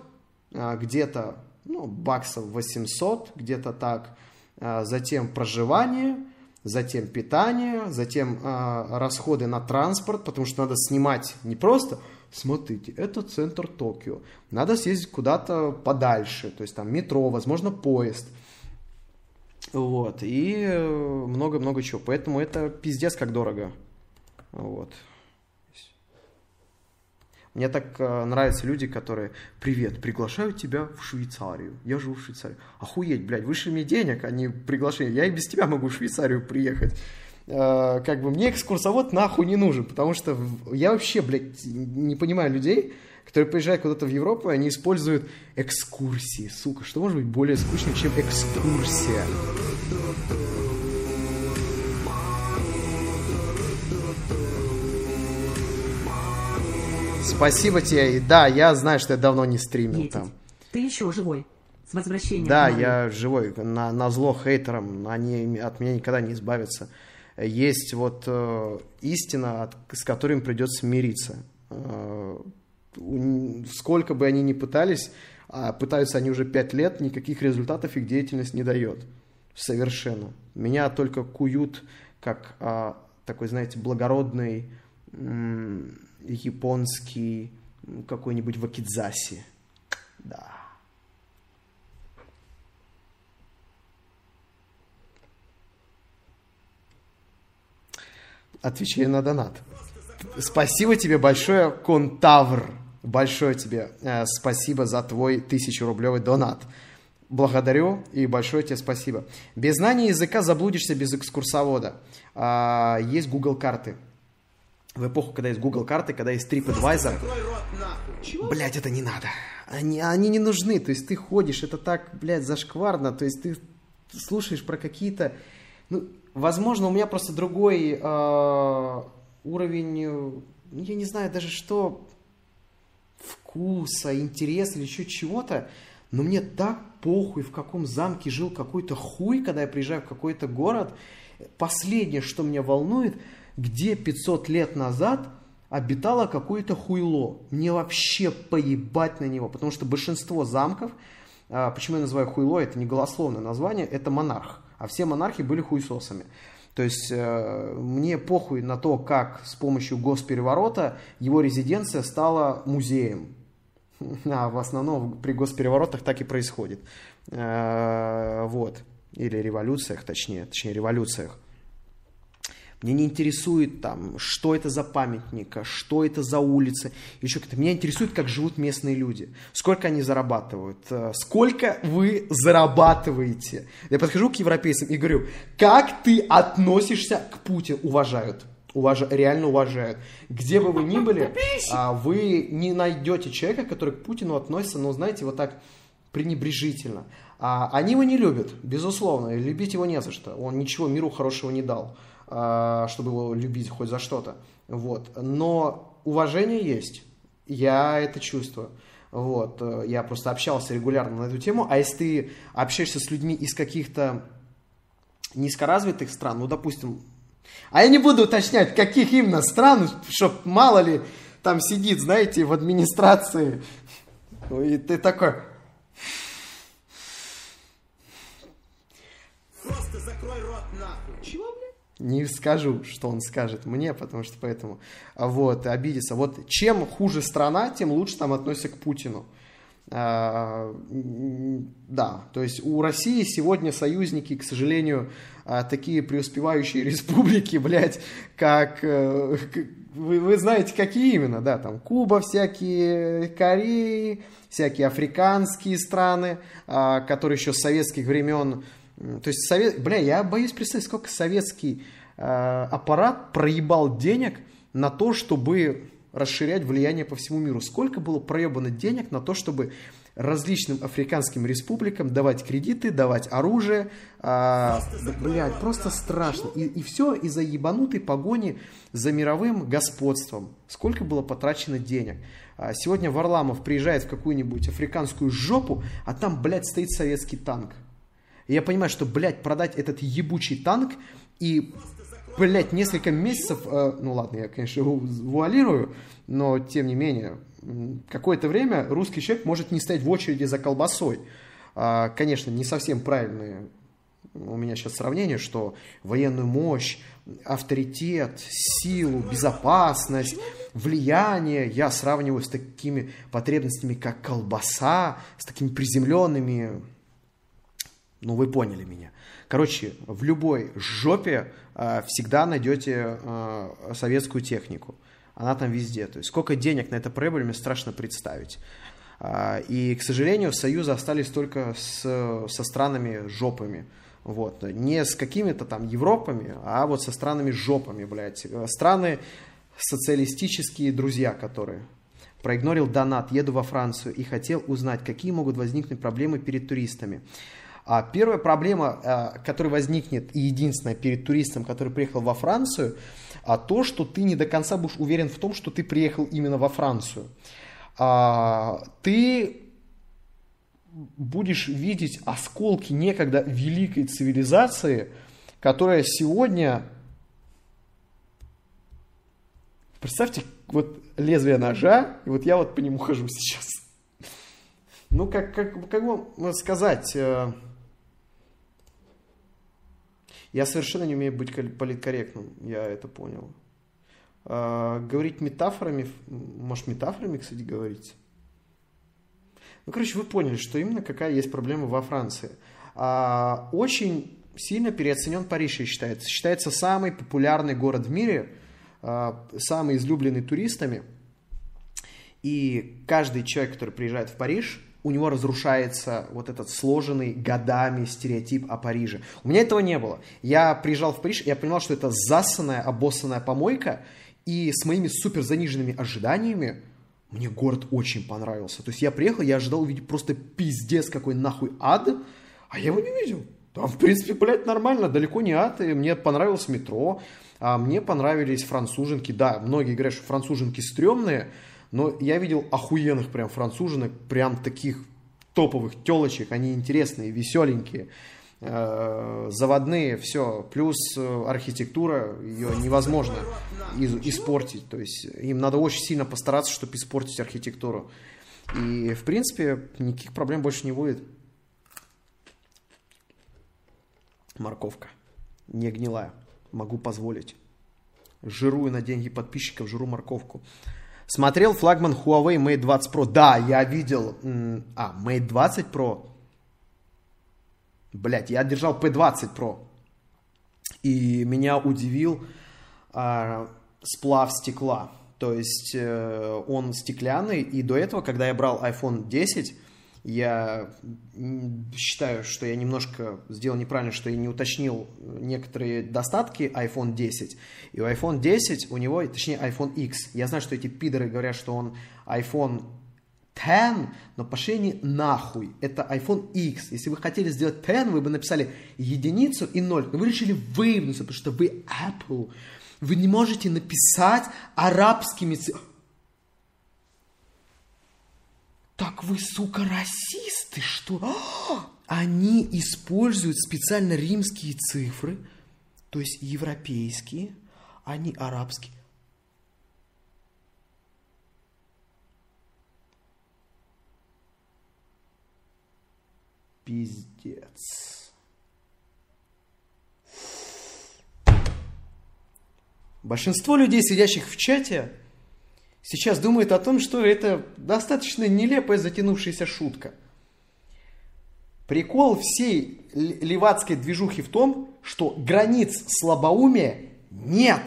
а, где-то, ну, баксов 800, где-то так. А, затем проживание, затем питание, затем э, расходы на транспорт, потому что надо снимать не просто, смотрите, это центр Токио, надо съездить куда-то подальше, то есть там метро, возможно, поезд, вот, и э, много-много чего, поэтому это пиздец как дорого, вот. Мне так э, нравятся люди, которые «Привет, приглашаю тебя в Швейцарию». Я живу в Швейцарии. Охуеть, блядь, выше мне денег, а не приглашение. Я и без тебя могу в Швейцарию приехать. Э, как бы мне экскурсовод нахуй не нужен, потому что я вообще, блядь, не понимаю людей, которые приезжают куда-то в Европу, и они используют экскурсии. Сука, что может быть более скучно, чем экскурсия? Спасибо тебе. Да, я знаю, что я давно не стримил Етить. там. Ты еще живой. С возвращением. Да, я живой. На, на зло хейтерам они от меня никогда не избавятся. Есть вот э, истина, от- с которой им придется мириться. Э, сколько бы они ни пытались, а пытаются они уже пять лет, никаких результатов их деятельность не дает. Совершенно. Меня только куют как а, такой, знаете, благородный м, японский какой-нибудь вакидзаси. Да. отвечаю на донат. Спасибо тебе большое, Контавр. Большое тебе э, спасибо за твой тысячерублевый донат. Благодарю и большое тебе спасибо. Без знания языка заблудишься без экскурсовода. А, есть Google карты. В эпоху, когда есть Google карты, когда есть TripAdvisor. Блять, это не надо. Они, они не нужны. То есть ты ходишь, это так, блядь, зашкварно. То есть ты слушаешь про какие-то... Ну, возможно, у меня просто другой э, уровень, ну, я не знаю даже что, вкуса, интереса или еще чего-то. Но мне так похуй, в каком замке жил какой-то хуй, когда я приезжаю в какой-то город. Последнее, что меня волнует, где 500 лет назад обитало какое-то хуйло. Мне вообще поебать на него, потому что большинство замков, а, почему я называю хуйло, это не голословное название, это монарх. А все монархи были хуесосами. То есть э, мне похуй на то, как с помощью госпереворота его резиденция стала музеем. <laughs> А в основном при госпереворотах так и происходит. Э, вот. Или революциях, точнее, точнее революциях. Мне не интересует там, что это за памятник, а что это за улица, еще как-то. Меня интересует, как живут местные люди, сколько они зарабатывают, э, сколько вы зарабатываете. Я подхожу к европейцам и говорю, как ты относишься к Путину? Уважают. Уваж... Реально уважают. Где бы вы ни были, а, вы не найдете человека, который к Путину относится, ну, знаете, вот так пренебрежительно. А они его не любят, безусловно, любить его не за что. Он ничего миру хорошего не дал, чтобы его любить хоть за что-то. Вот. Но уважение есть. Я это чувствую. Вот. Я просто общался регулярно на эту тему. А если ты общаешься с людьми из каких-то низкоразвитых стран, ну, допустим, а я не буду уточнять, каких именно стран, чтоб мало ли там сидит, знаете, в администрации, <laughs> и ты такой, не скажу, что он скажет мне, потому что поэтому, а вот, обидится. Вот чем хуже страна, тем лучше там относятся к Путину. А, Да, то есть у России сегодня союзники, к сожалению, а, такие преуспевающие <laughs> республики, блядь, как... э, Вы, вы знаете, какие именно, да, там Куба, всякие Кореи, всякие африканские страны, а, которые еще с советских времен... То есть, совет... бля, я боюсь представить, сколько советский а, аппарат проебал денег на то, чтобы расширять влияние по всему миру. Сколько было проебано денег на то, чтобы различным африканским республикам давать кредиты, давать оружие. А, да, блядь, просто страшно. И, все из-за ебанутой погони за мировым господством. Сколько было потрачено денег. А, сегодня Варламов приезжает в какую-нибудь африканскую жопу, а там, блядь, стоит советский танк. И я понимаю, что, блядь, продать этот ебучий танк и, блядь, несколько месяцев, э, ну ладно, я, конечно, ву- вуалирую, но, тем не менее, какое-то время русский человек может не стоять в очереди за колбасой. А, конечно, не совсем правильные у меня сейчас сравнение, что военную мощь, авторитет, силу, безопасность, влияние я сравниваю с такими потребностями, как колбаса, с такими приземленными ну, вы поняли меня. Короче, в любой жопе э, всегда найдете э, советскую технику. Она там везде. То есть сколько денег на это проебали, мне страшно представить. А, и, к сожалению, союзы остались только с, со странами жопами. Вот. Не с какими-то там Европами, а вот со странами жопами, блядь. Э, Страны социалистические друзья, которые проигнорил донат, еду во Францию и хотел узнать, какие могут возникнуть проблемы перед туристами. А первая проблема, а, которая возникнет, и единственная перед туристом, который приехал во Францию, а то, что ты не до конца будешь уверен в том, что ты приехал именно во Францию. А, ты будешь видеть осколки некогда великой цивилизации, которая сегодня... Представьте, вот лезвие ножа, и вот я вот по нему хожу сейчас. Ну, как, как, как вам сказать... Я совершенно не умею быть политкорректным, я это понял. А, говорить метафорами, может, метафорами, кстати, говорить? Ну, короче, вы поняли, что именно какая есть проблема во Франции. А, очень сильно переоценен Париж, я считаю. Считается самый популярный город в мире, а, самый излюбленный туристами. И каждый человек, который приезжает в Париж, у него разрушается вот этот сложенный годами стереотип о Париже. У меня этого не было. Я приезжал в Париж, я понимал, что это засанная, обоссанная помойка, и с моими супер заниженными ожиданиями мне город очень понравился. То есть я приехал, я ожидал увидеть просто пиздец какой нахуй ад, а я его не видел. Там, в принципе, блядь, нормально, далеко не ад, и мне понравилось метро, а мне понравились француженки. Да, многие говорят, что француженки стрёмные, но я видел охуенных прям француженок, прям таких топовых телочек, они интересные, веселенькие, э, заводные, все. Плюс э, архитектура, ее невозможно испортить. То есть им надо очень сильно постараться, чтобы испортить архитектуру. И, в принципе, никаких проблем больше не будет. Морковка. Не гнилая. Могу позволить. Жирую на деньги подписчиков, жру морковку. Смотрел флагман Huawei Mate 20 Pro. Да, я видел... А, Mate 20 Pro. Блять, я держал P20 Pro. И меня удивил а, сплав стекла. То есть э, он стеклянный, и до этого, когда я брал iPhone 10, я считаю, что я немножко сделал неправильно, что я не уточнил некоторые достатки iPhone 10. И у iPhone 10 у него, точнее iPhone X, я знаю, что эти пидоры говорят, что он iPhone 10, но пошли они нахуй. Это iPhone X. Если вы хотели сделать 10, вы бы написали единицу и ноль. Но вы решили выебнуться, потому что вы Apple. Вы не можете написать арабскими ци- Так вы, сука, расисты, что? А! Они используют специально римские цифры, то есть европейские, а не арабские. Пиздец. Большинство людей, сидящих в чате, сейчас думает о том, что это достаточно нелепая затянувшаяся шутка. Прикол всей левацкой движухи в том, что границ слабоумия нет.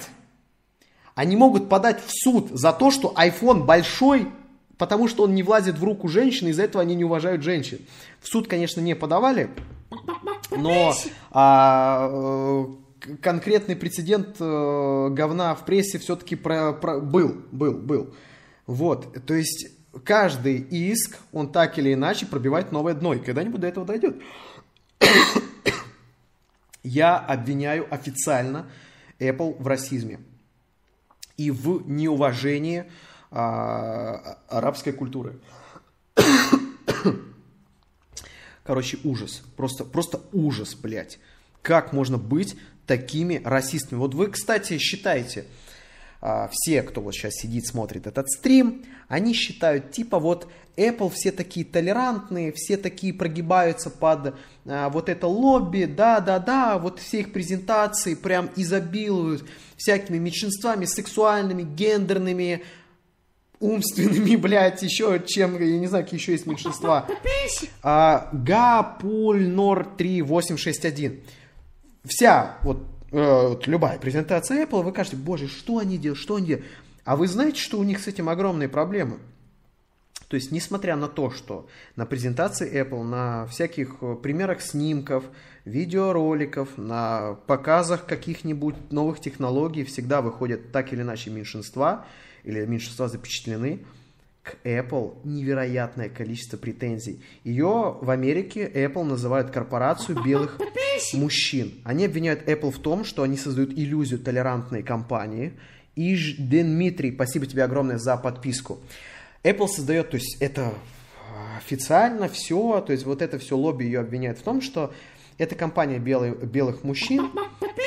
Они могут подать в суд за то, что iPhone большой, потому что он не влазит в руку женщины, из-за этого они не уважают женщин. В суд, конечно, не подавали, но а, э, конкретный прецедент э, говна в прессе все-таки был, был, был. Вот, то есть каждый иск, он так или иначе пробивает новое дно, и когда-нибудь до этого дойдет. <coughs> Я обвиняю официально Apple в расизме и в неуважении а, арабской культуры. <coughs> Короче, ужас. Просто, просто ужас, блядь. Как можно быть такими расистами? Вот вы, кстати, считаете, а, все, кто вот сейчас сидит, смотрит этот стрим, они считают, типа вот Apple все такие толерантные, все такие прогибаются под а, вот это лобби, да-да-да, вот все их презентации прям изобилуют всякими меньшинствами, сексуальными, гендерными, умственными, <laughs> блядь, еще чем, я не знаю, какие еще есть меньшинства. А, Гапульнор 3861. Вся вот, э, вот любая презентация Apple, вы кажете, боже, что они делают, что они делают. А вы знаете, что у них с этим огромные проблемы? То есть, несмотря на то, что на презентации Apple, на всяких э, примерах снимков, видеороликов, на показах каких-нибудь новых технологий всегда выходят так или иначе меньшинства, или меньшинства запечатлены, к Apple невероятное количество претензий. Ее в Америке Apple называют корпорацию белых мужчин. Они обвиняют Apple в том, что они создают иллюзию толерантной компании. Иж Дмитрий, спасибо тебе огромное за подписку. Apple создает, то есть это официально все, то есть вот это все лобби ее обвиняет в том, что это компания белый, белых мужчин,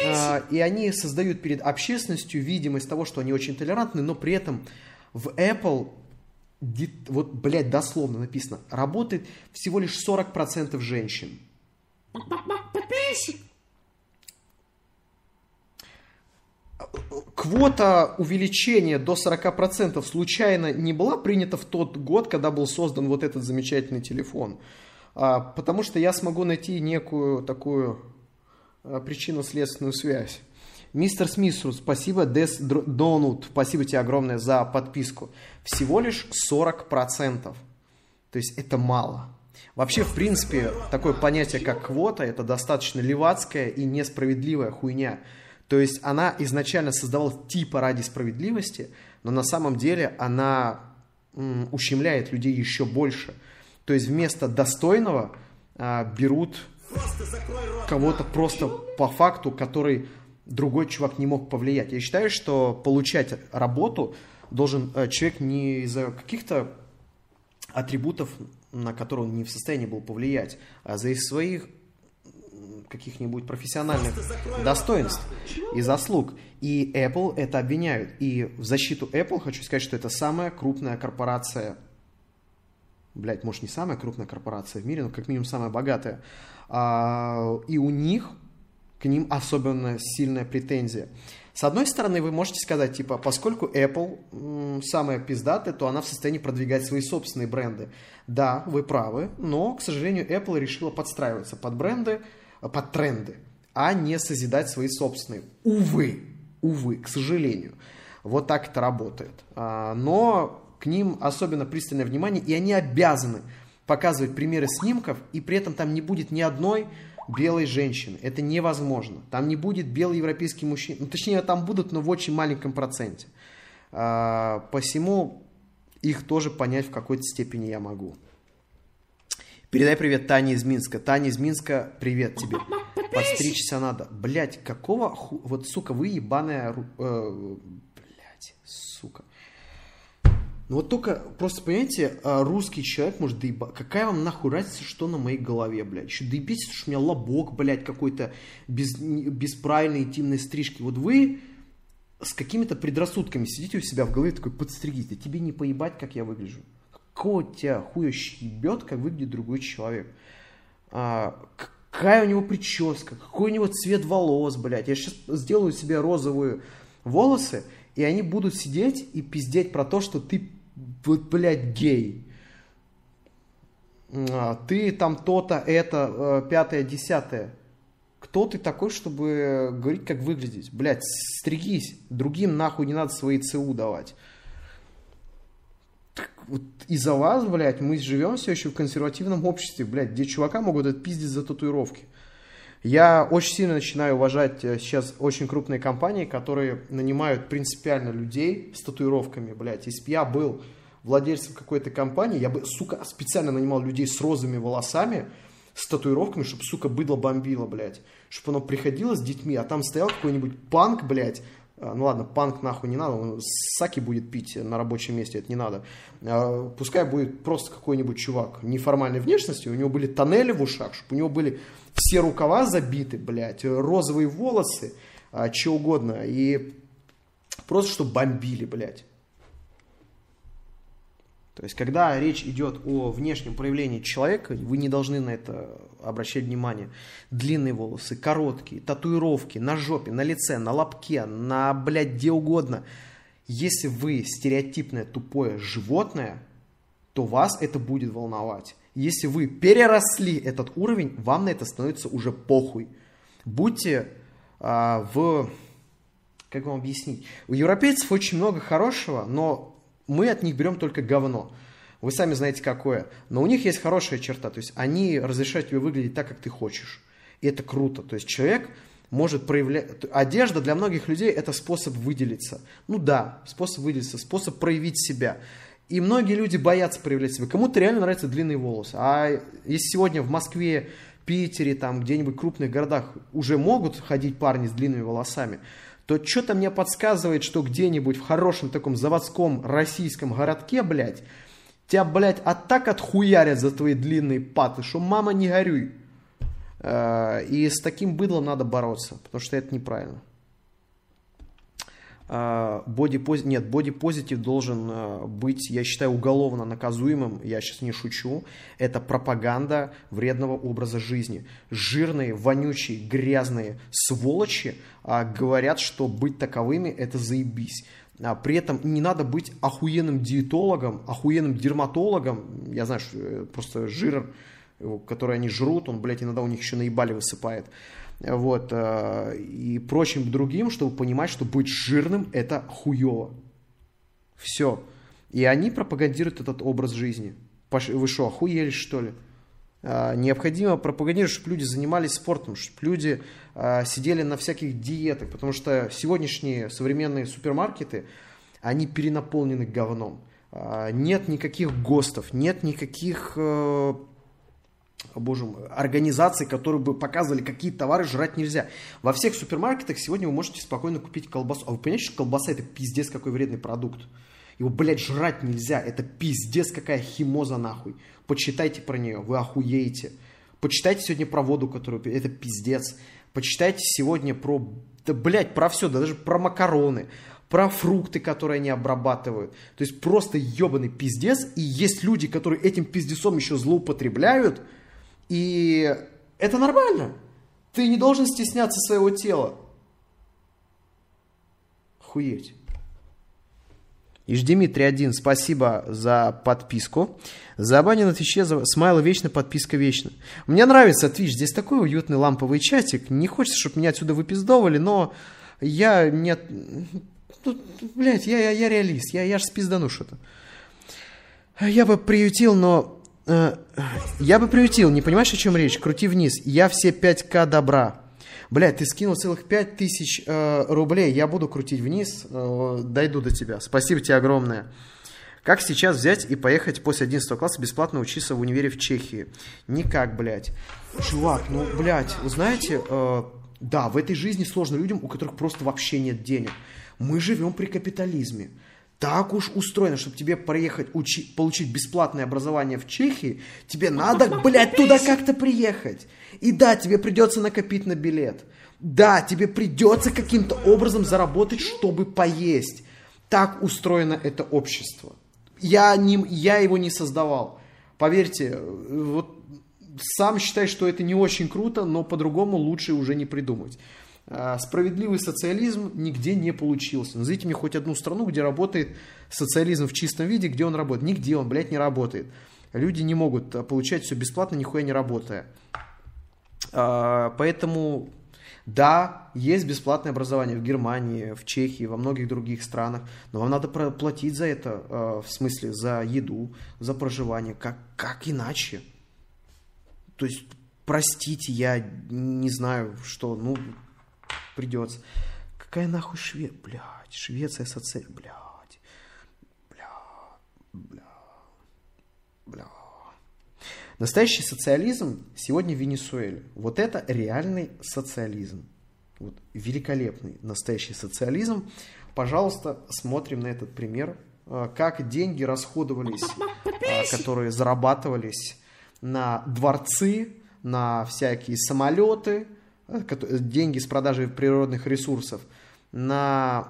а, и они создают перед общественностью видимость того, что они очень толерантны, но при этом в Apple, вот, блядь, дословно написано, работает всего лишь 40% женщин. Квота увеличения до 40% случайно не была принята в тот год, когда был создан вот этот замечательный телефон. А, потому что я смогу найти некую такую э, причинно-следственную связь. Мистер Смисру, спасибо. Дес Донут, спасибо тебе огромное за подписку. Всего лишь 40%. То есть это мало. Вообще, в принципе, такое понятие, как квота, это достаточно левацкая и несправедливая хуйня. То есть она изначально создавалась типа ради справедливости, но на самом деле она ущемляет людей еще больше. То есть вместо достойного а, берут кого-то просто по факту, который другой чувак не мог повлиять. Я считаю, что получать работу должен э, человек не из-за каких-то атрибутов, на которые он не в состоянии был повлиять, а за из своих каких-нибудь профессиональных достоинств и заслуг. И Apple это обвиняют. И в защиту Apple хочу сказать, что это самая крупная корпорация блядь, может, не самая крупная корпорация в мире, но как минимум самая богатая. А, и у них к ним особенно сильная претензия. С одной стороны, вы можете сказать, типа, поскольку Apple м, самая пиздатая, то она в состоянии продвигать свои собственные бренды. Да, вы правы, но, к сожалению, Apple решила подстраиваться под бренды, под тренды, а не созидать свои собственные. Увы, увы, к сожалению. Вот так это работает. А, Но к ним особенно пристальное внимание, и они обязаны показывать примеры снимков, и при этом там не будет ни одной белой женщины. Это невозможно. Там не будет белый европейский мужчина. Ну, точнее, там будут, но в очень маленьком проценте. А, посему их тоже понять в какой-то степени я могу. Передай привет Тане из Минска. Таня из Минска, привет тебе. Подстричься надо. Блять, какого ху... Вот, сука, вы ебаная... э. Ну вот только, просто понимаете, а, русский человек может доеба... Какая вам нахуй разница, что на моей голове, блядь? Еще доебитесь, что у меня лобок, блядь, какой-то без... без правильной интимной стрижки. Вот вы с какими-то предрассудками сидите у себя в голове такой, подстригись, да тебе не поебать, как я выгляжу. Какого тебя хуя щебет, как выглядит другой человек. А, какая у него прическа, какой у него цвет волос, блядь. Я сейчас сделаю себе розовые волосы, и они будут сидеть и пиздеть про то, что ты, вот, блядь, гей. А, Ты там то-то, это, э, пятое, десятое. Кто ты такой, чтобы говорить, как выглядеть? Блядь, стригись. Другим нахуй не надо свои ЦУ давать. Вот из-за вас, блядь, мы живем все еще в консервативном обществе, блядь, где чувака могут отпиздить за татуировки. Я очень сильно начинаю уважать э, сейчас очень крупные компании, которые нанимают принципиально людей с татуировками, блядь. Если бы я был владельцем какой-то компании, я бы, сука, специально нанимал людей с розовыми волосами, с татуировками, чтобы, сука, быдло бомбило, блядь. Чтобы оно приходило с детьми, а там стоял какой-нибудь панк, блядь, а, ну ладно, панк нахуй не надо, он саки будет пить на рабочем месте, это не надо. А, Пускай будет просто какой-нибудь чувак неформальной внешности, у него были тоннели в ушах, чтобы у него были все рукава забиты, блядь, розовые волосы, а, что угодно, и просто чтобы бомбили, блядь. То есть, когда речь идет о внешнем проявлении человека, вы не должны на это обращать внимание. Длинные волосы, короткие, татуировки на жопе, на лице, на лобке, на, блядь, где угодно. Если вы стереотипное тупое животное, то вас это будет волновать. Если вы переросли этот уровень, вам на это становится уже похуй. Будьте а, в... Как вам объяснить? У европейцев очень много хорошего, но мы от них берем только говно. Вы сами знаете какое. Но у них есть хорошая черта. То есть они разрешают тебе выглядеть так, как ты хочешь. И это круто. То есть человек может проявлять... Одежда для многих людей это способ выделиться. Ну да, способ выделиться, способ проявить себя. И многие люди боятся проявлять себя. Кому-то реально нравятся длинные волосы. А если сегодня в Москве, Питере, там где-нибудь крупных городах уже могут ходить парни с длинными волосами, то что-то мне подсказывает, что где-нибудь в хорошем таком заводском российском городке, блядь, тебя, блядь, а так отхуярят за твои длинные паты, что мама не горюй. Э, И с таким быдлом надо бороться, потому что это неправильно. Боди нет, бодипозитив должен э, быть, я считаю, уголовно наказуемым, я сейчас не шучу. Это пропаганда вредного образа жизни. Жирные, вонючие, грязные сволочи а, говорят, что быть таковыми это заебись. А при этом не надо быть охуенным диетологом, охуенным дерматологом. Я знаю, что э, просто жир, который они жрут, он, блядь, иногда у них еще наебали высыпает. Вот, э, и прочим другим, чтобы понимать, что быть жирным – это хуево. Все. И они пропагандируют этот образ жизни. Вы что, охуели, что ли? А, Необходимо пропагандировать, чтобы люди занимались спортом, чтобы люди а, сидели на всяких диетах, потому что сегодняшние современные супермаркеты, они перенаполнены говном. Нет никаких ГОСТов, нет никаких э, боже мой, организаций, которые бы показывали, какие товары жрать нельзя. Во всех супермаркетах сегодня вы можете спокойно купить колбасу. А вы понимаете, что колбаса это пиздец какой вредный продукт? Его, блядь, жрать нельзя. Это пиздец какая химоза нахуй. Почитайте про нее, вы охуеете. Почитайте сегодня про воду, которую... Это пиздец. Почитайте сегодня про... Да, блядь, про все, да даже про макароны, про фрукты, которые они обрабатывают. То есть просто ебаный пиздец. И есть люди, которые этим пиздецом еще злоупотребляют. И это нормально. Ты не должен стесняться своего тела. Хуеть. Иж Дмитрий один, спасибо за подписку. Забанен на Твиче, за... смайла вечно, подписка вечно. Мне нравится Twitch, здесь такой уютный ламповый чатик. Не хочется, чтобы меня отсюда выпиздовали, но я не... Тут, блядь, я, я, я реалист, я, я ж спиздану что-то. Я бы приютил, но... э, я бы приютил, не понимаешь, о чем речь? Крути вниз. Я все 5к добра. Блядь, ты скинул целых 5000 э, рублей. Я буду крутить вниз, э, дойду до тебя. Спасибо тебе огромное. Как сейчас взять и поехать после 11 класса бесплатно учиться в универе в Чехии? Никак, блядь. Чувак, ну, блядь, вы знаете, э, да, в этой жизни сложно людям, у которых просто вообще нет денег. Мы живем при капитализме. Так уж устроено, чтобы тебе проехать, учи- получить бесплатное образование в Чехии, тебе надо, блядь, туда как-то приехать. И да, тебе придется накопить на билет. Да, тебе придется каким-то образом заработать, чтобы поесть. Так устроено это общество. Я, не, я его не создавал. Поверьте, э, вот сам считаю, что это не очень круто, но по-другому лучше уже не придумать. А, Справедливый социализм нигде не получился. Назовите мне хоть одну страну, где работает социализм в чистом виде, где он работает. Нигде он, блядь, не работает. Люди не могут а, получать все бесплатно, нихуя не работая. А, Поэтому, да, есть бесплатное образование в Германии, в Чехии, во многих других странах, но вам надо платить за это, в смысле, за еду, за проживание. Как, как иначе? То есть, простите, я не знаю, что, ну, придется. Какая нахуй Швеция? Блядь, Швеция соци... Блядь. Бля. Бля. Бля. Настоящий социализм сегодня в Венесуэле. Вот это реальный социализм. Вот, великолепный настоящий социализм. Пожалуйста, смотрим на этот пример. А, Как деньги расходовались, а, которые зарабатывались на дворцы, на всякие самолеты, деньги с продажи природных ресурсов, на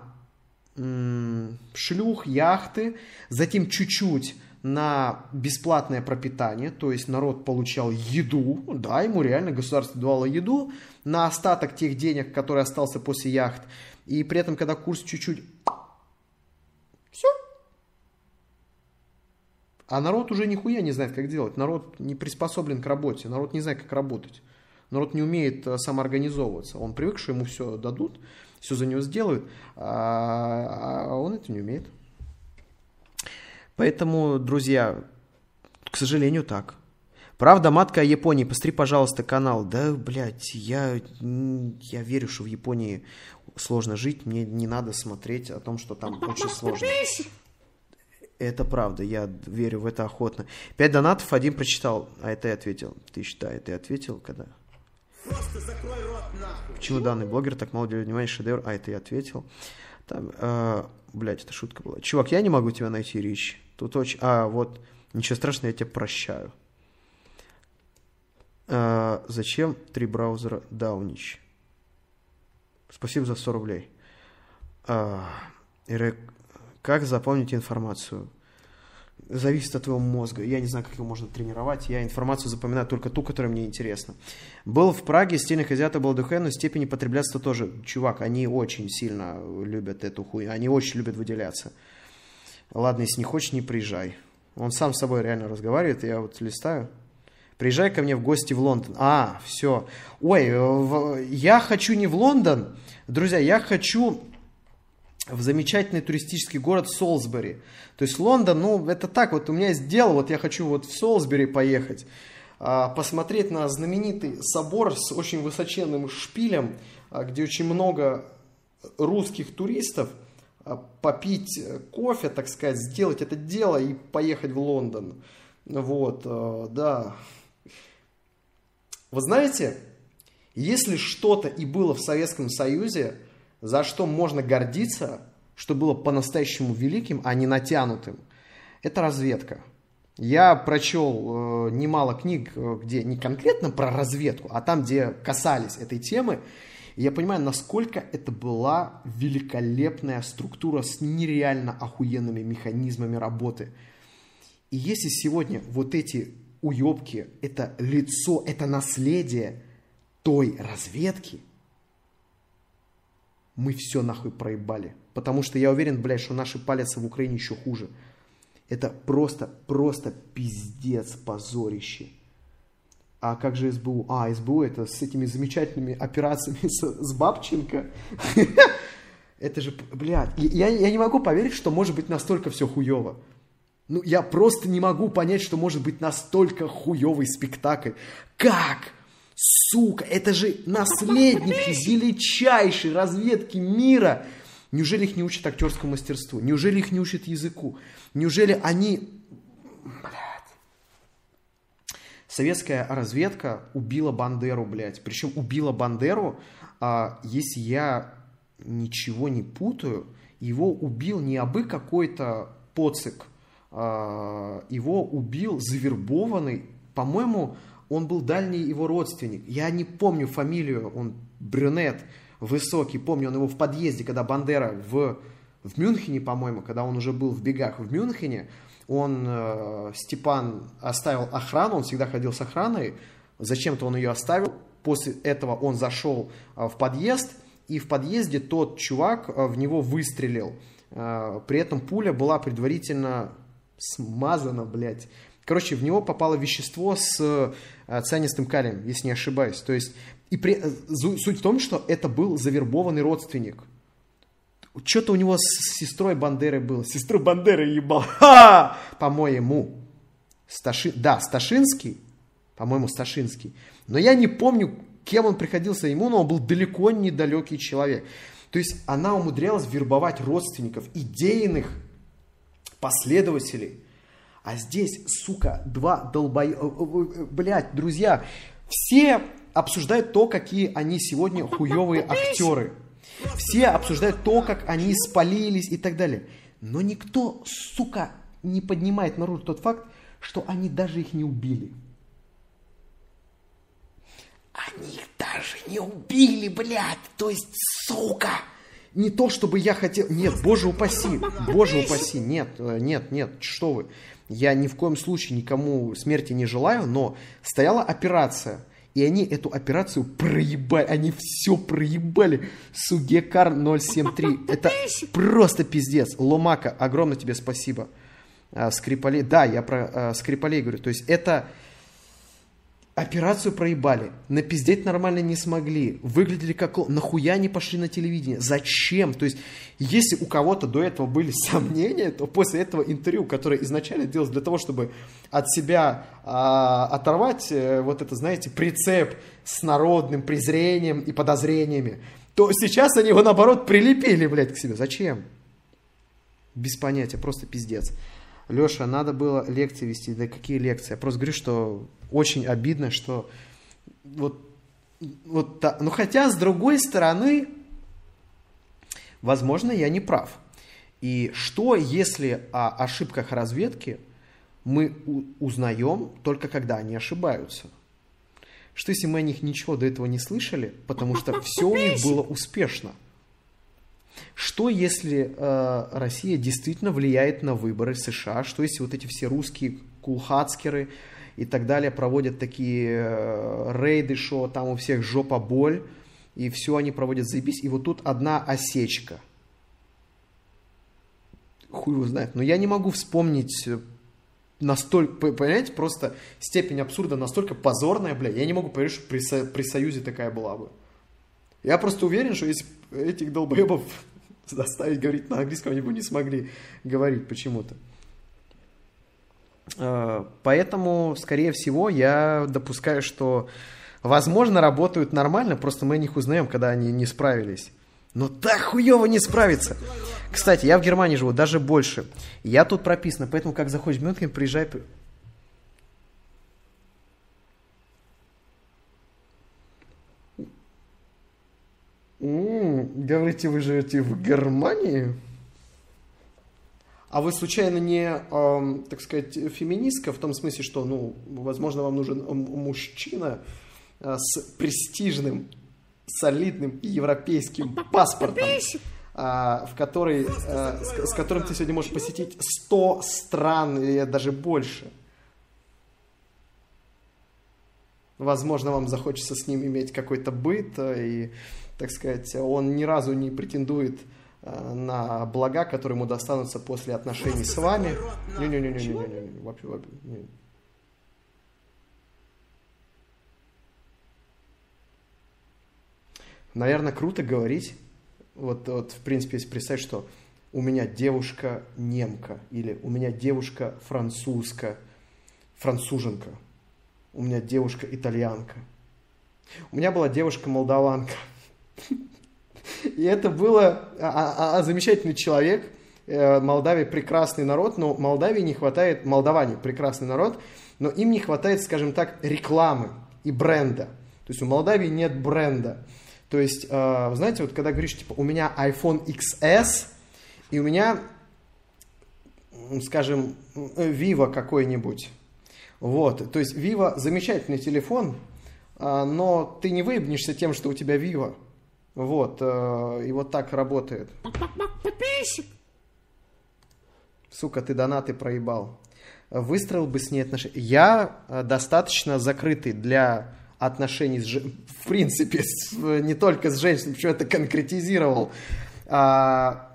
шлюх, яхты, затем чуть-чуть на бесплатное пропитание, то есть народ получал еду, да, ему реально государство давало еду, на остаток тех денег, который остался после яхт, и при этом, когда курс чуть-чуть... <sniffs> Все. А народ уже нихуя не знает, как делать. Народ не приспособлен к работе, народ не знает, как работать. Народ не умеет э, самоорганизовываться. Он привык, что ему все дадут, все за него сделают, а а он это не умеет. Поэтому, друзья, к сожалению, так. Правда, матка о Японии. Посмотри, пожалуйста, канал. Да, блядь, я, я верю, что в Японии сложно жить. Мне не надо смотреть о том, что там очень сложно. Это правда, я верю в это охотно. Пять донатов, один прочитал. А это я ответил. Ты считай, я ответил, когда? Просто закрой рот нахуй. Почему данный блогер так мало уделяет внимания шедевр? А, это я ответил. Там, э, блядь, это шутка была. Чувак, я не могу тебя найти, Рич. Тут очень... А, вот, ничего страшного, я тебя прощаю. Э, зачем три браузера Даунич? Спасибо за 100 рублей. Ирек, как запомнить информацию? Зависит от твоего мозга. Я не знаю, как его можно тренировать. Я информацию запоминаю только ту, которая мне интересна. Был в Праге, стильных азиатов был ДХ, но степени потреблятства тоже. Чувак, они очень сильно любят эту хуйню. Они очень любят выделяться. Ладно, если не хочешь, не приезжай. Он сам с собой реально разговаривает. Я вот листаю. Приезжай ко мне в гости в Лондон. А, все. Ой, в- я хочу не в Лондон, друзья, я хочу в замечательный туристический город Солсбери. То есть Лондон, ну, это так, вот у меня есть дело, вот я хочу вот в Солсбери поехать, а, посмотреть на знаменитый собор с очень высоченным шпилем, а, где очень много русских туристов, а, попить э, кофе, так сказать, сделать это дело и поехать в Лондон. Вот, э, да. Вы знаете, если что-то и было в Советском Союзе, за что можно гордиться, что было по-настоящему великим, а не натянутым, это разведка. Я прочел э, немало книг, э, где не конкретно про разведку, а там, где касались этой темы. И я понимаю, насколько это была великолепная структура с нереально охуенными механизмами работы. И если сегодня вот эти уебки, это лицо, это наследие той разведки, мы все нахуй проебали. Потому что я уверен, блядь, что наши палятся в Украине еще хуже. Это просто, просто пиздец, позорище. А как же СБУ? А, СБУ это с этими замечательными операциями с, с Бабченко. <laughs> Это же, блядь, я, я не могу поверить, что может быть настолько все хуево. Ну, я просто не могу понять, что может быть настолько хуевый спектакль. Как? Сука, это же наследники величайшей разведки мира. Неужели их не учат актерскому мастерству? Неужели их не учат языку? Неужели они... Блядь. Советская разведка убила Бандеру, блядь. Причем убила Бандеру, а, если я ничего не путаю, его убил не абы какой-то поцик, а, его убил завербованный, по-моему, он был дальний его родственник. Я не помню фамилию, он брюнет, высокий, помню, он его в подъезде, когда Бандера в, в Мюнхене, по-моему, когда он уже был в бегах в Мюнхене, он, э, Степан, оставил охрану, он всегда ходил с охраной, зачем-то он ее оставил, после этого он зашел э, в подъезд, и в подъезде тот чувак э, в него выстрелил. Э, при этом пуля была предварительно смазана, блядь. Короче, в него попало вещество с э, цианистым калием, если не ошибаюсь. То есть, и при, э, суть в том, что это был завербованный родственник. Что-то у него с сестрой Бандеры было. Сестру Бандеры ебал. <laughs> Ха! По-моему. Сташи... Да, Сташинский. По-моему, Сташинский. Но я не помню, кем он приходился ему, но он был далеко недалекий человек. То есть она умудрялась вербовать родственников, идейных последователей. А здесь, сука, два долбоя... Блять, друзья, все обсуждают то, какие они сегодня хуевые актеры. Все обсуждают то, как они спалились и так далее. Но никто, сука, не поднимает наружу тот факт, что они даже их не убили. Они их даже не убили, блядь. То есть, сука. Не то, чтобы я хотел... Нет, боже упаси. Боже упаси. Нет, э, нет, нет. Что вы. Я ни в коем случае никому смерти не желаю, но стояла операция. И они эту операцию проебали. Они все проебали. Сугекар 073. <laughs> Это просто пиздец. Ломака, огромное тебе спасибо. А, Скрипалей. Да, я про а, Скрипалей говорю. То есть это операцию проебали. Напиздеть нормально не смогли. Выглядели как... Нахуя не пошли на телевидение? Зачем? То есть, если у кого-то до этого были <laughs> сомнения, то после этого интервью, которое изначально делалось для того, чтобы от себя а, оторвать э, вот это, знаете, прицеп с народным презрением и подозрениями, то сейчас они его, наоборот, прилепили, блядь, к себе. Зачем? Без понятия, просто пиздец. Леша, надо было лекции вести. Да какие лекции? Я просто говорю, что очень обидно, что вот, вот та- ну хотя с другой стороны, возможно, я не прав. И что, если о ошибках разведки мы узнаем только когда они ошибаются? Что если мы о них ничего до этого не слышали, потому что все у них было успешно? Что если э, Россия действительно влияет на выборы США? Что если вот эти все русские кулхацкеры и так далее проводят такие э, рейды, что там у всех жопа боль, и все они проводят заебись, и вот тут одна осечка. Хуй его знает. Но я не могу вспомнить э, настолько, понимаете, просто степень абсурда настолько позорная, бля, я не могу поверить, что при, Со- при Союзе такая была бы. Я просто уверен, что если этих долбоебов заставить говорить на английском, они бы не смогли говорить почему-то. Э, Поэтому, скорее всего, я допускаю, что, возможно, работают нормально, просто мы о них узнаем, когда они не справились. Но так хуево не справиться. Кстати, я в Германии живу, даже больше. Я тут прописан, поэтому как заходишь в Мюнхен, приезжай... при- М, Говорите, вы живете в Германии? А вы случайно не, эм, так сказать, феминистка в том смысле, что, ну, возможно, вам нужен мужчина э, с престижным, солидным европейским <laughs> паспортом, а, в который, э, с, с которым ты сегодня можешь посетить 100 стран или даже больше. Возможно, вам захочется с ним иметь какой-то быт, э, и, так сказать, он ни разу не претендует э, на блага, которые ему достанутся после отношений с вами. Не-не-не-не-не-не, вообще, вообще. Наверное, круто говорить. Вот, вот, в принципе, если представить, что у меня девушка немка, или у меня девушка французка, француженка, у меня девушка итальянка, у меня была девушка молдаванка. И это было а, а- а замечательный человек. Э, Молдавия прекрасный народ, но Молдавии не хватает, Молдаване прекрасный народ, но им не хватает, скажем так, рекламы и бренда. То есть у Молдавии нет бренда. То есть, э, знаете, вот когда говоришь, типа, у меня iPhone XS, и у меня, скажем, э, Vivo какой-нибудь. Вот, то есть Vivo замечательный телефон, а, но ты не выебнешься тем, что у тебя Vivo. Вот, э, и вот так работает. Сука, ты донаты проебал. Выстроил бы с ней отношения. Я э, достаточно закрытый для отношений с жен- В принципе, с- э, не только с женщинами, почему это конкретизировал. А,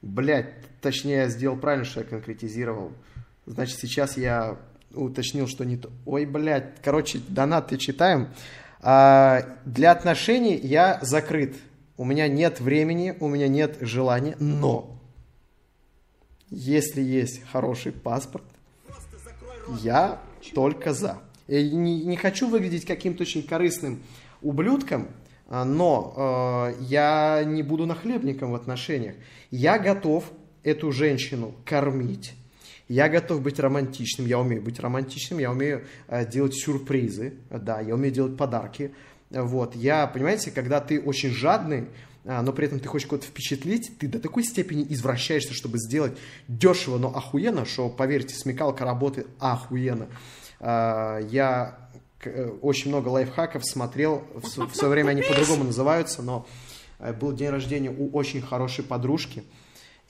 Блять, точнее, я сделал правильно, что я конкретизировал. Значит, сейчас я уточнил, что не то. Ой, блядь, короче, донаты читаем. А, для отношений я закрыт. У меня нет времени, у меня нет желания, но если есть хороший паспорт, я только за. Я не, не хочу выглядеть каким-то очень корыстным ублюдком, а, но э, я не буду нахлебником в отношениях. Я готов эту женщину кормить. Я готов быть романтичным, я умею быть романтичным, я умею э, делать сюрпризы, да, я умею делать подарки. Вот, я, понимаете, когда ты очень жадный, а, но при этом ты хочешь кого-то впечатлить, ты до такой степени извращаешься, чтобы сделать дешево, но охуенно, что, поверьте, смекалка работает охуенно. А, Я э, очень много лайфхаков смотрел, в свое время они по-другому называются, но э, был день рождения у очень хорошей подружки,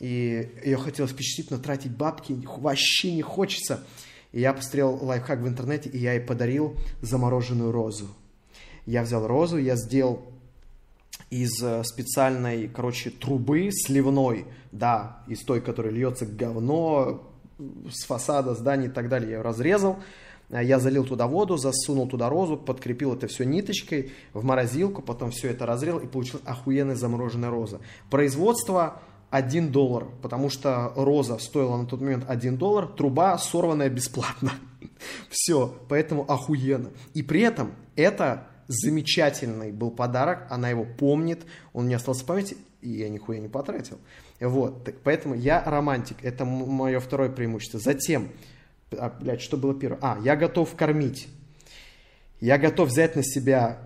и ее хотелось впечатлить, но тратить бабки вообще не хочется. И я посмотрел лайфхак в интернете, и я ей подарил замороженную розу. Я взял розу, я сделал из э, специальной, короче, трубы сливной, да, из той, которая льется говно с фасада здания и так далее, я ее разрезал, Э, я залил туда воду, засунул туда розу, подкрепил это все ниточкой в морозилку, потом все это разрел и получилась охуенная замороженная роза. Производство 1 доллар, потому что роза стоила на тот момент 1 доллар, труба сорванная бесплатно. <laughs> Все, поэтому охуенно. И при этом это замечательный был подарок, она его помнит, он мне остался в памяти, и я нихуя не потратил. Вот, так поэтому я романтик, это мое второе преимущество. Затем, а, блядь, что было первое? А, я готов кормить. Я готов взять на себя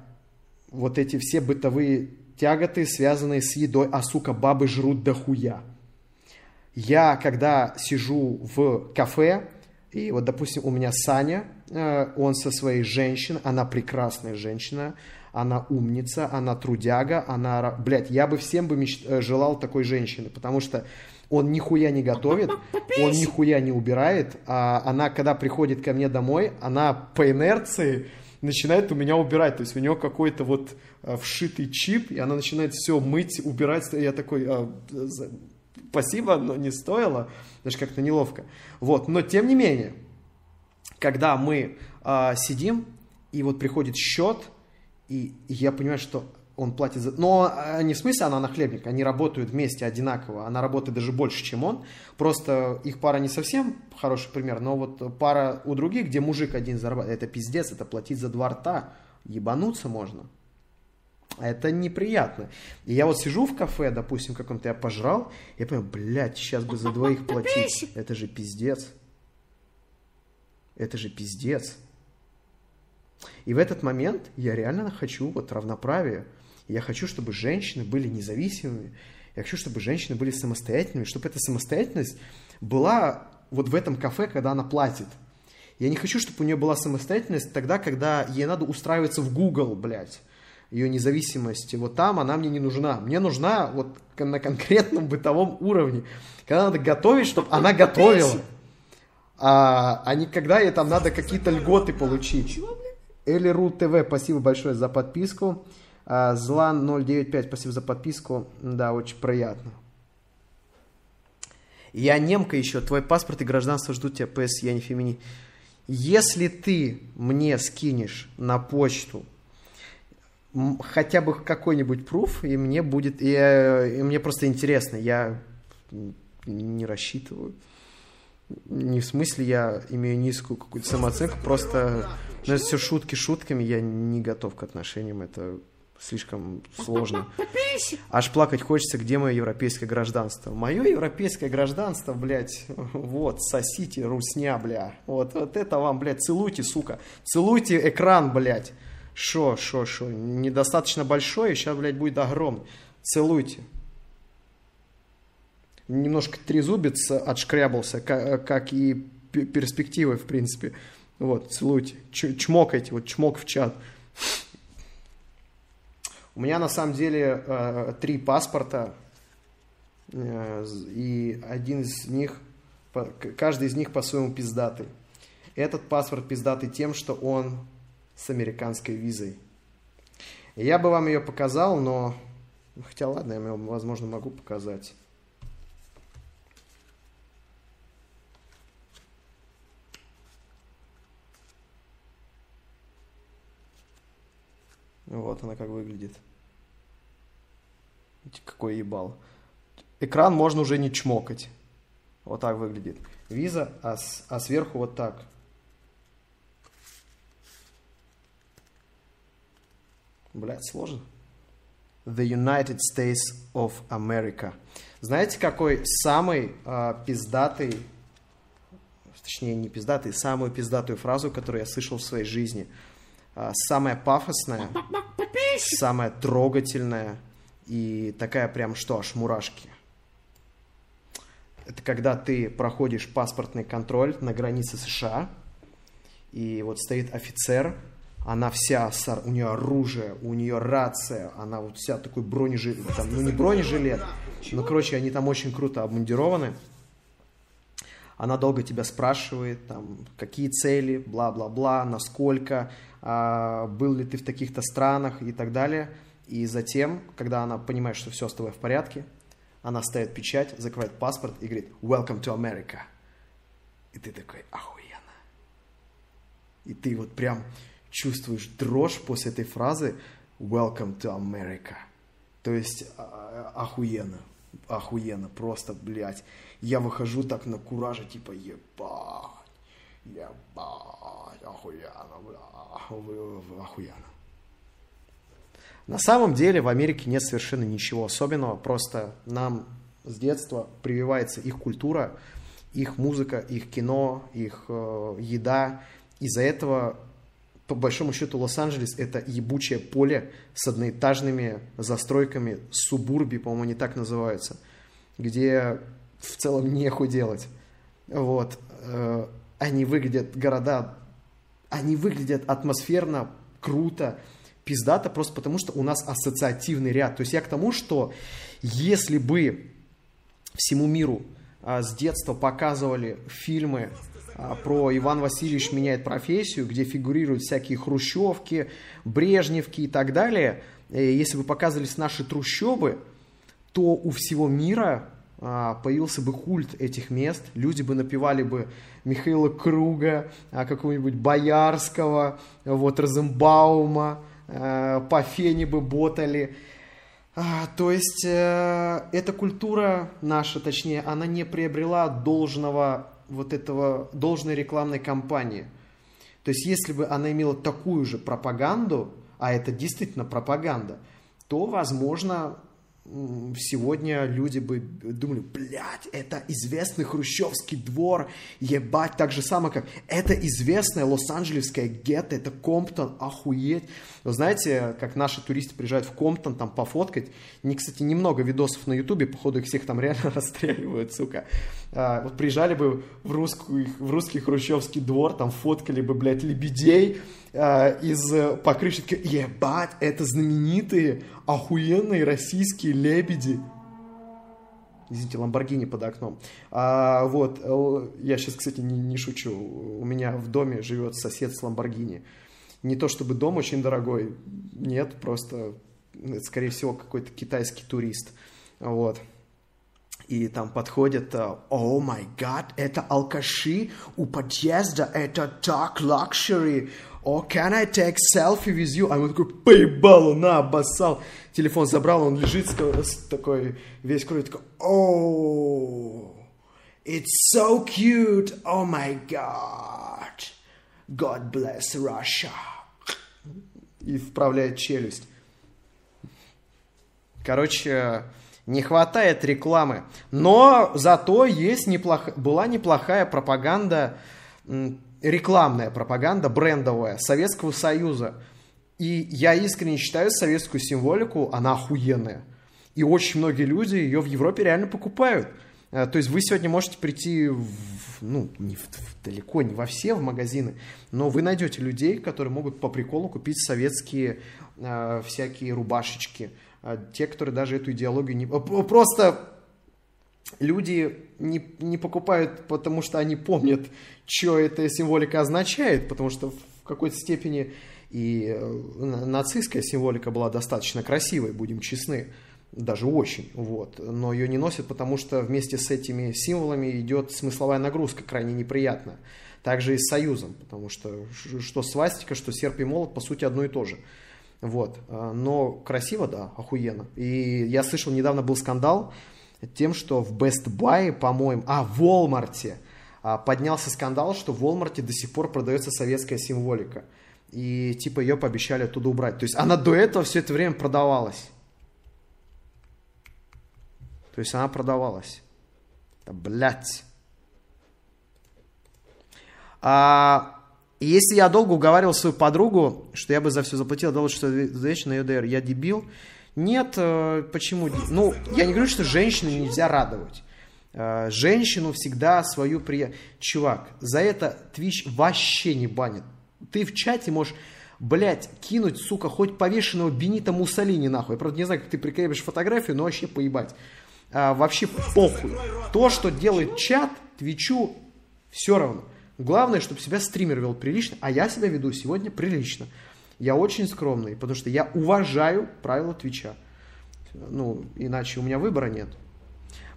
вот эти все бытовые тяготы, связанные с едой, а, сука, бабы жрут дохуя. Я, когда сижу в кафе, и вот, допустим, у меня Саня, э, он со своей женщиной, она прекрасная женщина, она умница, она трудяга, она... Блядь, я бы всем бы меч- э, желал такой женщины, потому что он нихуя не готовит, он нихуя не убирает, а она, когда приходит ко мне домой, она по инерции начинает у меня убирать, то есть у нее какой-то вот э, вшитый чип, и она начинает все мыть, убирать, я такой, «А, спасибо, но не стоило, даже как-то неловко. Вот, но тем не менее, когда мы а, сидим, и вот приходит счет, и, и я понимаю, что он платит за... Но а, не в смысле она нахлебник, они работают вместе одинаково, она работает даже больше, чем он, просто их пара не совсем хороший пример, но вот пара у других, где мужик один зарабатывает, это пиздец, это платить за два рта, ебануться можно. Это неприятно. И я вот сижу в кафе, допустим, каком-то я пожрал, я понимаю, блядь, сейчас бы за двоих <laughs> платить. Это же пиздец. Это же пиздец. И в этот момент я реально хочу вот равноправия. Я хочу, чтобы женщины были независимыми. Я хочу, чтобы женщины были самостоятельными, чтобы эта самостоятельность была вот в этом кафе, когда она платит. Я не хочу, чтобы у нее была самостоятельность тогда, когда ей надо устраиваться в Google, блядь ее независимости. Вот там она мне не нужна. Мне нужна вот на конкретном бытовом уровне. Когда надо готовить, чтобы она готовила. А, а не когда ей там надо какие-то льготы получить. Элиру ТВ, спасибо большое за подписку. А, Злан 095, спасибо за подписку. Да, очень приятно. Я немка еще, твой паспорт и гражданство ждут тебя, ПС, я не фемини. Если ты мне скинешь на почту хотя бы какой-нибудь пруф, и мне будет, и, и мне просто интересно, я не рассчитываю. Не в смысле я имею низкую какую-то самооценку, просто ну, это все шутки шутками, я не готов к отношениям, это слишком сложно. <laughs> Аж плакать хочется, где мое европейское гражданство. Мое европейское гражданство, блядь, <laughs> вот, сосите, русня, бля. Вот, вот это вам, блядь, целуйте, сука. Целуйте экран, блядь. Шо, шо, шо, недостаточно большой, сейчас, блядь, будет огромный. Целуйте. Немножко трезубец отшкрябался, как, как и перспективы, в принципе. Вот, целуйте. Ч чмокайте, вот чмок в чат. У меня на самом деле э, три паспорта, э, и один из них, каждый из них по-своему пиздатый. Этот паспорт пиздатый тем, что он с американской визой. Я бы вам ее показал, но... Хотя ладно, я, возможно, могу показать. Вот она как выглядит. Какой ебал. Экран можно уже не чмокать. Вот так выглядит. Виза, а, с, а сверху вот так. Блядь, сложно. The United States of America. Знаете, какой самый э, пиздатый, точнее не пиздатый, самую пиздатую фразу, которую я слышал в своей жизни? Э, самая пафосная, самая трогательная и такая прям что, аж мурашки. Это когда ты проходишь паспортный контроль на границе США, и вот стоит офицер, она вся, у нее оружие, у нее рация, она вот вся такой бронежилет, там, ну не бронежилет, но, короче, они там очень круто обмундированы. Она долго тебя спрашивает, там, какие цели, бла-бла-бла, насколько, а, был ли ты в таких-то странах и так далее. И затем, когда она понимает, что все с тобой в порядке, она ставит печать, закрывает паспорт и говорит «Welcome to America». И ты такой охуенно. И ты вот прям чувствуешь дрожь после этой фразы «Welcome to America». То есть а, а, охуенно, охуенно, просто, блядь. Я выхожу так на кураже, типа, ебать, ебать, охуенно, бля, охуенно. На самом деле в Америке нет совершенно ничего особенного, просто нам с детства прививается их культура, их музыка, их кино, их э, еда. Из-за этого по большому счету Лос-Анджелес это ебучее поле с одноэтажными застройками, субурби, по-моему, они так называются, где в целом нехуй делать. Вот. Э, они выглядят, города, они выглядят атмосферно, круто, пиздато, просто потому что у нас ассоциативный ряд. То есть я к тому, что если бы всему миру а, с детства показывали фильмы а, про Иван Васильевич меняет профессию, где фигурируют всякие хрущевки, брежневки и так далее, если бы показывались наши трущобы, то у всего мира а, появился бы культ этих мест, люди бы напевали бы Михаила Круга, а, какого-нибудь Боярского, вот Розенбаума, по фене бы ботали. А, То есть э, эта культура наша, точнее, она не приобрела должного вот этого, должной рекламной кампании. То есть если бы она имела такую же пропаганду, а это действительно пропаганда, то, возможно, сегодня люди бы думали, блядь, это известный хрущевский двор, ебать, так же самое, как это известное лос-анджелесское гетто, это Комптон, охуеть. Вы знаете, как наши туристы приезжают в Комптон там пофоткать, не, кстати, немного видосов на ютубе, походу их всех там реально <laughs> расстреливают, сука. А, вот приезжали бы в, русский, в русский хрущевский двор, там фоткали бы, блядь, лебедей, а, из э, покрышки, ебать, это знаменитые, охуенные российские лебеди. Извините, Ламборгини под окном. А, вот, э, я сейчас, кстати, не, не шучу. У меня в доме живет сосед с Ламборгини. Не то чтобы дом очень дорогой, нет, просто, это, скорее всего, какой-то китайский турист. Вот. И там подходят, э, oh my god, это алкаши у подъезда, это так luxury, о, can I take selfie with you? А он такой, по ебалу, на, обоссал. Телефон забрал, он лежит такой, весь кровь, такой, oh, it's so cute, oh my god, God bless Russia. И вправляет челюсть. Короче, не хватает рекламы. Но зато есть неплох... была неплохая пропаганда, рекламная пропаганда брендовая Советского Союза. И я искренне считаю советскую символику, она охуенная. И очень многие люди ее в Европе реально покупают. Э, То есть вы сегодня можете прийти, в, ну, не в- в- далеко, не во все в магазины, но вы найдете людей, которые могут по приколу купить советские э, всякие рубашечки. Э, те, которые даже эту идеологию не... Просто люди не, не покупают, потому что они помнят, что эта символика означает, потому что в какой-то степени и э, на- нацистская символика была достаточно красивой, будем честны, даже очень, вот. Но ее не носят, потому что вместе с этими символами идет смысловая нагрузка, крайне неприятная. Также и с Союзом, потому что что свастика, что серп и молот, по сути, одно и то же. Вот. А, Но красиво, да, охуенно. И я слышал, недавно был скандал тем, что в Best Buy, по-моему, а, в Walmart а, поднялся скандал, что в Walmart до сих пор продается советская символика. И типа ее пообещали оттуда убрать. То есть она до этого все это время продавалась. То есть она продавалась. Да, блядь. А, если я долго уговаривал свою подругу, что я бы за все заплатил, дал что вещь на ЕДР, я дебил. Нет, э, почему? Ну, я не говорю, что женщину нельзя радовать. Э, Женщину всегда свою приятно. Чувак, за это Twitch вообще не банит. Ты в чате можешь, блядь, кинуть, сука, хоть повешенного Бенита Муссолини нахуй. Я, правда, не знаю, как ты прикрепишь фотографию, но вообще поебать. А, вообще похуй. То, что делает чат, Твичу, все равно. Главное, чтобы себя стример вел прилично, а я себя веду сегодня прилично. Я очень скромный, потому что я уважаю правила Твича. Ну, иначе у меня выбора нет.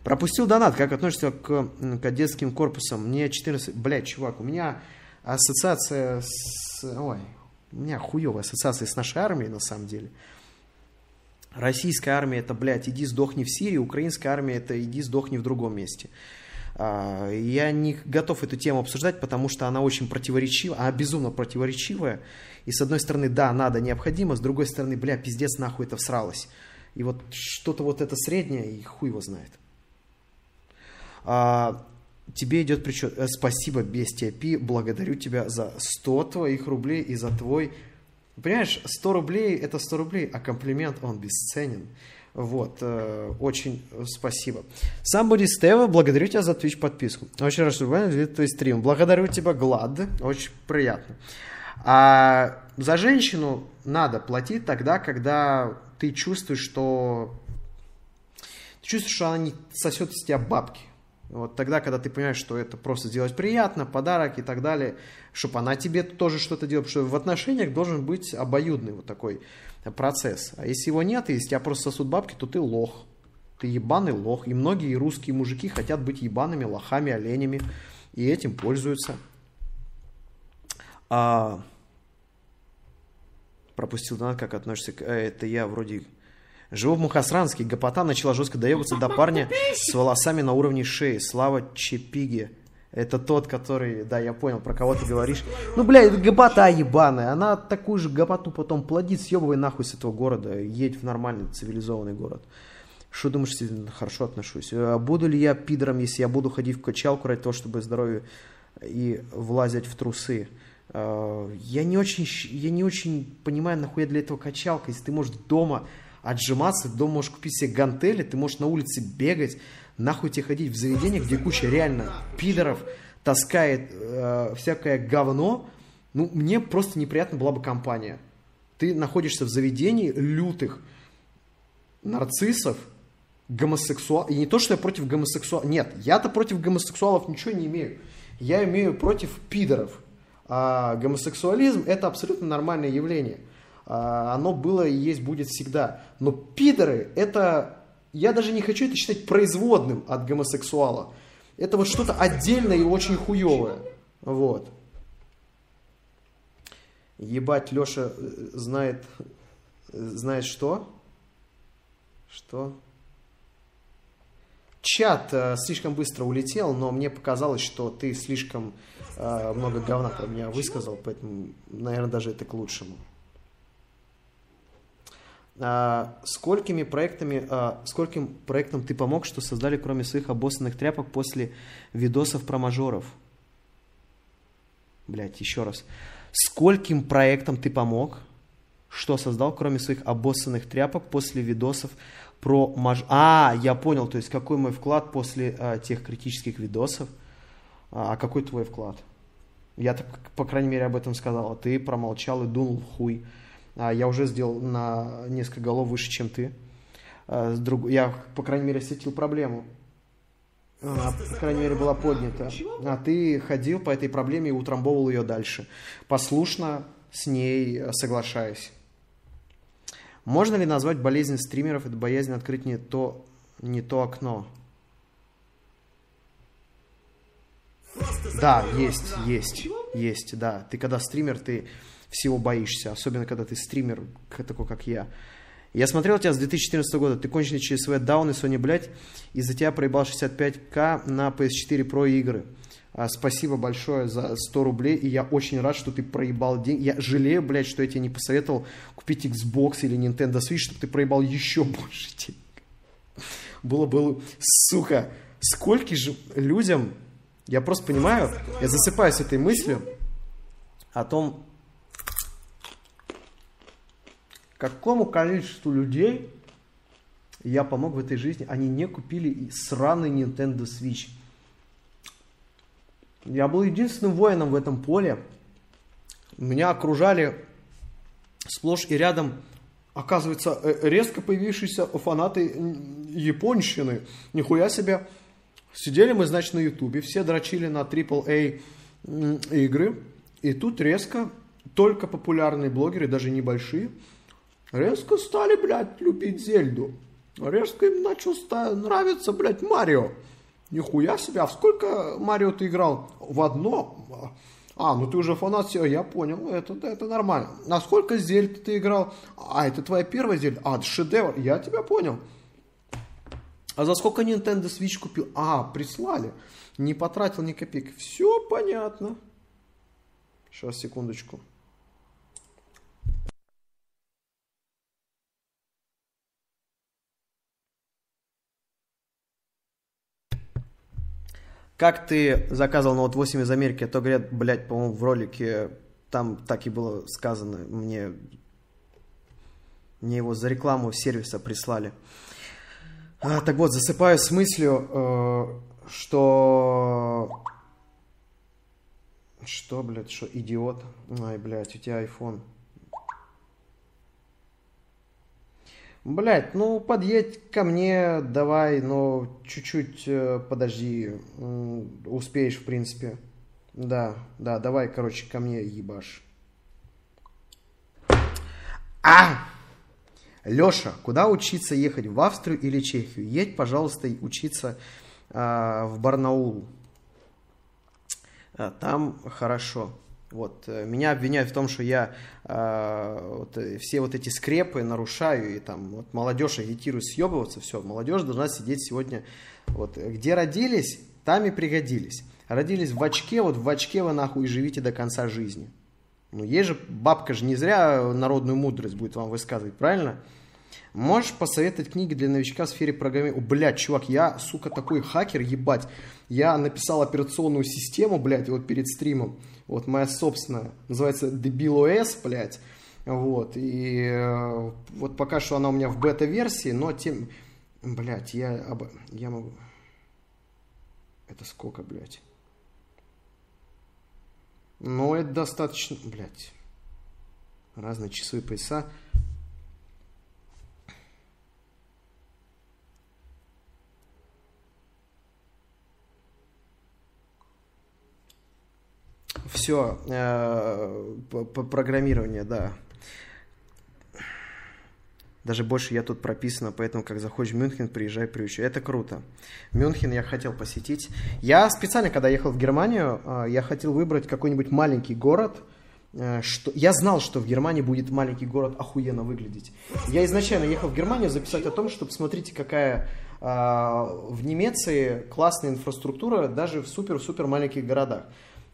Пропустил донат. Как относишься к кадетским корпусам? Мне 14... Блядь, чувак, у меня ассоциация с... Ой, у меня хуевая ассоциация с нашей армией, на самом деле. Российская армия это, блядь, иди сдохни в Сирии, украинская армия это иди сдохни в другом месте. А, Я не готов эту тему обсуждать, потому что она очень противоречива, она безумно противоречивая. И с одной стороны, да, надо, необходимо, с другой стороны, бля, пиздец, нахуй это всралось. И вот что-то вот это среднее, и хуй его знает. А, тебе идет причет. э, Спасибо, Бестия Пи, благодарю тебя за 100 твоих рублей и за твой... Понимаешь, 100 рублей это 100 рублей, а комплимент, он бесценен. Вот, э, очень э, спасибо. Somebody Стева, благодарю тебя за Twitch подписку. Очень рад, что видели твой стрим. Благодарю тебя, Глад, очень приятно. А за женщину надо платить тогда, когда ты чувствуешь, что ты чувствуешь, что она не сосет из тебя бабки. Вот тогда, когда ты понимаешь, что это просто сделать приятно, подарок и так далее, чтобы она тебе тоже что-то делала, потому что в отношениях должен быть обоюдный вот такой процесс. А если его нет, и если тебя просто сосут бабки, то ты лох. Ты ебаный лох. И многие русские мужики хотят быть ебаными лохами, оленями. И этим пользуются. А... Пропустил донат, как относишься к... Э, это я вроде... Живу в Мухасранске. Гопота начала жестко доебаться до парня с волосами на уровне шеи. Слава Чепиге. Это тот, который, да, я понял, про кого ты говоришь. Ну, бля, это гопота ебаная. Она такую же гопоту потом плодит, съебывай нахуй с этого города. Едь в нормальный цивилизованный город. Что думаешь, хорошо отношусь? А буду ли я пидором, если я буду ходить в качалку ради того, чтобы здоровье и влазить в трусы? А, я не очень, я не очень понимаю, нахуя для этого качалка, если ты можешь дома отжиматься, дома можешь купить себе гантели, ты можешь на улице бегать, Нахуй тебе ходить в заведение, где куча реально пидоров таскает э, всякое говно. Ну, мне просто неприятна была бы компания. Ты находишься в заведении лютых нарциссов, гомосексуалов. И не то, что я против гомосексуалов. Нет, я-то против гомосексуалов ничего не имею. Я имею против пидоров. А гомосексуализм это абсолютно нормальное явление. А, оно было и есть, будет всегда. Но пидоры это я даже не хочу это считать производным от гомосексуала. Это вот что-то отдельное и очень хуевое. Вот. Ебать, Леша э, знает, знает что? Что? Чат э, слишком быстро улетел, но мне показалось, что ты слишком э, много говна про меня высказал, поэтому, наверное, даже это к лучшему сколькими проектами, а, скольким проектам ты помог, что создали, кроме своих обоссанных тряпок, после видосов про мажоров? Блять, еще раз. Скольким проектам ты помог, что создал, кроме своих обоссанных тряпок, после видосов про маж... А, я понял, то есть какой мой вклад после а, тех критических видосов, а, а какой твой вклад? Я по крайней мере, об этом сказал, а ты промолчал и дунул хуй. А, я уже сделал на несколько голов выше, чем ты. А, я, по крайней мере, осветил проблему. Она, по крайней мере, была поднята. А ты ходил по этой проблеме и утрамбовал ее дальше. Послушно с ней соглашаясь. Можно ли назвать болезнь стримеров это боязнь открыть не то, не то окно? Да, есть, есть, есть, да. Ты когда стример, ты всего боишься, особенно когда ты стример, такой как я. Я смотрел тебя с 2014 года, ты конченый через свои дауны, Sony, блядь, из-за тебя проебал 65к на PS4 Pro игры. А, спасибо большое за 100 рублей, и я очень рад, что ты проебал деньги. Я жалею, блядь, что я тебе не посоветовал купить Xbox или Nintendo Switch, чтобы ты проебал еще больше денег. Было бы, сука, сколько же людям, я просто понимаю, я засыпаюсь этой мыслью о том, какому количеству людей я помог в этой жизни, они не купили сраный Nintendo Switch. Я был единственным воином в этом поле. Меня окружали сплошь и рядом, оказывается, э, резко появившиеся фанаты японщины. Нихуя себе. Сидели мы, значит, на ютубе, все дрочили на AAA игры. И тут резко только популярные блогеры, даже небольшие, резко стали, блядь, любить Зельду. Резко им начал нравиться, блядь, Марио. Нихуя себе, а в сколько Марио ты играл? В одно? А, ну ты уже фанат всего, я понял, это, это нормально. А сколько Зельд ты играл? А, это твоя первая Зельда? А, это шедевр, я тебя понял. А за сколько Nintendo Switch купил? А, прислали. Не потратил ни копейки. Все понятно. Сейчас, секундочку. Как ты заказывал Note 8 из Америки, а то говорят, блядь, по-моему, в ролике там так и было сказано, мне, мне его за рекламу сервиса прислали. А, так вот, засыпаю с мыслью, э, что... Что, блядь, что, идиот? Ай, блядь, у тебя iPhone. Блять, ну подъедь ко мне, давай, но чуть-чуть э, подожди, успеешь, в принципе. Да, да, давай, короче, ко мне ебашь. А! Леша, куда учиться ехать, в Австрию или Чехию? Едь, пожалуйста, учиться а, в Барнаул. А, там хорошо. Вот, э, меня обвиняют в том, что я э, вот, э, все вот эти скрепы нарушаю, и там вот, молодежь агитирует съебываться, все, молодежь должна сидеть сегодня, вот, где родились, там и пригодились. Родились в очке, вот в очке вы нахуй живите до конца жизни. Ну, есть же, бабка же не зря народную мудрость будет вам высказывать, правильно? Можешь посоветовать книги для новичка в сфере программирования? Блядь, чувак, я, сука, такой хакер, ебать. Я написал операционную систему, блядь, вот перед стримом. Вот моя собственная. Называется DebilOS, блядь. Вот, и э, вот пока что она у меня в бета-версии, но тем... Блядь, я, об... я могу... Это сколько, блядь? Ну, это достаточно... Блядь. Разные часовые пояса. Все, э, программирование, да. Даже больше я тут прописано, поэтому как захочешь в Мюнхен, приезжай, приучу. Это круто. Мюнхен я хотел посетить. Я специально, когда ехал в Германию, э, я хотел выбрать какой-нибудь маленький город, э, что... Я знал, что в Германии будет маленький город охуенно выглядеть. Я изначально ехал в Германию записать о том, что посмотрите, какая в Немеции классная инфраструктура даже в супер-супер маленьких городах.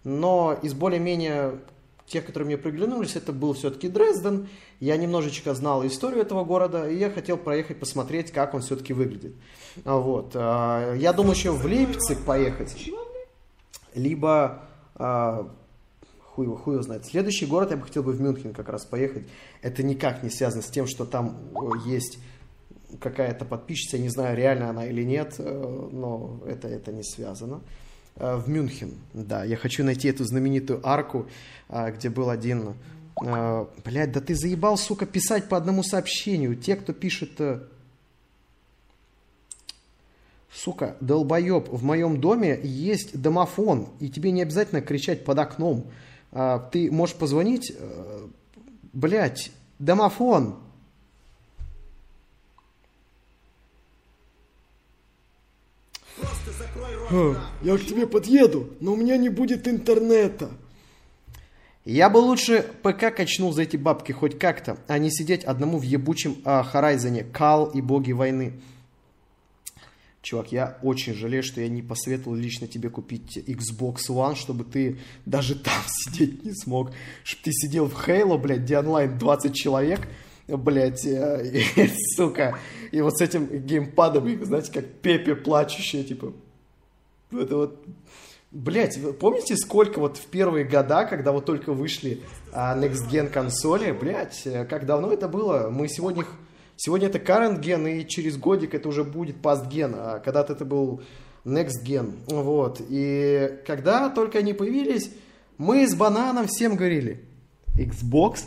Но из более-менее тех, которые мне приглянулись, это был все-таки Дрезден. Я немножечко знал историю этого города, и я хотел проехать посмотреть, как он все-таки выглядит. Вот. А, я думаю еще в Лейпциг поехать. Либо а, хуй его, хуй его знает. Следующий город я бы хотел бы в Мюнхен как раз поехать. Это никак не связано с тем, что там есть какая-то подписчица, я не знаю, реально она или нет, э, но это, это не связано. Э, в Мюнхен, да. Я хочу найти эту знаменитую арку, э, где был один... Э, Блядь, да ты заебал, сука, писать по одному сообщению. Те, кто пишет... Сука, долбоеб, в моем доме есть домофон, и тебе не обязательно кричать под окном. Ты можешь позвонить... Блядь, домофон, Я к тебе подъеду, но у меня не будет интернета. Я бы лучше ПК качнул за эти бабки хоть как-то, а не сидеть одному в ебучем а, Хорайзоне, Кал и боги войны. Чувак, я очень жалею, что я не посоветовал лично тебе купить Xbox One, чтобы ты даже <laughs> там сидеть не смог. Чтобы ты сидел в Halo, блядь, где онлайн 20 человек, блядь, э, <laughs> сука, и вот с этим геймпадом, знаете, как Пепе плачущая, типа, это вот... Блять, помните, сколько вот в первые года, когда вот только вышли а, Next Gen консоли, блять, э, как давно это было? Мы сегодня... Сегодня это current gen, и через годик это уже будет past gen, а когда-то это был next gen. Вот. И когда только они появились, мы с бананом всем говорили, Xbox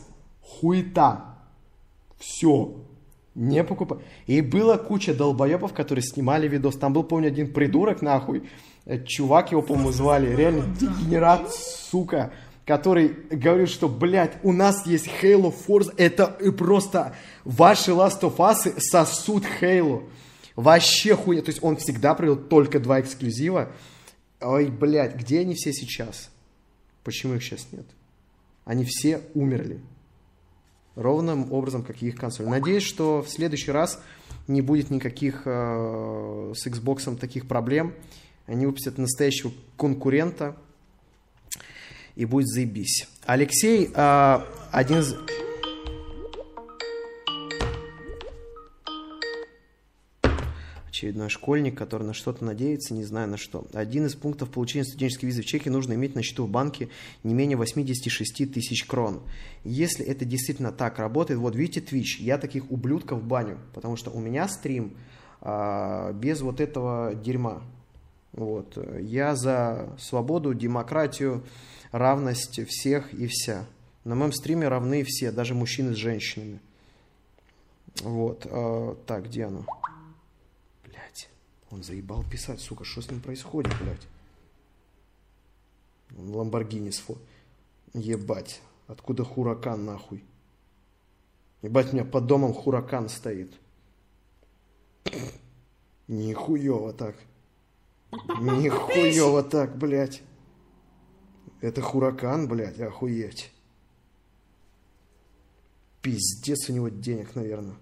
хуета. Все. Не покупай. И была куча долбоебов, которые снимали видос. Там был, помню, один придурок, нахуй, Э, чувак его, по-моему, звали, реально дегенерат, сука, который говорил, что, блядь, у нас есть Halo Force, это просто ваши Last of Us сосут Halo. Вообще хуйня. То есть он всегда привел только два эксклюзива. Ой, блядь, где они все сейчас? Почему их сейчас нет? Они все умерли. Ровным образом, как и их консоль. Надеюсь, что в следующий раз не будет никаких э, с Xbox таких проблем. Они выпустят настоящего конкурента, и будет заебись. Алексей, э, один из... очередной школьник, который на что-то надеется, не знаю на что. Один из пунктов получения студенческой визы в Чехии нужно иметь на счету в банке не менее 86 тысяч крон. Если это действительно так работает, вот видите Twitch, я таких ублюдков баню, потому что у меня стрим а, без вот этого дерьма. Вот. Я за свободу, демократию, равность всех и вся. На моем стриме равны все, даже мужчины с женщинами. Вот. А, так, где оно? Он заебал писать, сука, что с ним происходит, блядь? Ламборгини сфо. Ебать. Откуда хуракан, нахуй? Ебать, у меня под домом хуракан стоит. Нихуево так. Нихуево так, блядь. Это хуракан, блядь, охуеть. Пиздец у него денег, наверное.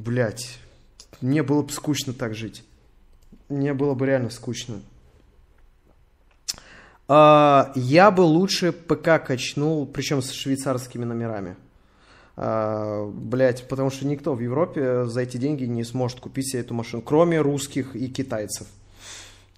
Блять, мне было бы скучно так жить. Мне было бы реально скучно. А, я бы лучше ПК качнул, причем с швейцарскими номерами. А, блять, потому что никто в Европе за эти деньги не сможет купить себе эту машину, кроме русских и китайцев.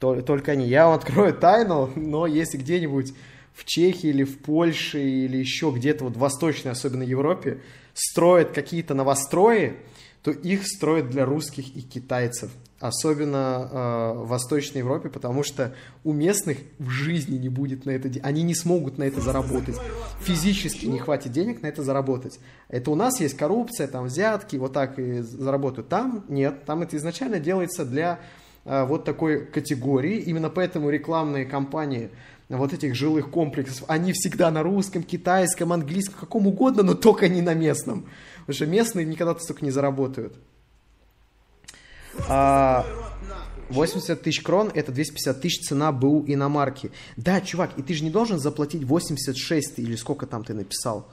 Только они. Я вам открою тайну, но если где-нибудь в Чехии или в Польше или еще где-то вот в Восточной, особенно Европе, строят какие-то новострои, то их строят для русских и китайцев. Особенно э, в Восточной Европе, потому что у местных в жизни не будет на это... Они не смогут на это заработать. Физически не хватит денег на это заработать. Это у нас есть коррупция, там взятки, вот так и заработают. Там нет, там это изначально делается для э, вот такой категории. Именно поэтому рекламные кампании вот этих жилых комплексов, они всегда на русском, китайском, английском, каком угодно, но только не на местном. Потому что местные никогда столько не заработают. А, 80 тысяч крон это 250 тысяч цена БУ иномарки. Да, чувак, и ты же не должен заплатить 86 или сколько там ты написал.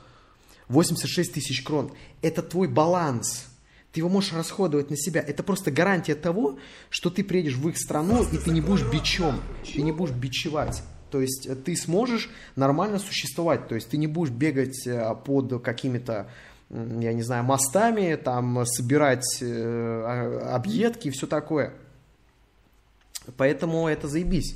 86 тысяч крон. Это твой баланс. Ты его можешь расходовать на себя. Это просто гарантия того, что ты приедешь в их страну, и ты не будешь бичом. Ты не будешь бичевать. То есть э, ты сможешь нормально существовать. То есть ты не будешь бегать э, под какими-то я не знаю, мостами, там, собирать э, объедки и все такое. Поэтому это заебись.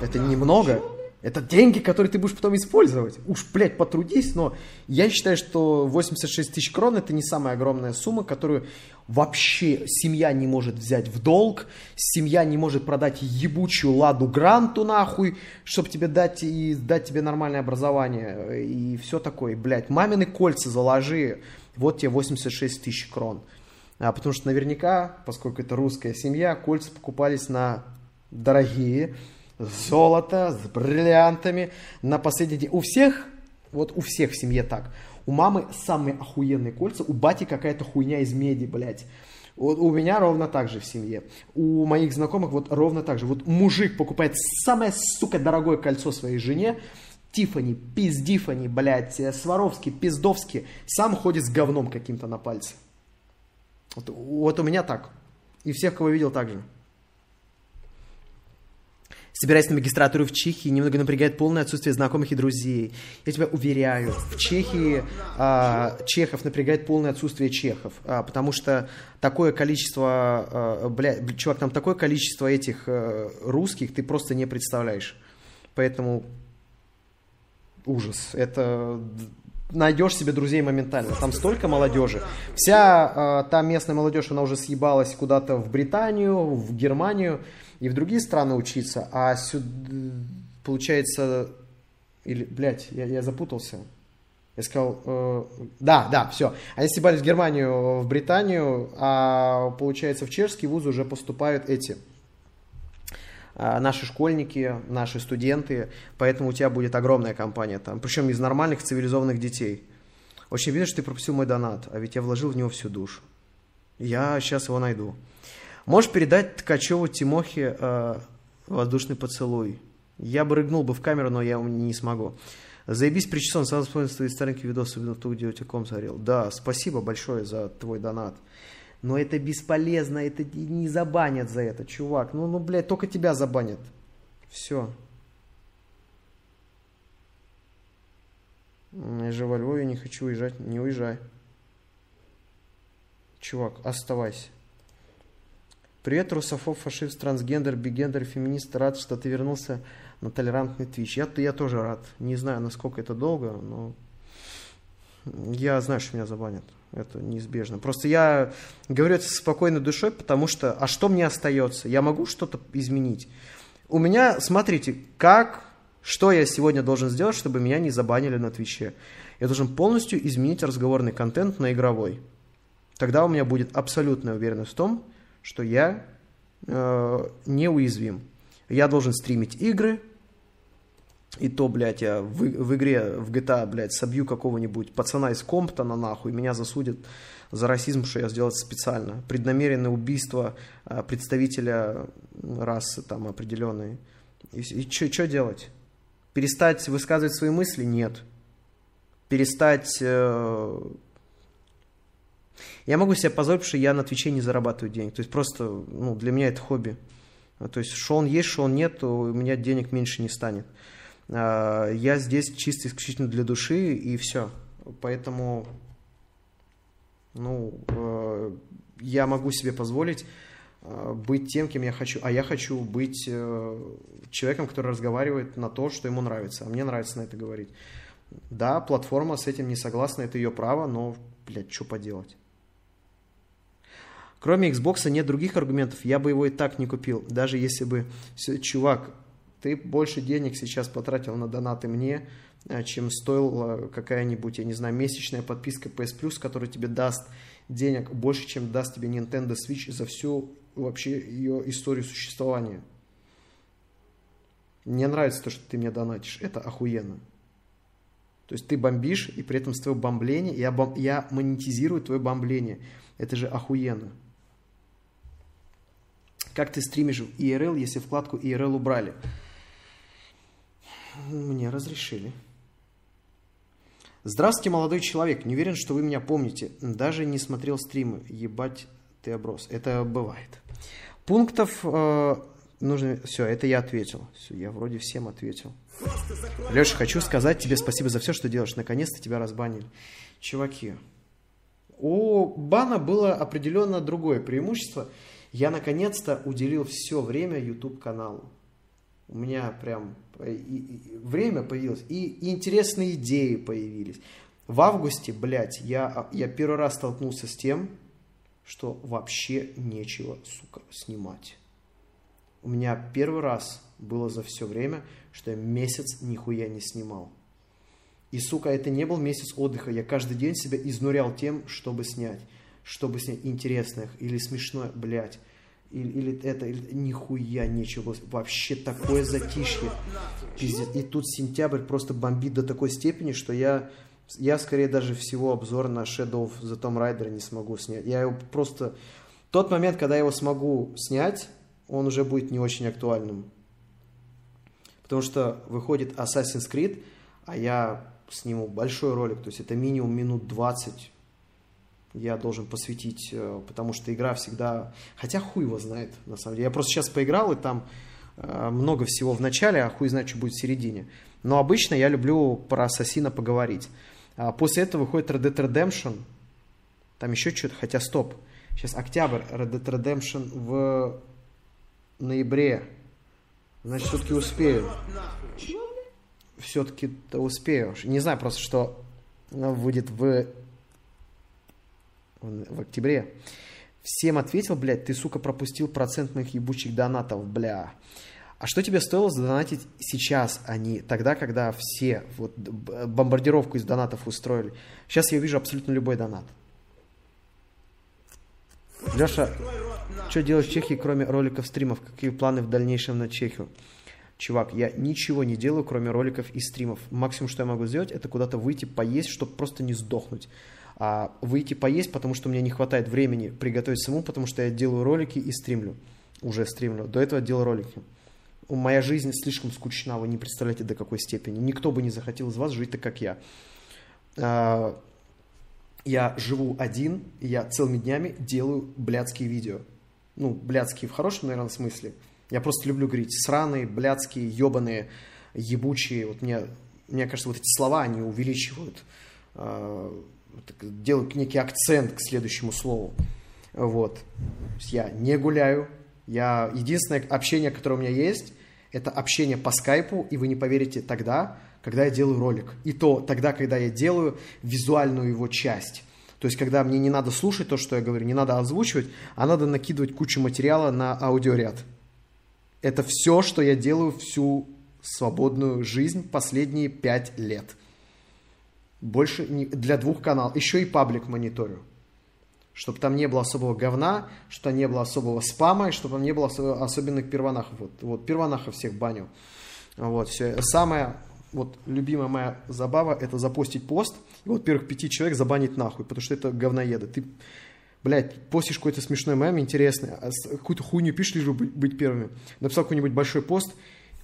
Это немного. Это деньги, которые ты будешь потом использовать. Уж, блядь, потрудись, но я считаю, что 86 тысяч крон это не самая огромная сумма, которую вообще семья не может взять в долг, семья не может продать ебучую ладу гранту нахуй, чтобы тебе дать и дать тебе нормальное образование и все такое. Блядь, мамины кольца заложи, вот тебе 86 тысяч крон. А потому что наверняка, поскольку это русская семья, кольца покупались на дорогие, золото, с бриллиантами на последний день. У всех, вот у всех в семье так. У мамы самые охуенные кольца, у бати какая-то хуйня из меди, блядь. Вот у меня ровно так же в семье. У моих знакомых вот ровно так же. Вот мужик покупает самое, сука, дорогое кольцо своей жене, Тифани, пиздифани, блядь, Сваровский, пиздовский, сам ходит с говном каким-то на пальце. Вот, вот у меня так. И всех, кого видел, так же. Собираясь на магистратуру в Чехии, немного напрягает полное отсутствие знакомых и друзей. Я тебя уверяю, в Чехии а, чехов напрягает полное отсутствие чехов, а, потому что такое количество, а, бля, чувак, там такое количество этих а, русских ты просто не представляешь. Поэтому ужас. Это найдешь себе друзей моментально. Там столько молодежи. Вся э, та местная молодежь, она уже съебалась куда-то в Британию, в Германию и в другие страны учиться, а сюда, получается, или, блядь, я, я запутался. Я сказал, э, да, да, все. Они съебались в Германию, в Британию, а получается в чешские вузы уже поступают эти э, наши школьники, наши студенты, поэтому у тебя будет огромная компания там, причем из нормальных цивилизованных детей. Очень видно, что ты пропустил мой донат, а ведь я вложил в него всю душу. Я сейчас его найду. Можешь передать Ткачеву Тимохе э, воздушный поцелуй? Я бы рыгнул бы в камеру, но я не смогу. Заебись причесон, сразу вспомнил свои старенькие видосы, особенно ту, где ком сгорел. Да, спасибо большое за твой донат. Но это бесполезно, это не забанят за это, чувак. Ну, ну, блядь, только тебя забанят. Все. Я же во Львове не хочу уезжать. Не уезжай. Чувак, оставайся. Привет, русофоб, фашист, трансгендер, бигендер, феминист. Рад, что ты вернулся на толерантный твич. Я, я тоже рад. Не знаю, насколько это долго, но я знаю, что меня забанят. Это неизбежно. Просто я говорю это со спокойной душой, потому что, а что мне остается? Я могу что-то изменить? У меня, смотрите, как, что я сегодня должен сделать, чтобы меня не забанили на Твиче? Я должен полностью изменить разговорный контент на игровой. Тогда у меня будет абсолютная уверенность в том, что я э, неуязвим. Я должен стримить игры, И то, блядь, я в, в игре, в GTA, блядь, собью какого-нибудь пацана из Комптона, нахуй, меня засудят за расизм, что я сделал специально. Преднамеренное убийство а, представителя расы там определенной. И, и что делать? Перестать высказывать свои мысли? Нет. Перестать... Э... Я могу себе позволить, что я на Твиче не зарабатываю денег. То есть просто, ну, для меня это хобби. То есть, что он есть, что он нет, у меня денег меньше не станет. А, я здесь чисто исключительно для души и все. Поэтому, ну, э, я могу себе позволить быть тем, кем я хочу. А я хочу быть э, человеком, который разговаривает на то, что ему нравится. А мне нравится на это говорить. Да, платформа с этим не согласна, это ее право, но, блядь, что поделать. Кроме Xbox нет других аргументов, я бы его и так не купил. Даже если бы, чувак, ты больше денег сейчас потратил на донаты мне, э, чем стоила какая-нибудь, я не знаю, месячная подписка PS Plus, которая тебе даст денег больше, чем даст тебе Nintendo Switch за всю вообще ее историю существования. Мне нравится то, что ты мне донатишь. Это охуенно. То есть ты бомбишь, и при этом с твоего бомбления я, бом... я монетизирую твое бомбление. Это же охуенно. Как ты стримишь в IRL, если вкладку IRL убрали? Мне разрешили. Здравствуйте, молодой человек. Не уверен, что вы меня помните. Даже не смотрел стримы. Ебать, ты оброс. Это бывает. Пунктов э, нужно... Все, это я ответил. Все, я вроде всем ответил. Леша, хочу сказать тебе спасибо за все, что делаешь. Наконец-то тебя разбанили. Чуваки, у бана было определенно другое преимущество. Я наконец-то уделил все время YouTube каналу. У меня прям и, и, время появилось, и, и интересные идеи появились. В августе, блядь, я, я первый раз столкнулся с тем, что вообще нечего, сука, снимать. У меня первый раз было за все время, что я месяц нихуя не снимал. И, сука, это не был месяц отдыха. Я каждый день себя изнурял тем, чтобы снять. Чтобы снять интересное или смешное, блядь или, или это, или, нихуя нечего Вообще такое затишье. Пиздец. И тут сентябрь просто бомбит до такой степени, что я, я скорее даже всего обзор на Shadow of the Tomb Raider не смогу снять. Я его просто... Тот момент, когда я его смогу снять, он уже будет не очень актуальным. Потому что выходит Assassin's Creed, а я сниму большой ролик, то есть это минимум минут 20 я должен посвятить, э, потому что игра всегда... Хотя хуй его знает, на самом деле. Я просто сейчас поиграл, и там э, много всего в начале, а хуй знает, что будет в середине. Но обычно я люблю про Ассасина поговорить. А после этого выходит Red Dead Redemption. Там еще что-то, хотя стоп. Сейчас октябрь, Red Dead Redemption в ноябре. Значит, все-таки успею. Все-таки успею. Не знаю просто, что выйдет в в октябре. Всем ответил, блядь, ты, сука, пропустил процент моих ебучих донатов, бля. А что тебе стоило задонатить сейчас, а не тогда, когда все вот, бомбардировку из донатов устроили? Сейчас я вижу абсолютно любой донат. Леша, что делаешь в Чехии, кроме роликов, стримов? Какие планы в дальнейшем на Чехию? Чувак, я ничего не делаю, кроме роликов и стримов. Максимум, что я могу сделать, это куда-то выйти, поесть, чтобы просто не сдохнуть а выйти поесть, потому что мне не хватает времени приготовить саму, потому что я делаю ролики и стримлю. Уже стримлю. До этого делал ролики. Моя жизнь слишком скучна, вы не представляете до какой степени. Никто бы не захотел из вас жить так, как я. А, я живу один, я целыми днями делаю блядские видео. Ну, блядские в хорошем, наверное, смысле. Я просто люблю говорить сраные, блядские, ебаные, ебучие. Вот мне, мне кажется, вот эти слова, они увеличивают а, делаю некий акцент к следующему слову. Вот. Я не гуляю. Я... Единственное общение, которое у меня есть, это общение по скайпу, и вы не поверите тогда, когда я делаю ролик. И то тогда, когда я делаю визуальную его часть. То есть, когда мне не надо слушать то, что я говорю, не надо озвучивать, а надо накидывать кучу материала на аудиоряд. Это все, что я делаю всю свободную жизнь последние пять лет. Больше не, для двух каналов. Еще и паблик мониторю. Чтобы там не было особого говна, чтобы там не было особого спама, и чтобы там не было особенных первонахов. Вот, вот первонахов всех баню. Вот, все. Самая вот любимая моя забава это запостить пост, и вот первых пяти человек забанить нахуй, потому что это говноеды. Ты, блядь, постишь какой-то смешной мем интересный, а какую-то хуйню пишешь, лишь бы быть первыми. Написал какой-нибудь большой пост,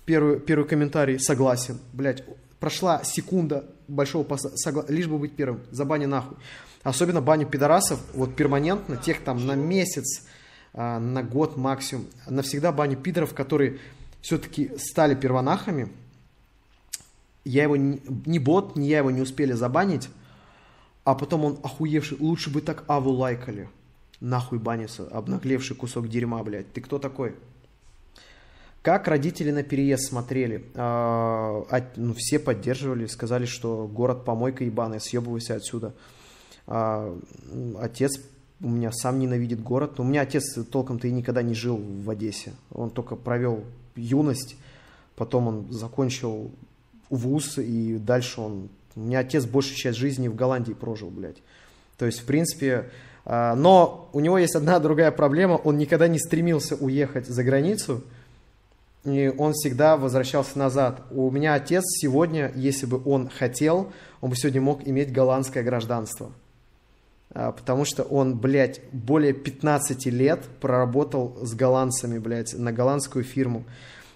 первый, первый комментарий согласен. Блядь, прошла секунда большого поста, согла- лишь бы быть первым, забани нахуй. Особенно баню пидорасов, вот перманентно, тех там на месяц, а, на год максимум, навсегда баню пидоров, которые все-таки стали первонахами, я его, не, ни бот, ни я его не успели забанить, а потом он охуевший, лучше бы так Аву лайкали. Нахуй банится, обнаглевший кусок дерьма, блядь. Ты кто такой? Как родители на переезд смотрели? А, а, ну, все поддерживали, сказали, что город помойка ебаная, съебывайся отсюда. А, отец у меня сам ненавидит город. У меня отец толком-то и никогда не жил в Одессе. Он только провел юность, потом он закончил вуз, и дальше он... У меня отец большую часть жизни в Голландии прожил, блядь. То есть, в принципе... а, Но у него есть одна другая проблема. Он никогда не стремился уехать за границу, и он всегда возвращался назад. У меня отец сегодня, если бы он хотел, он бы сегодня мог иметь голландское гражданство. А, Потому что он, блядь, более 15 лет проработал с голландцами, блядь, на голландскую фирму.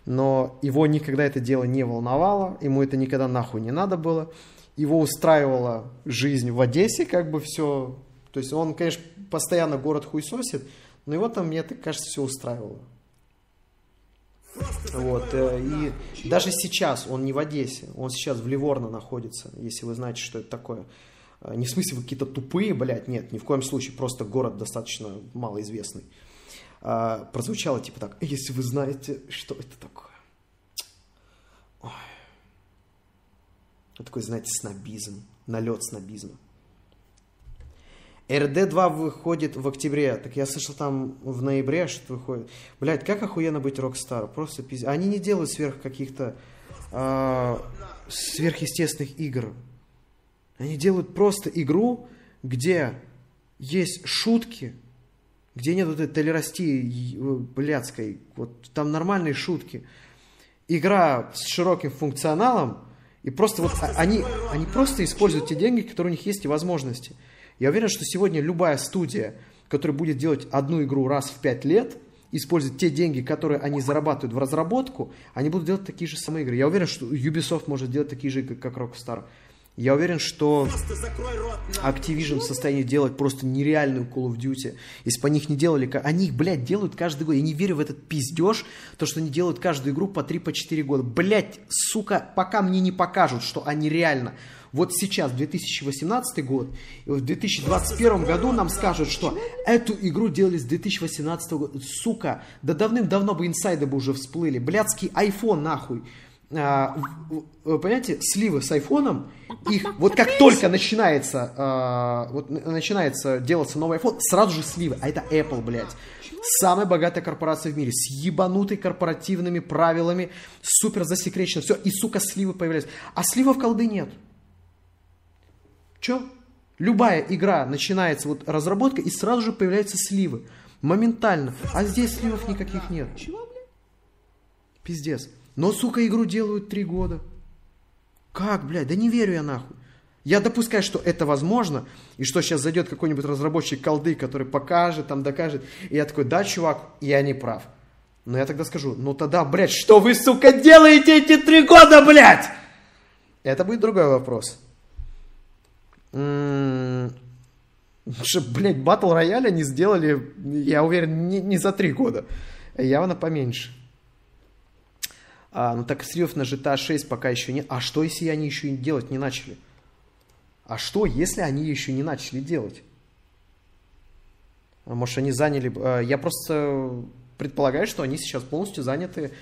Но его никогда это дело не волновало, ему это никогда нахуй не надо было. Его устраивала жизнь в Одессе, как бы все. То есть он, конечно, постоянно город хуесосит, но его там, мне так кажется, все устраивало. Вот, э, и даже сейчас он не в Одессе, он сейчас в Ливорно находится, если вы знаете, что это такое. Э, Не в смысле вы какие-то тупые, блядь, нет, ни в коем случае, просто город достаточно малоизвестный. А, прозвучало типа так, если вы знаете, что это такое. Ой. Вот такой, знаете, снобизм, налет снобизма. RDR 2 выходит в октябре. Так я слышал, там в ноябре что выходит. Блять, как охуенно быть Rockstar. Просто пиздец. Они не делают сверх каких-то а, сверхъестественных игр. Они делают просто игру, где есть шутки, где нет вот этой толерастии э, блядской. Вот там нормальные шутки. Игра с широким функционалом, и просто вот а- они, они просто используют те деньги, которые у них есть и возможности. Я уверен, что сегодня любая студия, которая будет делать одну игру раз в пять лет, использовать те деньги, которые они зарабатывают в разработку, они будут делать такие же самые игры. Я уверен, что Ubisoft может делать такие же игры, как Rockstar. Я уверен, что Activision в состоянии делать просто нереальную Call of Duty. Если бы они их не делали, они их, блядь, делают каждый год. Я не верю в этот пиздеж, то, что они делают каждую игру по 3-4 года. Блядь, сука, пока мне не покажут, что они реально. Вот сейчас, 2018 год, и в 2021 году нам скажут, что эту игру делали с 2018 года. Сука, да давным-давно бы инсайды бы уже всплыли. Блядский iPhone, нахуй. А, вы понимаете, сливы с айфоном, их вот как только начинается, а, вот начинается делаться новый iPhone, сразу же сливы, а это Apple, блядь. Самая богатая корпорация в мире, с ебанутой корпоративными правилами, супер засекречено, все, и, сука, сливы появляются. А сливов колды нет. Че? Любая игра начинается, вот разработка, и сразу же появляются сливы. Моментально. А здесь сливов никаких нет. Пиздец. Но, сука, игру делают три года. Как, блядь? Да не верю я нахуй. Я допускаю, что это возможно, и что сейчас зайдет какой-нибудь разработчик колды, который покажет, там докажет, и я такой, да, чувак, я не прав. Но я тогда скажу, ну тогда, блядь, что вы, сука, делаете эти три года, блядь? Это будет другой вопрос. Что, блядь, батл рояль они сделали, я уверен, не, не за три года. Явно поменьше. А, ну так сливов на GTA 6 пока еще нет. А что, если они еще делать не начали? А что, если они еще не начали делать? А Может, они заняли... а, Я просто предполагаю, что они сейчас полностью заняты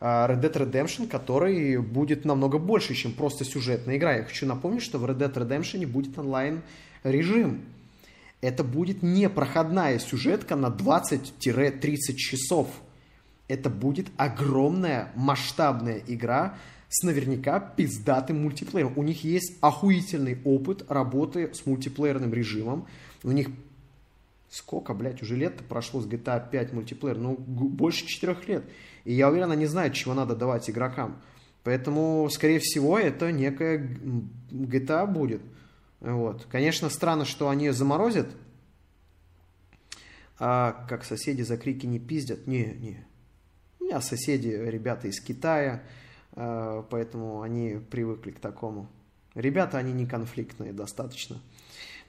Red Dead Redemption, который будет намного больше, чем просто сюжетная игра. Я хочу напомнить, что в Red Dead Redemption будет онлайн-режим. Это будет не проходная сюжетка на 20-30 часов. Это будет огромная масштабная игра с наверняка пиздатым мультиплеером. У них есть охуительный опыт работы с мультиплеерным режимом. У них сколько, блядь, уже лет прошло с GTA 5 мультиплеер? Ну, больше четырех лет. И я уверен, они знают, чего надо давать игрокам. Поэтому, скорее всего, это некая GTA будет. Вот. Конечно, странно, что они ее заморозят. А как соседи за крики не пиздят. Не, не. У меня соседи, ребята из Китая, а, поэтому они привыкли к такому. Ребята, они не конфликтные достаточно.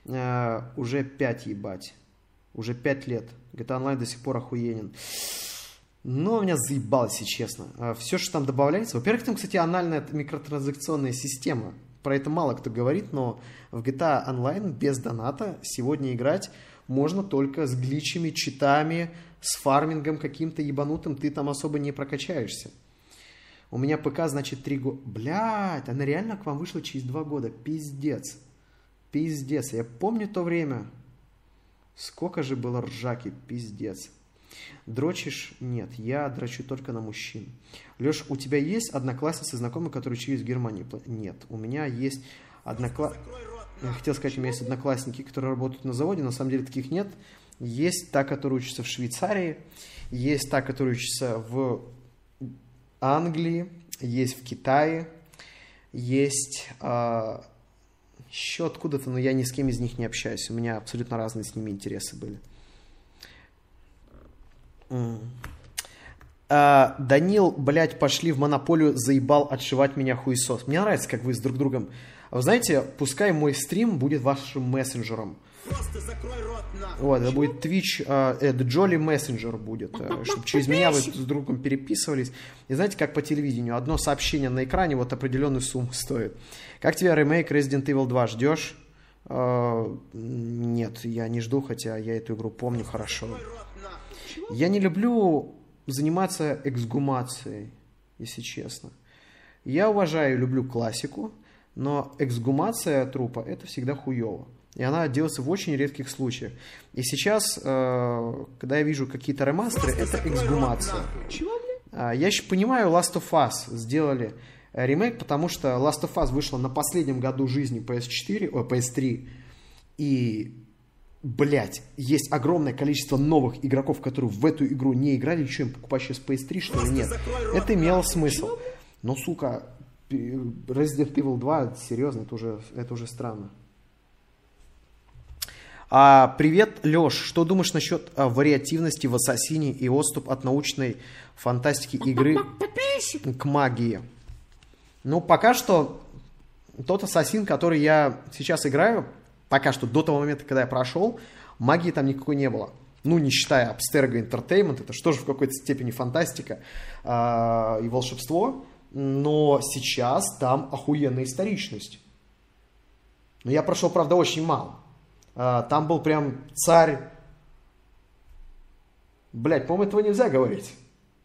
А, уже 5 ебать. Уже 5 лет. GTA Online до сих пор охуенен. Но меня заебало, если честно. Все, что там добавляется. Во-первых, там, кстати, анальная микротранзакционная система. Про это мало кто говорит, но в GTA Online без доната сегодня играть можно только с гличами, читами, с фармингом каким-то ебанутым. Ты там особо не прокачаешься. У меня ПК, значит, три года. Блядь, она реально к вам вышла через два года. Пиздец. Пиздец. Я помню то время. Сколько же было ржаки, пиздец. Дрочишь? Нет, я дрочу только на мужчин. Леш, у тебя есть одноклассницы, знакомые, которые учились в Германии? Нет, у меня есть однокла... Я хотел сказать, у меня есть одноклассники, которые работают на заводе, на самом деле таких нет. Есть та, которая учится в Швейцарии, есть та, которая учится в Англии, есть в Китае, есть э, еще откуда-то, но я ни с кем из них не общаюсь. У меня абсолютно разные с ними интересы были. А, Данил, блядь, пошли в монополию, заебал отшивать меня хуесос. Мне нравится, как вы с друг другом. Вы знаете, пускай мой стрим будет вашим мессенджером. Просто закрой рот нахуй. Вот, это будет Twitch, э, это Jolly Messenger будет, э, чтобы через меня вы с другом переписывались. И знаете, как по телевидению, одно сообщение на экране вот определенную сумму стоит. Как тебе ремейк Resident Evil 2 ждешь? Э, Нет, я не жду, хотя я эту игру помню хорошо. Я не люблю заниматься эксгумацией, если честно. Я уважаю и люблю классику, но эксгумация трупа это всегда хуево. И она делается в очень редких случаях. И сейчас, э, когда я вижу какие-то ремастеры, это эксгумация. А, Я еще понимаю, Last of Us сделали э, ремейк, потому что Last of Us вышла на последнем году жизни PS4, о, PS3. И, блядь, есть огромное количество новых игроков, которые в эту игру не играли. Что им покупать сейчас PS3, что ли? Нет. Это имело смысл. Но, сука, Resident Evil 2, серьезно, это уже, это уже странно. А, привет, Леш. Что думаешь насчет а, вариативности в Ассасине и отступ от научной фантастики игры к магии? Ну, пока что тот Ассасин, который я сейчас играю, пока что до того момента, когда я прошел, магии там никакой не было. Ну, не считая Abstergo Entertainment, это что же в какой-то степени фантастика а, и волшебство, но сейчас там охуенная историчность. Но я прошел, правда, очень мало. А, Там был прям царь. Блять, по-моему, этого нельзя говорить.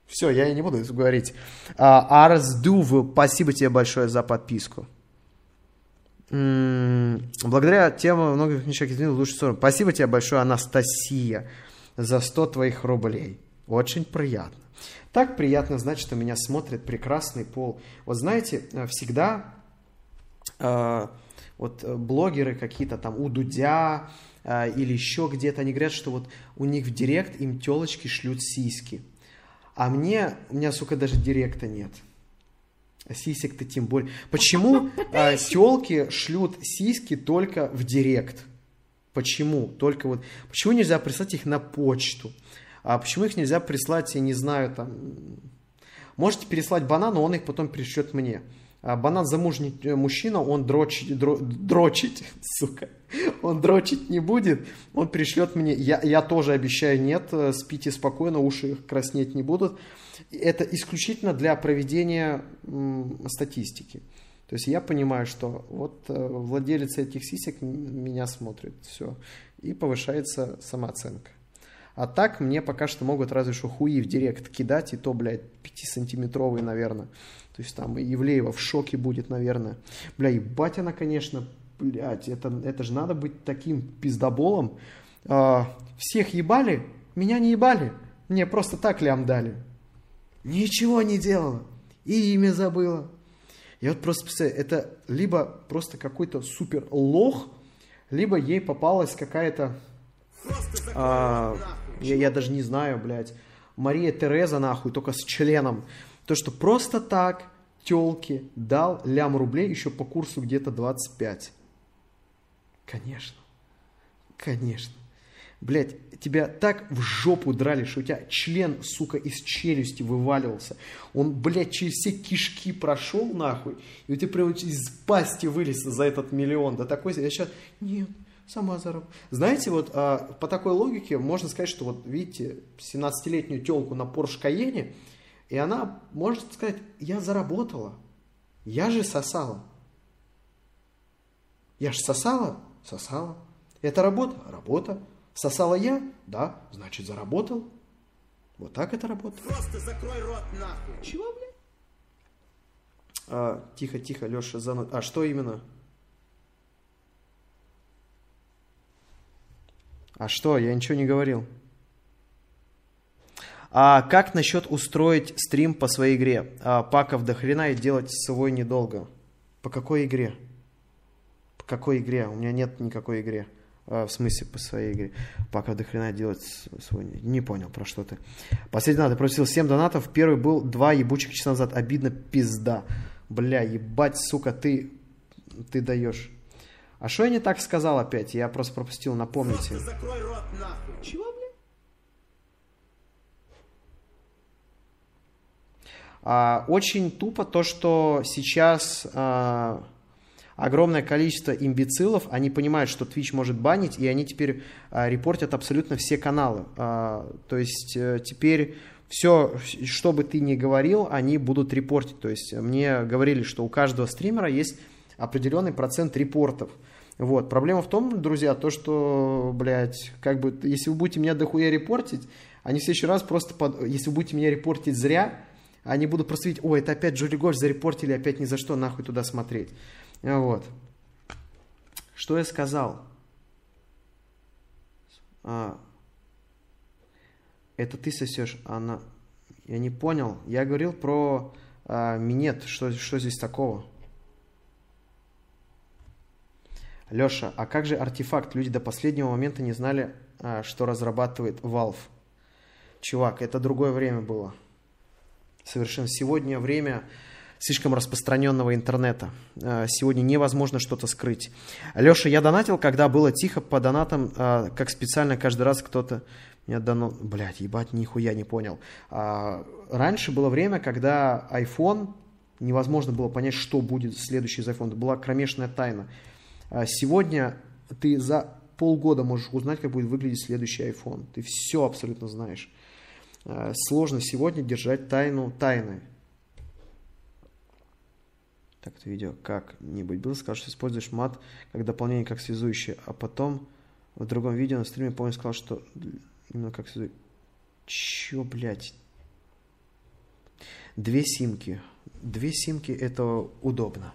Все, я не буду это говорить. А, Арс Дув, спасибо тебе большое за подписку. Благодаря тем многих книжек изменил в лучшую сторону. Спасибо тебе большое, Анастасия, за 100 твоих рублей. Очень приятно. Так приятно знать, что меня смотрит прекрасный пол. Вот знаете, э, всегда э, вот э, блогеры какие-то там у Дудя э, или еще где-то, они говорят, что вот у них в директ им телочки шлют сиськи. А мне, у меня, сука, даже директа нет. А Сисек-то тем более. Почему <laughs> э, телки шлют сиськи только в директ? Почему? Только вот. Почему нельзя прислать их на почту? А почему их нельзя прислать, я не знаю, там. Можете переслать банан, но он их потом пришлет мне. А банан замужний э, мужчина, он дрочить, дро- дрочить, <laughs> сука, он дрочить не будет, он пришлет мне, я, я тоже обещаю, нет, э, спите спокойно, уши краснеть не будут. Это исключительно для проведения статистики. То есть я понимаю, что вот э, владелец этих сисек меня смотрит, все, и повышается самооценка. А так мне пока что могут разве что хуи в директ кидать, и то, блядь, 5-сантиметровый, наверное. То есть там Евлеева в шоке будет, наверное. Бля, ебать она, конечно, блядь, это, это же надо быть таким пиздоболом. А, всех ебали, меня не ебали. Мне просто так лям дали. Ничего не делала. И имя забыла. Я вот просто представляю, это либо просто какой-то супер лох, либо ей попалась какая-то а, я, я даже не знаю, блядь, Мария Тереза, нахуй, только с членом. То, что просто так телке дал лям рублей еще по курсу где-то 25. Конечно. Конечно. Блять, тебя так в жопу драли, что у тебя член, сука, из челюсти вываливался. Он, блядь, через все кишки прошел, нахуй, и у тебя прям из пасти вылез за этот миллион. Да такой, я сейчас, нет, сама заработала. Знаете, вот а, по такой логике можно сказать, что вот, видите, 17-летнюю телку на Porsche Cayenne, и она может сказать, я заработала, я же сосала. Я же сосала? Сосала. Это работа? Работа. Сосала я? Да, значит заработал. Вот так это работает. Просто закрой рот нахуй. Чего, блядь? А, тихо, тихо, Леша, зано... А что именно? А что? Я ничего не говорил. А как насчет устроить стрим по своей игре? А, паков до хрена и делать свой недолго. По какой игре? По какой игре? У меня нет никакой игре. А, в смысле, по своей игре. Пока до хрена делать свой... Не понял, про что ты. Последний донат. Я просил 7 донатов. Первый был 2 ебучих часа назад. Обидно, пизда. Бля, ебать, сука, ты... Ты даешь. А что я не так сказал опять? Я просто пропустил, напомните. Просто закрой рот нахуй. Чего, бля? А, очень тупо то, что сейчас а, огромное количество имбецилов, они понимают, что Twitch может банить, и они теперь а, репортят абсолютно все каналы. А, то есть а, теперь все, что бы ты ни говорил, они будут репортить. То есть мне говорили, что у каждого стримера есть определенный процент репортов. Вот. Проблема в том, друзья, то, что, блядь, как бы, если вы будете меня дохуя репортить, они в следующий раз просто, под... если вы будете меня репортить зря, они будут просто видеть, ой, это опять Джоли Гош зарепортили, опять ни за что, нахуй туда смотреть. Вот. Что я сказал? А, это ты сосешь, она... Я не понял. Я говорил про а, минет. Что, что здесь такого? Леша, а как же артефакт? Люди до последнего момента не знали, а, что разрабатывает Valve. Чувак, это другое время было. Совершенно сегодня время слишком распространенного интернета. А, Сегодня невозможно что-то скрыть. Леша, я донатил, когда было тихо по донатам, а, как специально каждый раз кто-то меня дано... Блядь, ебать, нихуя не понял. А, Раньше было время, когда iPhone, невозможно было понять, что будет следующий из iPhone. Это была кромешная тайна. А Сегодня ты за полгода можешь узнать, как будет выглядеть следующий iPhone. Ты все абсолютно знаешь. А, Сложно сегодня держать тайну тайны. Так, это видео как-нибудь было. Сказал, что используешь мат как дополнение, как связующее. А потом в другом видео на стриме, помню, сказал, что именно как связующее. Чё, блядь? Две симки. Две симки это удобно.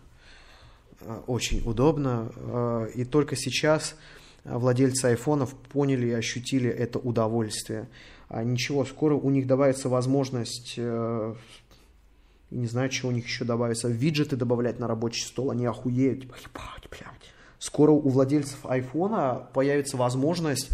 А, Очень удобно. А, И только сейчас владельцы айфонов поняли и ощутили это удовольствие. А Ничего, скоро у них добавится возможность э, и не знаю, что у них еще добавится. Виджеты добавлять на рабочий стол, они охуеют. Типа, ебать, блядь. Скоро у владельцев айфона появится возможность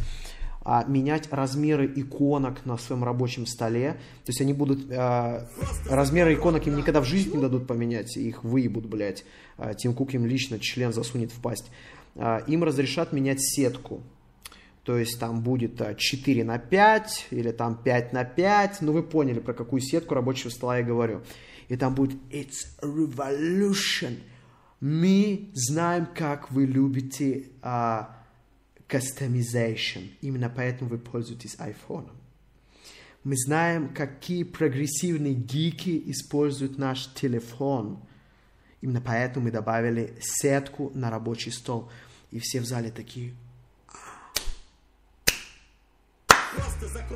а, менять размеры иконок на своем рабочем столе. То есть они будут... а, размеры иконок им никогда в жизни не дадут поменять. Их выебут, блядь. А, Тим Кук им лично член засунет в пасть. А, им разрешат менять сетку. То есть там будет а, 4 на 5 или там 5 на 5. Ну, вы поняли, про какую сетку рабочего стола я говорю. И там будет It's a revolution. Мы знаем, как вы любите а, customization. Именно поэтому вы пользуетесь iPhone. Мы знаем, какие прогрессивные гики используют наш телефон. Именно поэтому мы добавили сетку на рабочий стол. И все в зале такие, Просто закрой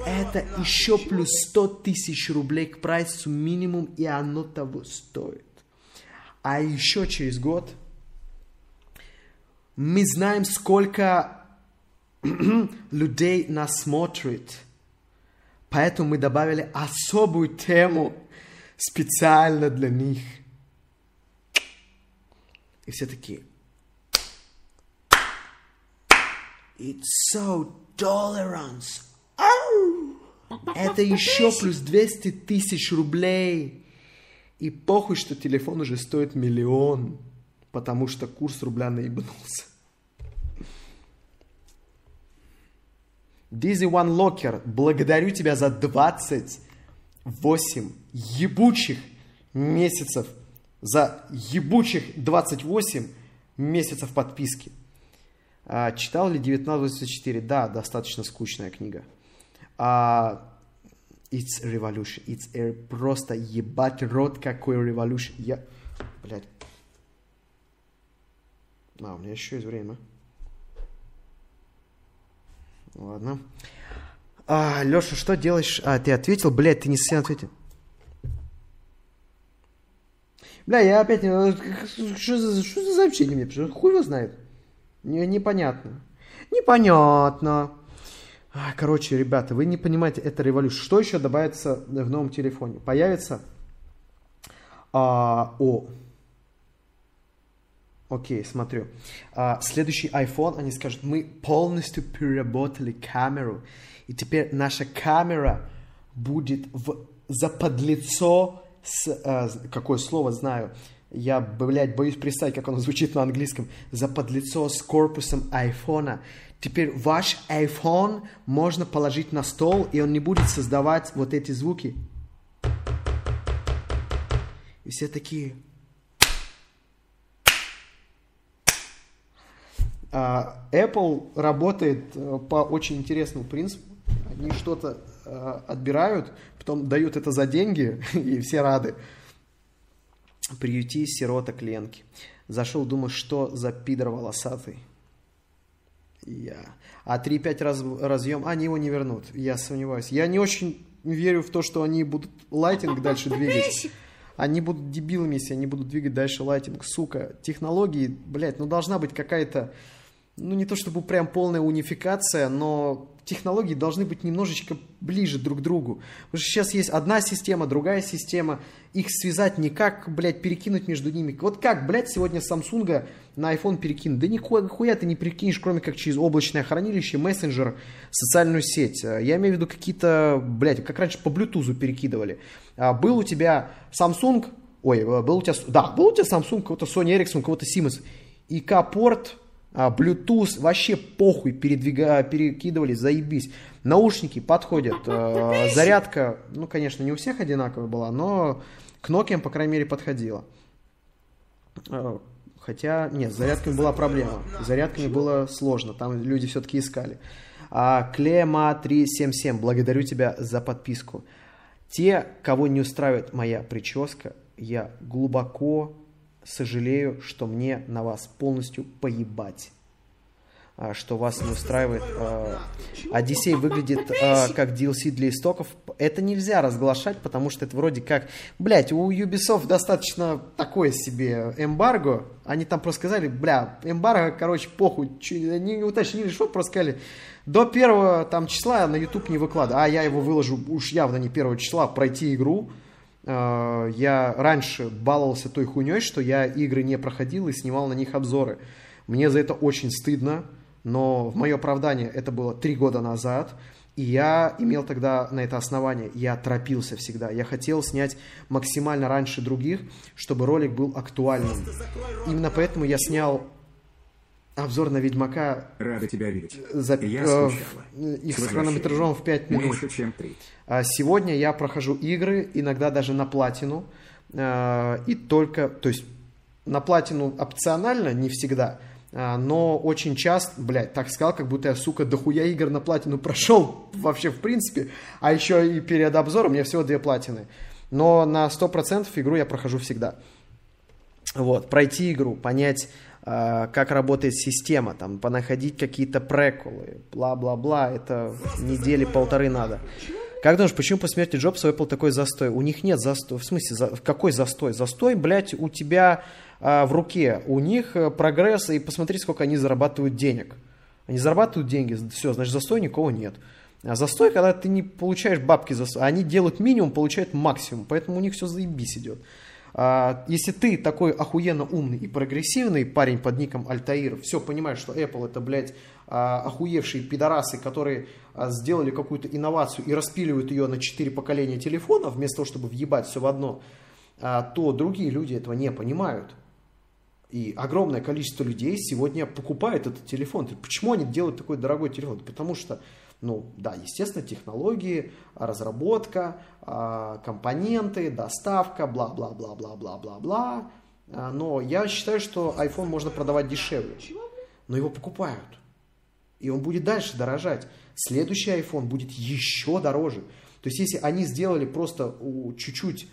Это еще плюс 100 тысяч рублей к прайсу минимум, и оно того стоит. А еще через год мы знаем, сколько <clears throat> людей нас смотрит. Поэтому мы добавили особую тему специально для них. И все такие. It's so tolerance. Это еще плюс 200 тысяч рублей. И похуй, что телефон уже стоит миллион, потому что курс рубля наебнулся. Dizzy One Locker, благодарю тебя за 28 ебучих месяцев, за ебучих 28 месяцев подписки. А, читал ли 1984? Да, достаточно скучная книга. А, it's revolution. It's a, просто ебать рот какой revolution. Я... Блядь. А, у меня еще есть время. Ладно. А, Леша, что делаешь? А, ты ответил? Блядь, ты не совсем ответил. Бля, я опять... э, Что за, что за сообщение мне пришло? Хуй его знает. Не, непонятно. Непонятно. А, Короче, ребята, вы не понимаете, это революция. Что еще добавится в новом телефоне? Появится... а, о, Окей, смотрю. А, следующий iPhone, они скажут, мы полностью переработали камеру, и теперь наша камера будет в заподлицо с... а, какое слово знаю? Я, блядь, боюсь представить, как оно звучит на английском. Заподлицо с корпусом айфона. Теперь ваш iPhone можно положить на стол, и он не будет создавать вот эти звуки. И все такие, А, Apple работает э, по очень интересному принципу. Они что-то э, отбирают, потом дают это за деньги, <laughs> и все рады. Приюти сироток Ленки. Зашел, думаю, что за пидор волосатый. Я. А 3.5 раз, разъем, они его не вернут. Я сомневаюсь. Я не очень верю в то, что они будут лайтинг дальше <laughs> двигать. Они будут дебилами, если они будут двигать дальше лайтинг. Сука, технологии, блядь, ну должна быть какая-то, ну не то чтобы прям полная унификация, но технологии должны быть немножечко ближе друг к другу. Потому что сейчас есть одна система, другая система. Их связать никак, блядь, перекинуть между ними. Вот как, блядь, сегодня Samsung на iPhone перекинуть? Да нихуя, нихуя ты не перекинешь, кроме как через облачное хранилище, мессенджер, социальную сеть. Я имею в виду какие-то, блядь, как раньше по Bluetooth перекидывали. А, Был у тебя Samsung, ой, был у тебя, да, был у тебя Samsung, кого-то Sony Ericsson, кого-то Siemens. ИК-порт, Bluetooth, вообще похуй, передвига, перекидывали, заебись. Наушники подходят, э, зарядка, ну, конечно, не у всех одинаковая была, но к Nokia, по крайней мере, подходила. Хотя, нет, с зарядками была проблема. С зарядками было сложно, там люди все-таки искали. А, Клема 377, благодарю тебя за подписку. Те, кого не устраивает моя прическа, я глубоко сожалею, что мне на вас полностью поебать. А, Что вас не устраивает. а, Одиссей выглядит а, как DLC для истоков. Это нельзя разглашать, потому что это вроде как... Блять, у Ubisoft достаточно такое себе эмбарго. Они там просто сказали, бля, эмбарго, короче, похуй. Не уточнили, что просто сказали. До первого там числа на YouTube не выкладываю. А я его выложу уж явно не первого числа, пройти игру. Э, Я раньше баловался той хуйней, что я игры не проходил и снимал на них обзоры. Мне за это очень стыдно, но в мое оправдание это было три года назад, и я имел тогда на это основание. Я торопился всегда. Я хотел снять максимально раньше других, чтобы ролик был актуальным. Именно поэтому я снял обзор на Ведьмака Рада тебя видеть. за, Я э, скучала. в- и с хронометражом в 5 минут. Меньше, чем три. А Сегодня я прохожу игры, иногда даже на платину. а, И только, то есть на платину опционально, не всегда, а, но очень часто, блядь, так сказал, как будто я, сука, дохуя игр на платину прошел <laughs> вообще в принципе, а еще и перед обзором у меня всего две платины. Но на 100% игру я прохожу всегда. Вот, пройти игру, понять, как работает система, там, понаходить какие-то прекулы, бла-бла-бла, это недели полторы надо. Как думаешь, почему по смерти Джобса Apple такой застой? У них нет застоя. В смысле, за- какой застой? Застой, блядь, у тебя а, в руке. У них э, прогресс, и посмотри, сколько они зарабатывают денег. Они зарабатывают деньги, все, значит, застой никого нет. А застой, когда ты не получаешь бабки за... Они делают минимум, получают максимум, поэтому у них все заебись идет. А, если ты такой охуенно умный и прогрессивный парень под ником Альтаир, все понимаешь, что Apple это, блядь, а, охуевшие пидорасы, которые а, сделали какую-то инновацию и распиливают ее на 4 поколения телефонов, вместо того, чтобы въебать все в одно, то другие люди этого не понимают. И огромное количество людей сегодня покупает этот телефон. Почему они делают такой дорогой телефон? Потому что, ну да, естественно, технологии, разработка, а, компоненты, доставка, бла-бла-бла-бла-бла-бла-бла. А, Но я считаю, что iPhone можно продавать дешевле. Но его покупают. И он будет дальше дорожать. Следующий iPhone будет еще дороже. То есть, если они сделали просто чуть-чуть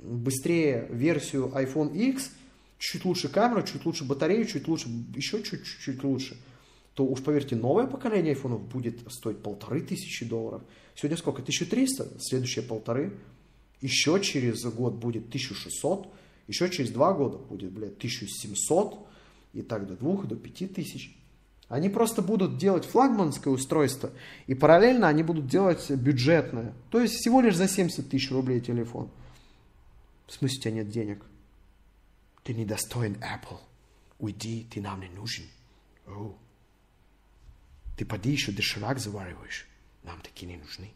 быстрее версию iPhone X, чуть лучше камеру, чуть лучше батарею, чуть лучше, еще чуть-чуть лучше, то уж поверьте, новое поколение айфонов будет стоить полторы тысячи долларов. Сегодня сколько? 1300, следующее полторы. Еще через год будет 1600, еще через два года будет, блядь, 1700, и так до двух, до пяти тысяч. Они просто будут делать флагманское устройство, и параллельно они будут делать бюджетное. То есть всего лишь за 70 тысяч рублей телефон. В смысле, у тебя нет денег? Ты недостоин Apple. Уйди, ты нам не нужен. О. Ты поди еще доширак завариваешь. Нам такие не нужны.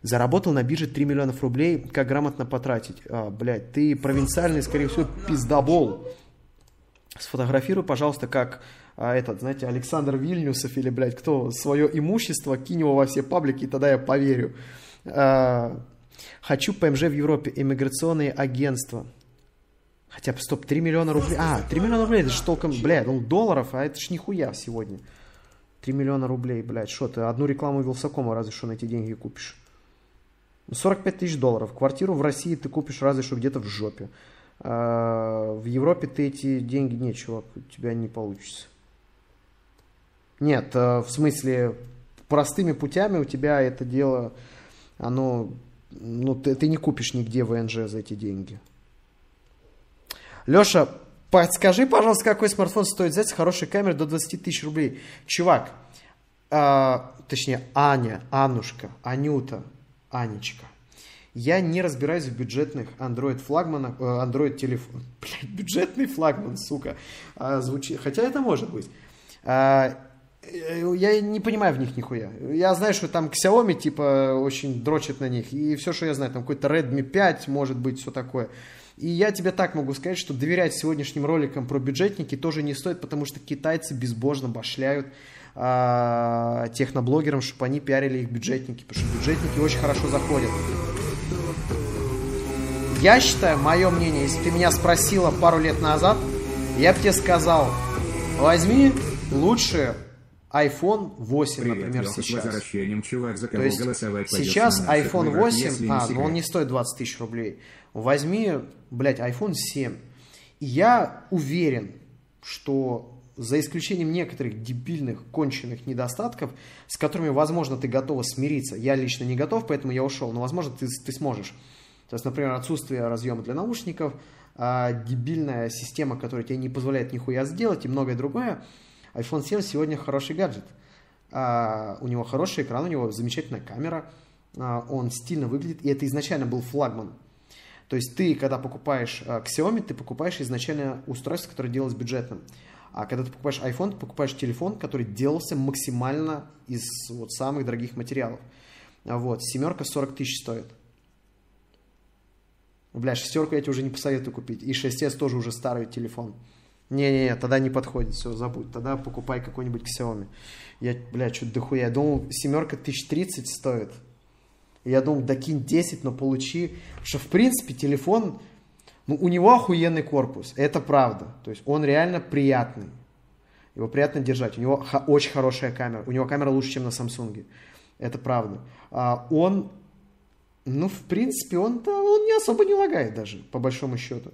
Заработал на бирже 3 миллионов рублей. Как грамотно потратить? А, блядь, ты провинциальный, скорее всего, пиздобол. Сфотографируй, пожалуйста, как а, этот, знаете, Александр Вильнюсов или, блядь, кто свое имущество, кинь его во все паблики, и тогда я поверю. А, хочу ПМЖ в Европе, иммиграционные агентства. Хотя стоп, 3 миллиона рублей. А, 3 миллиона рублей, это же толком, блядь, ну долларов, а это ж нихуя сегодня. 3 миллиона рублей, блядь, что ты, одну рекламу Вилсакома разве что на эти деньги купишь. Ну, 45 тысяч долларов. Квартиру в России ты купишь разве что где-то в жопе. А, в Европе ты эти деньги, нет, чувак, у тебя не получится. Нет, э, в смысле, простыми путями у тебя это дело, оно, ну, ты, ты не купишь нигде ВНЖ за эти деньги. Леша, подскажи, пожалуйста, какой смартфон стоит взять с хорошей камерой до 20 тысяч рублей? Чувак, а, точнее, Аня, Аннушка, Анюта, Анечка. Я не разбираюсь в бюджетных Android флагманах, э, Android телефон. <laughs> Блядь, бюджетный флагман, сука. А, звучит, хотя это может быть. А, э, я не понимаю в них нихуя. Я знаю, что там Xiaomi типа очень дрочит на них. И все, что я знаю, там какой-то Redmi 5, может быть, все такое. И я тебе так могу сказать, что доверять сегодняшним роликам про бюджетники тоже не стоит, потому что китайцы безбожно башляют а, техноблогерам, чтобы они пиарили их бюджетники, потому что бюджетники очень хорошо заходят. Я считаю, мое мнение, если ты меня спросила пару лет назад, я бы тебе сказал, возьми лучше iPhone 8, Привет, например, Леха, с сейчас. возвращением, чувак, за То кого есть голосовать пойдет сейчас iPhone выборах, 8, если не а, ну секрет. он не стоит 20 тысяч рублей. Возьми, блядь, iPhone 7. И я уверен, что за исключением некоторых дебильных, конченных недостатков, с которыми, возможно, ты готова смириться. Я лично не готов, поэтому я ушел, но, возможно, ты, ты сможешь. То есть, например, отсутствие разъема для наушников, а, дебильная система, которая тебе не позволяет нихуя сделать и многое другое. iPhone 7 сегодня хороший гаджет. А, у него хороший экран, у него замечательная камера, а, он стильно выглядит, и это изначально был флагман. То есть ты, когда покупаешь а, Xiaomi, ты покупаешь изначально устройство, которое делалось бюджетным. А когда ты покупаешь iPhone, ты покупаешь телефон, который делался максимально из вот самых дорогих материалов. А Вот, семерка 40 тысяч стоит. Бля, шестерку я тебе уже не посоветую купить. И 6s тоже уже старый телефон. Не-не-не, тогда не подходит, все, забудь. Тогда покупай какой-нибудь Xiaomi. Я, бля, что-то дохуя. Я думал, семерка 1030 стоит. Я думал, докинь 10, но получи. Что, в принципе, телефон, ну, у него охуенный корпус. Это правда. То есть он реально приятный. Его приятно держать. У него очень хорошая камера. У него камера лучше, чем на Samsung. Это правда. А, он, ну, в принципе, он, да, он не особо не лагает даже, по большому счету.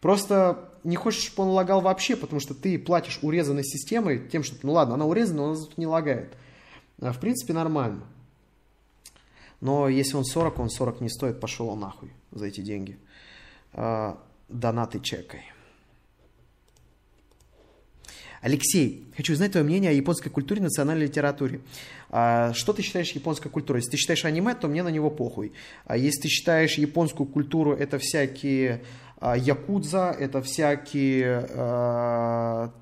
Просто не хочешь, чтобы он лагал вообще, потому что ты платишь урезанной системой тем, что, ну ладно, она урезана, но она зато не лагает. А, в принципе, нормально. Но если он 40, он 40 не стоит, пошел он нахуй за эти деньги. А, донаты чекай. Алексей, хочу знать твое мнение о японской культуре национальной литературе. А, что ты считаешь японской культурой? Если ты считаешь аниме, то мне на него похуй. А если ты считаешь японскую культуру, это всякие якудза, это всякие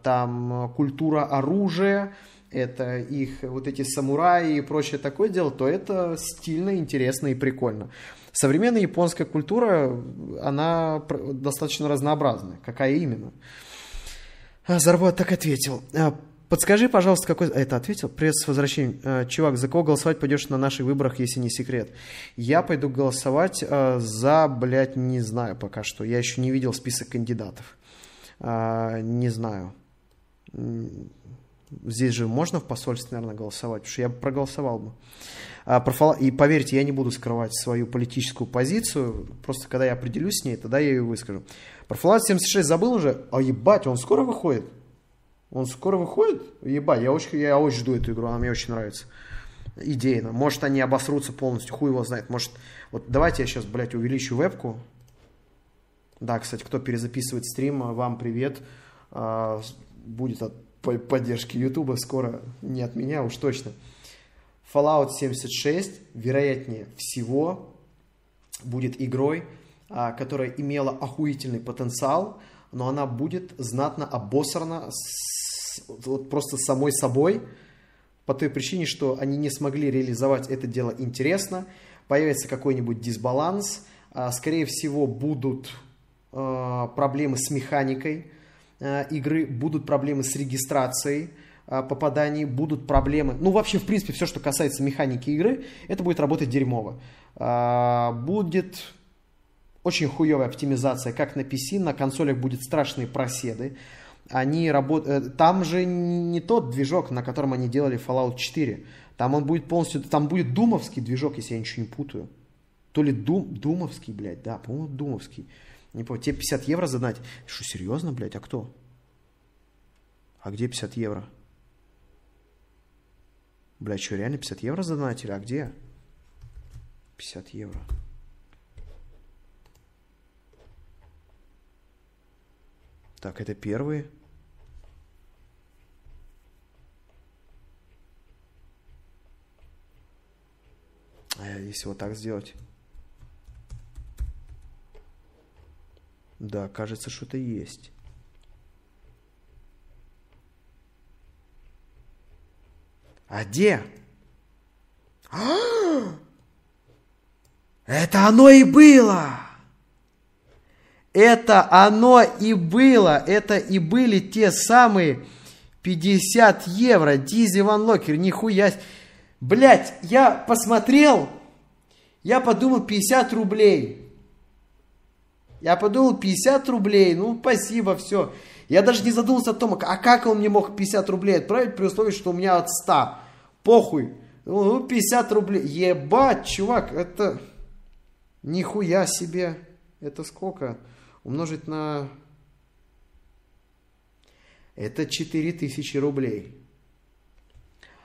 там культура оружия, это их вот эти самураи и прочее такое дело, то это стильно, интересно и прикольно. Современная японская культура, она достаточно разнообразная. Какая именно? А, Зарбот так ответил. А, Подскажи, пожалуйста, какой... а, Это ответил? Привет с возвращением. А, Чувак, за кого голосовать пойдешь на наших выборах, если не секрет? Я пойду голосовать за, блядь, не знаю пока что. Я еще не видел список кандидатов. Не знаю. Здесь же можно в посольстве, наверное, голосовать, потому что я проголосовал бы. А, И поверьте, я не буду скрывать свою политическую позицию. Просто когда я определюсь с ней, тогда я ее выскажу. Про Fallout 76 забыл уже? А ебать, он скоро выходит? Он скоро выходит? Ебать, я очень, я очень жду эту игру, она мне очень нравится. Идейно. Может, они обосрутся полностью, хуй его знает. Может, вот давайте я сейчас, блядь, увеличу вебку. Да, кстати, кто перезаписывает стрим, вам привет. А, Будет от поддержки Ютуба скоро, не от меня уж точно. Fallout 76, вероятнее всего, будет игрой, а, которая имела охуительный потенциал, но она будет знатно обосрана с- вот просто самой собой, по той причине, что они не смогли реализовать это дело интересно, появится какой-нибудь дисбаланс, а, скорее всего будут а, проблемы с механикой игры, будут проблемы с регистрацией а, попаданий, будут проблемы, ну вообще в принципе все, что касается механики игры, это будет работать дерьмово. А, Будет очень хуевая оптимизация, как на PC, на консолях будет страшные проседы. Они работают... Там же не тот движок, на котором они делали Fallout 4. Там он будет полностью... Там будет думовский движок, если я ничего не путаю. То ли Дум... Думовский, блядь, да, по-моему, Думовский. Не помню. Тебе 50 евро задать? Что, серьезно, блядь, а кто? А где 50 евро? Блядь, что, реально 50 евро задонатили? А где? 50 евро. Так, это первые. А если вот так сделать? Да, кажется, что-то есть. А где? А! Это оно и было! Это оно и было. Это и были те самые 50 евро. Дизи Ван Локер, нихуя. Блять, я посмотрел, я подумал 50 рублей. Я подумал 50 рублей, ну спасибо, все. Я даже не задумался о том, а как он мне мог 50 рублей отправить при условии, что у меня от 100. Похуй. Ну, 50 рублей. Ебать, чувак, это... Нихуя себе. Это сколько? Умножить на... Это 4000 рублей.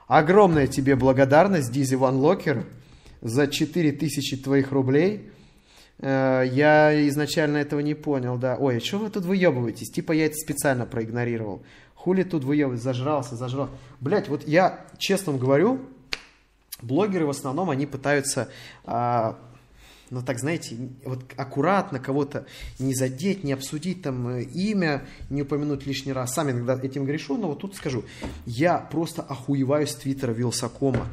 Огромная тебе благодарность, Дизи Ван Локер, за 4000 твоих рублей. Э, Я изначально этого не понял, да. Ой, а что вы тут выебываетесь? Типа я это специально проигнорировал. Хули тут выебывать? Зажрался, зажрался. Блять, вот я честно говорю, блогеры в основном, они пытаются, а, ну так знаете, вот аккуратно кого-то не задеть, не обсудить там э, имя, не упомянуть лишний раз. Сам иногда этим грешу, но вот тут скажу, я просто охуеваю с твиттера Вилсакома.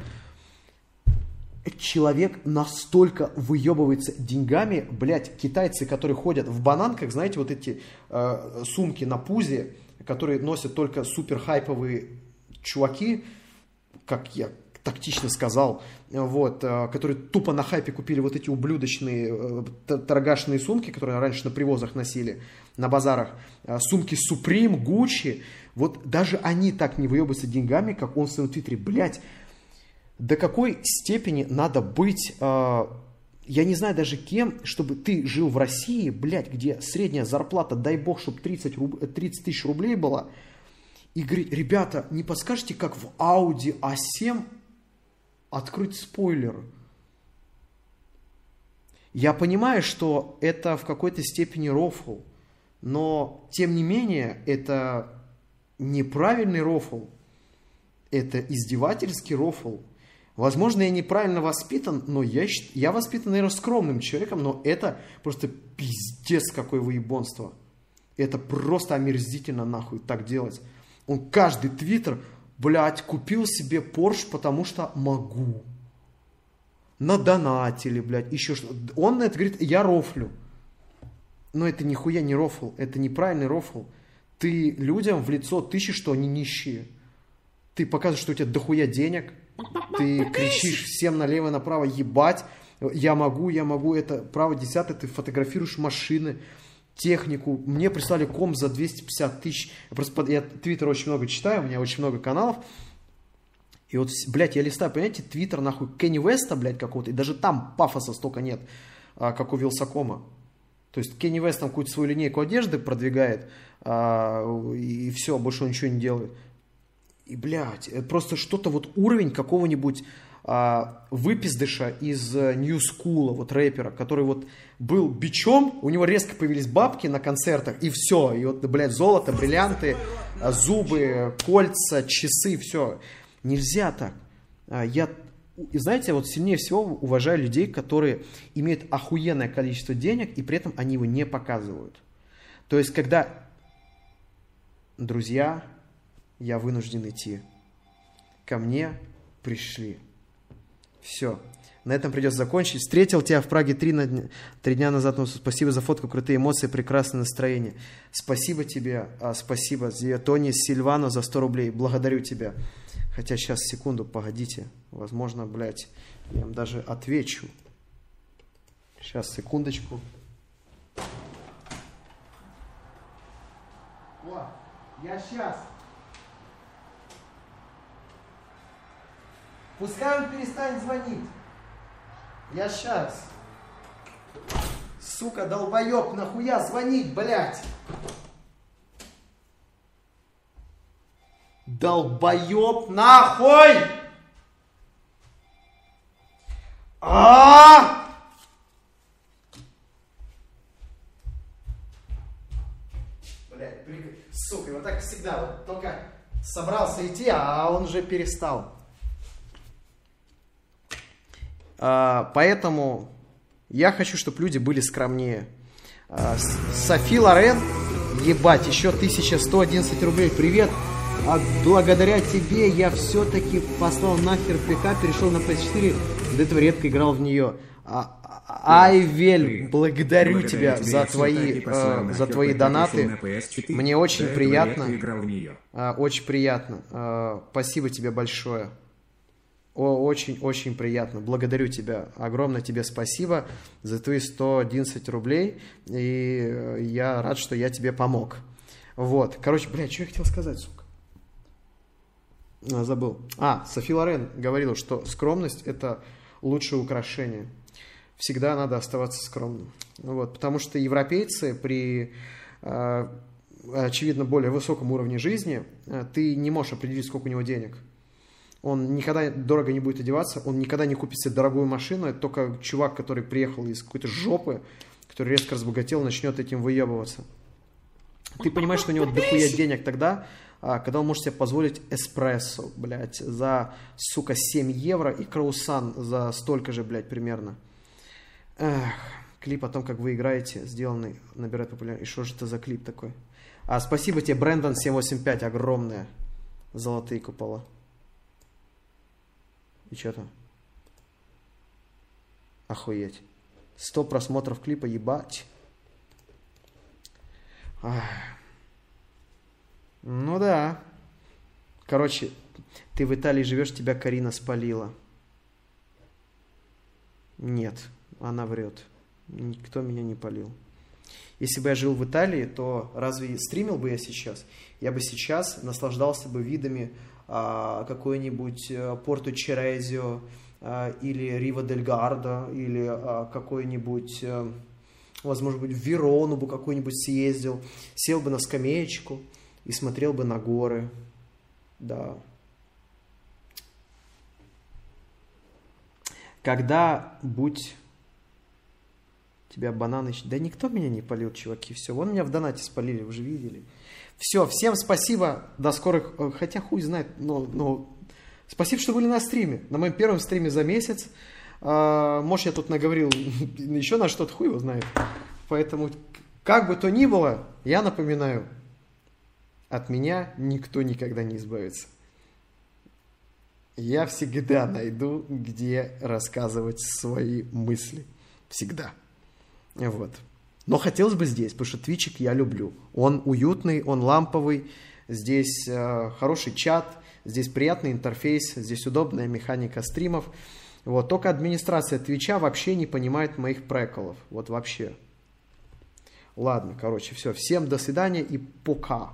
Человек настолько выебывается деньгами, блядь, китайцы, которые ходят в бананках, знаете, вот эти э, сумки на пузе, которые носят только супер хайповые чуваки, как я тактично сказал, вот, э, которые тупо на хайпе купили вот эти ублюдочные э, торгашные сумки, которые раньше на привозах носили, на базарах, Э, сумки Supreme, Gucci, вот даже они так не выебываются деньгами, как он в своем твиттере, блядь, до какой степени надо быть, э, я не знаю даже кем, чтобы ты жил в России, блядь, где средняя зарплата, дай бог, чтобы 30, руб- э, 30 тысяч рублей была, и говорит, ребята, не подскажете, как в Audi A7 открыть спойлер? Я понимаю, что это в какой-то степени рофл, но тем не менее это неправильный рофл, это издевательский рофл. Возможно, я неправильно воспитан, но я, я воспитан, наверное, скромным человеком, но это просто пиздец какое выебонство. Это просто омерзительно нахуй так делать. Он каждый твиттер, блядь, купил себе Порш, потому что могу. надонатили, блядь, еще что Он на это говорит, я рофлю. Но это нихуя не рофл, это неправильный рофл. Ты людям в лицо тыщешь, что они нищие. Ты показываешь, что у тебя дохуя денег. Ты кричишь всем налево и направо, ебать, я могу, я могу, это право десятое, ты фотографируешь машины, технику. Мне прислали ком за 250 тысяч. Я просто, я твиттер очень много читаю, у меня очень много каналов. И вот, блядь, я листаю, понимаете, твиттер нахуй Кенни Веста, блядь, какого-то, и даже там пафоса столько нет, а, как у Вилсакома. То есть Кенни Вест там какую-то свою линейку одежды продвигает, а, и все, больше он ничего не делает. И, блядь, просто что-то вот уровень какого-нибудь а, выпиздыша из Нью Скула, вот рэпера, который вот был бичом, у него резко появились бабки на концертах, и все. И вот, блядь, золото, бриллианты, а, зубы, кольца, часы, все. Нельзя так. А, Я, и знаете, вот сильнее всего уважаю людей, которые имеют охуенное количество денег, и при этом они его не показывают. То есть, когда друзья, я вынужден идти. Ко мне пришли. Все. На этом придется закончить. Встретил тебя в Праге три, на три дня назад. Ну, спасибо за фотку, крутые эмоции, прекрасное настроение. Спасибо тебе, а, спасибо Зия- Тони Сильвано за 100 рублей. Благодарю тебя. Хотя сейчас, секунду, погодите. Возможно, блядь, я им даже отвечу. Сейчас, секундочку. О, я сейчас. Пускай он перестанет звонить. Я сейчас. Сука, долбоеб, нахуя звонить, блядь? Долбоеб, нахуй! А! Блядь, сука, вот так всегда, вот только собрался идти, а он уже перестал. А, поэтому я хочу, чтобы люди были скромнее. А, Софи Лорен, ебать, еще 1111 рублей, привет. А благодаря тебе я все-таки послал нахер ПК, перешел на PS4, до этого редко играл в нее. А, а- Айвель, благодарю Благодаря тебя тебе за твои, э, за твои донаты. перешел на PS4. Мне очень приятно. А, Очень приятно. А, Спасибо тебе большое. Очень-очень приятно. Благодарю тебя. Огромное тебе спасибо за твои 111 рублей. И э, я рад, что я тебе помог. Вот. Короче, блядь, что я хотел сказать, сука? А, забыл. А, Софи Лорен говорила, что скромность – это лучшее украшение. Всегда надо оставаться скромным. Вот, потому что европейцы при, э, очевидно, более высоком уровне жизни, э, ты не можешь определить, сколько у него денег. Он никогда дорого не будет одеваться, он никогда не купит себе дорогую машину. Это только чувак, который приехал из какой-то жопы, который резко разбогател, начнет этим выебываться. Ты понимаешь, что у него дохуя денег тогда, а, когда он может себе позволить эспрессо, блядь, за, сука, 7 евро и краусан за столько же, блядь, примерно. Эх, клип о том, как вы играете, сделанный, набирает популярность. И что же это за клип такой? А, спасибо тебе, Брэндон 785, огромное. Золотые купола. И что там? Охуеть. 100 просмотров клипа, ебать. Ах. Ну да. Короче, ты в Италии живешь, тебя Карина спалила. Нет, она врет. Никто меня не полил. Если бы я жил в Италии, то разве стримил бы я сейчас? Я бы сейчас наслаждался бы видами какой-нибудь а, Порту Черезио а, или Рива дель Гардо или а, какой-нибудь, а, возможно, в Верону бы какой-нибудь съездил, сел бы на скамеечку и смотрел бы на горы. Да. Когда будь тебя бананы... Да никто меня не полил, чуваки. Все, вон меня в донате спалили, вы же видели. Все, всем спасибо. До скорых... э, Хотя хуй знает, но... но... Спасибо, что были на стриме. На моем первом стриме за месяц. А, может, я тут наговорил <laughs> еще на что-то, хуй его знает. Поэтому, как бы то ни было, я напоминаю, от меня никто никогда не избавится. Я всегда найду, где рассказывать свои мысли. Всегда. Вот. Но хотелось бы здесь, потому что твичик я люблю. Он уютный, он ламповый, здесь э, хороший чат, здесь приятный интерфейс, здесь удобная механика стримов. Вот. Только администрация Твича вообще не понимает моих приколов. Вот вообще. Ладно, короче, все. Всем до свидания и пока.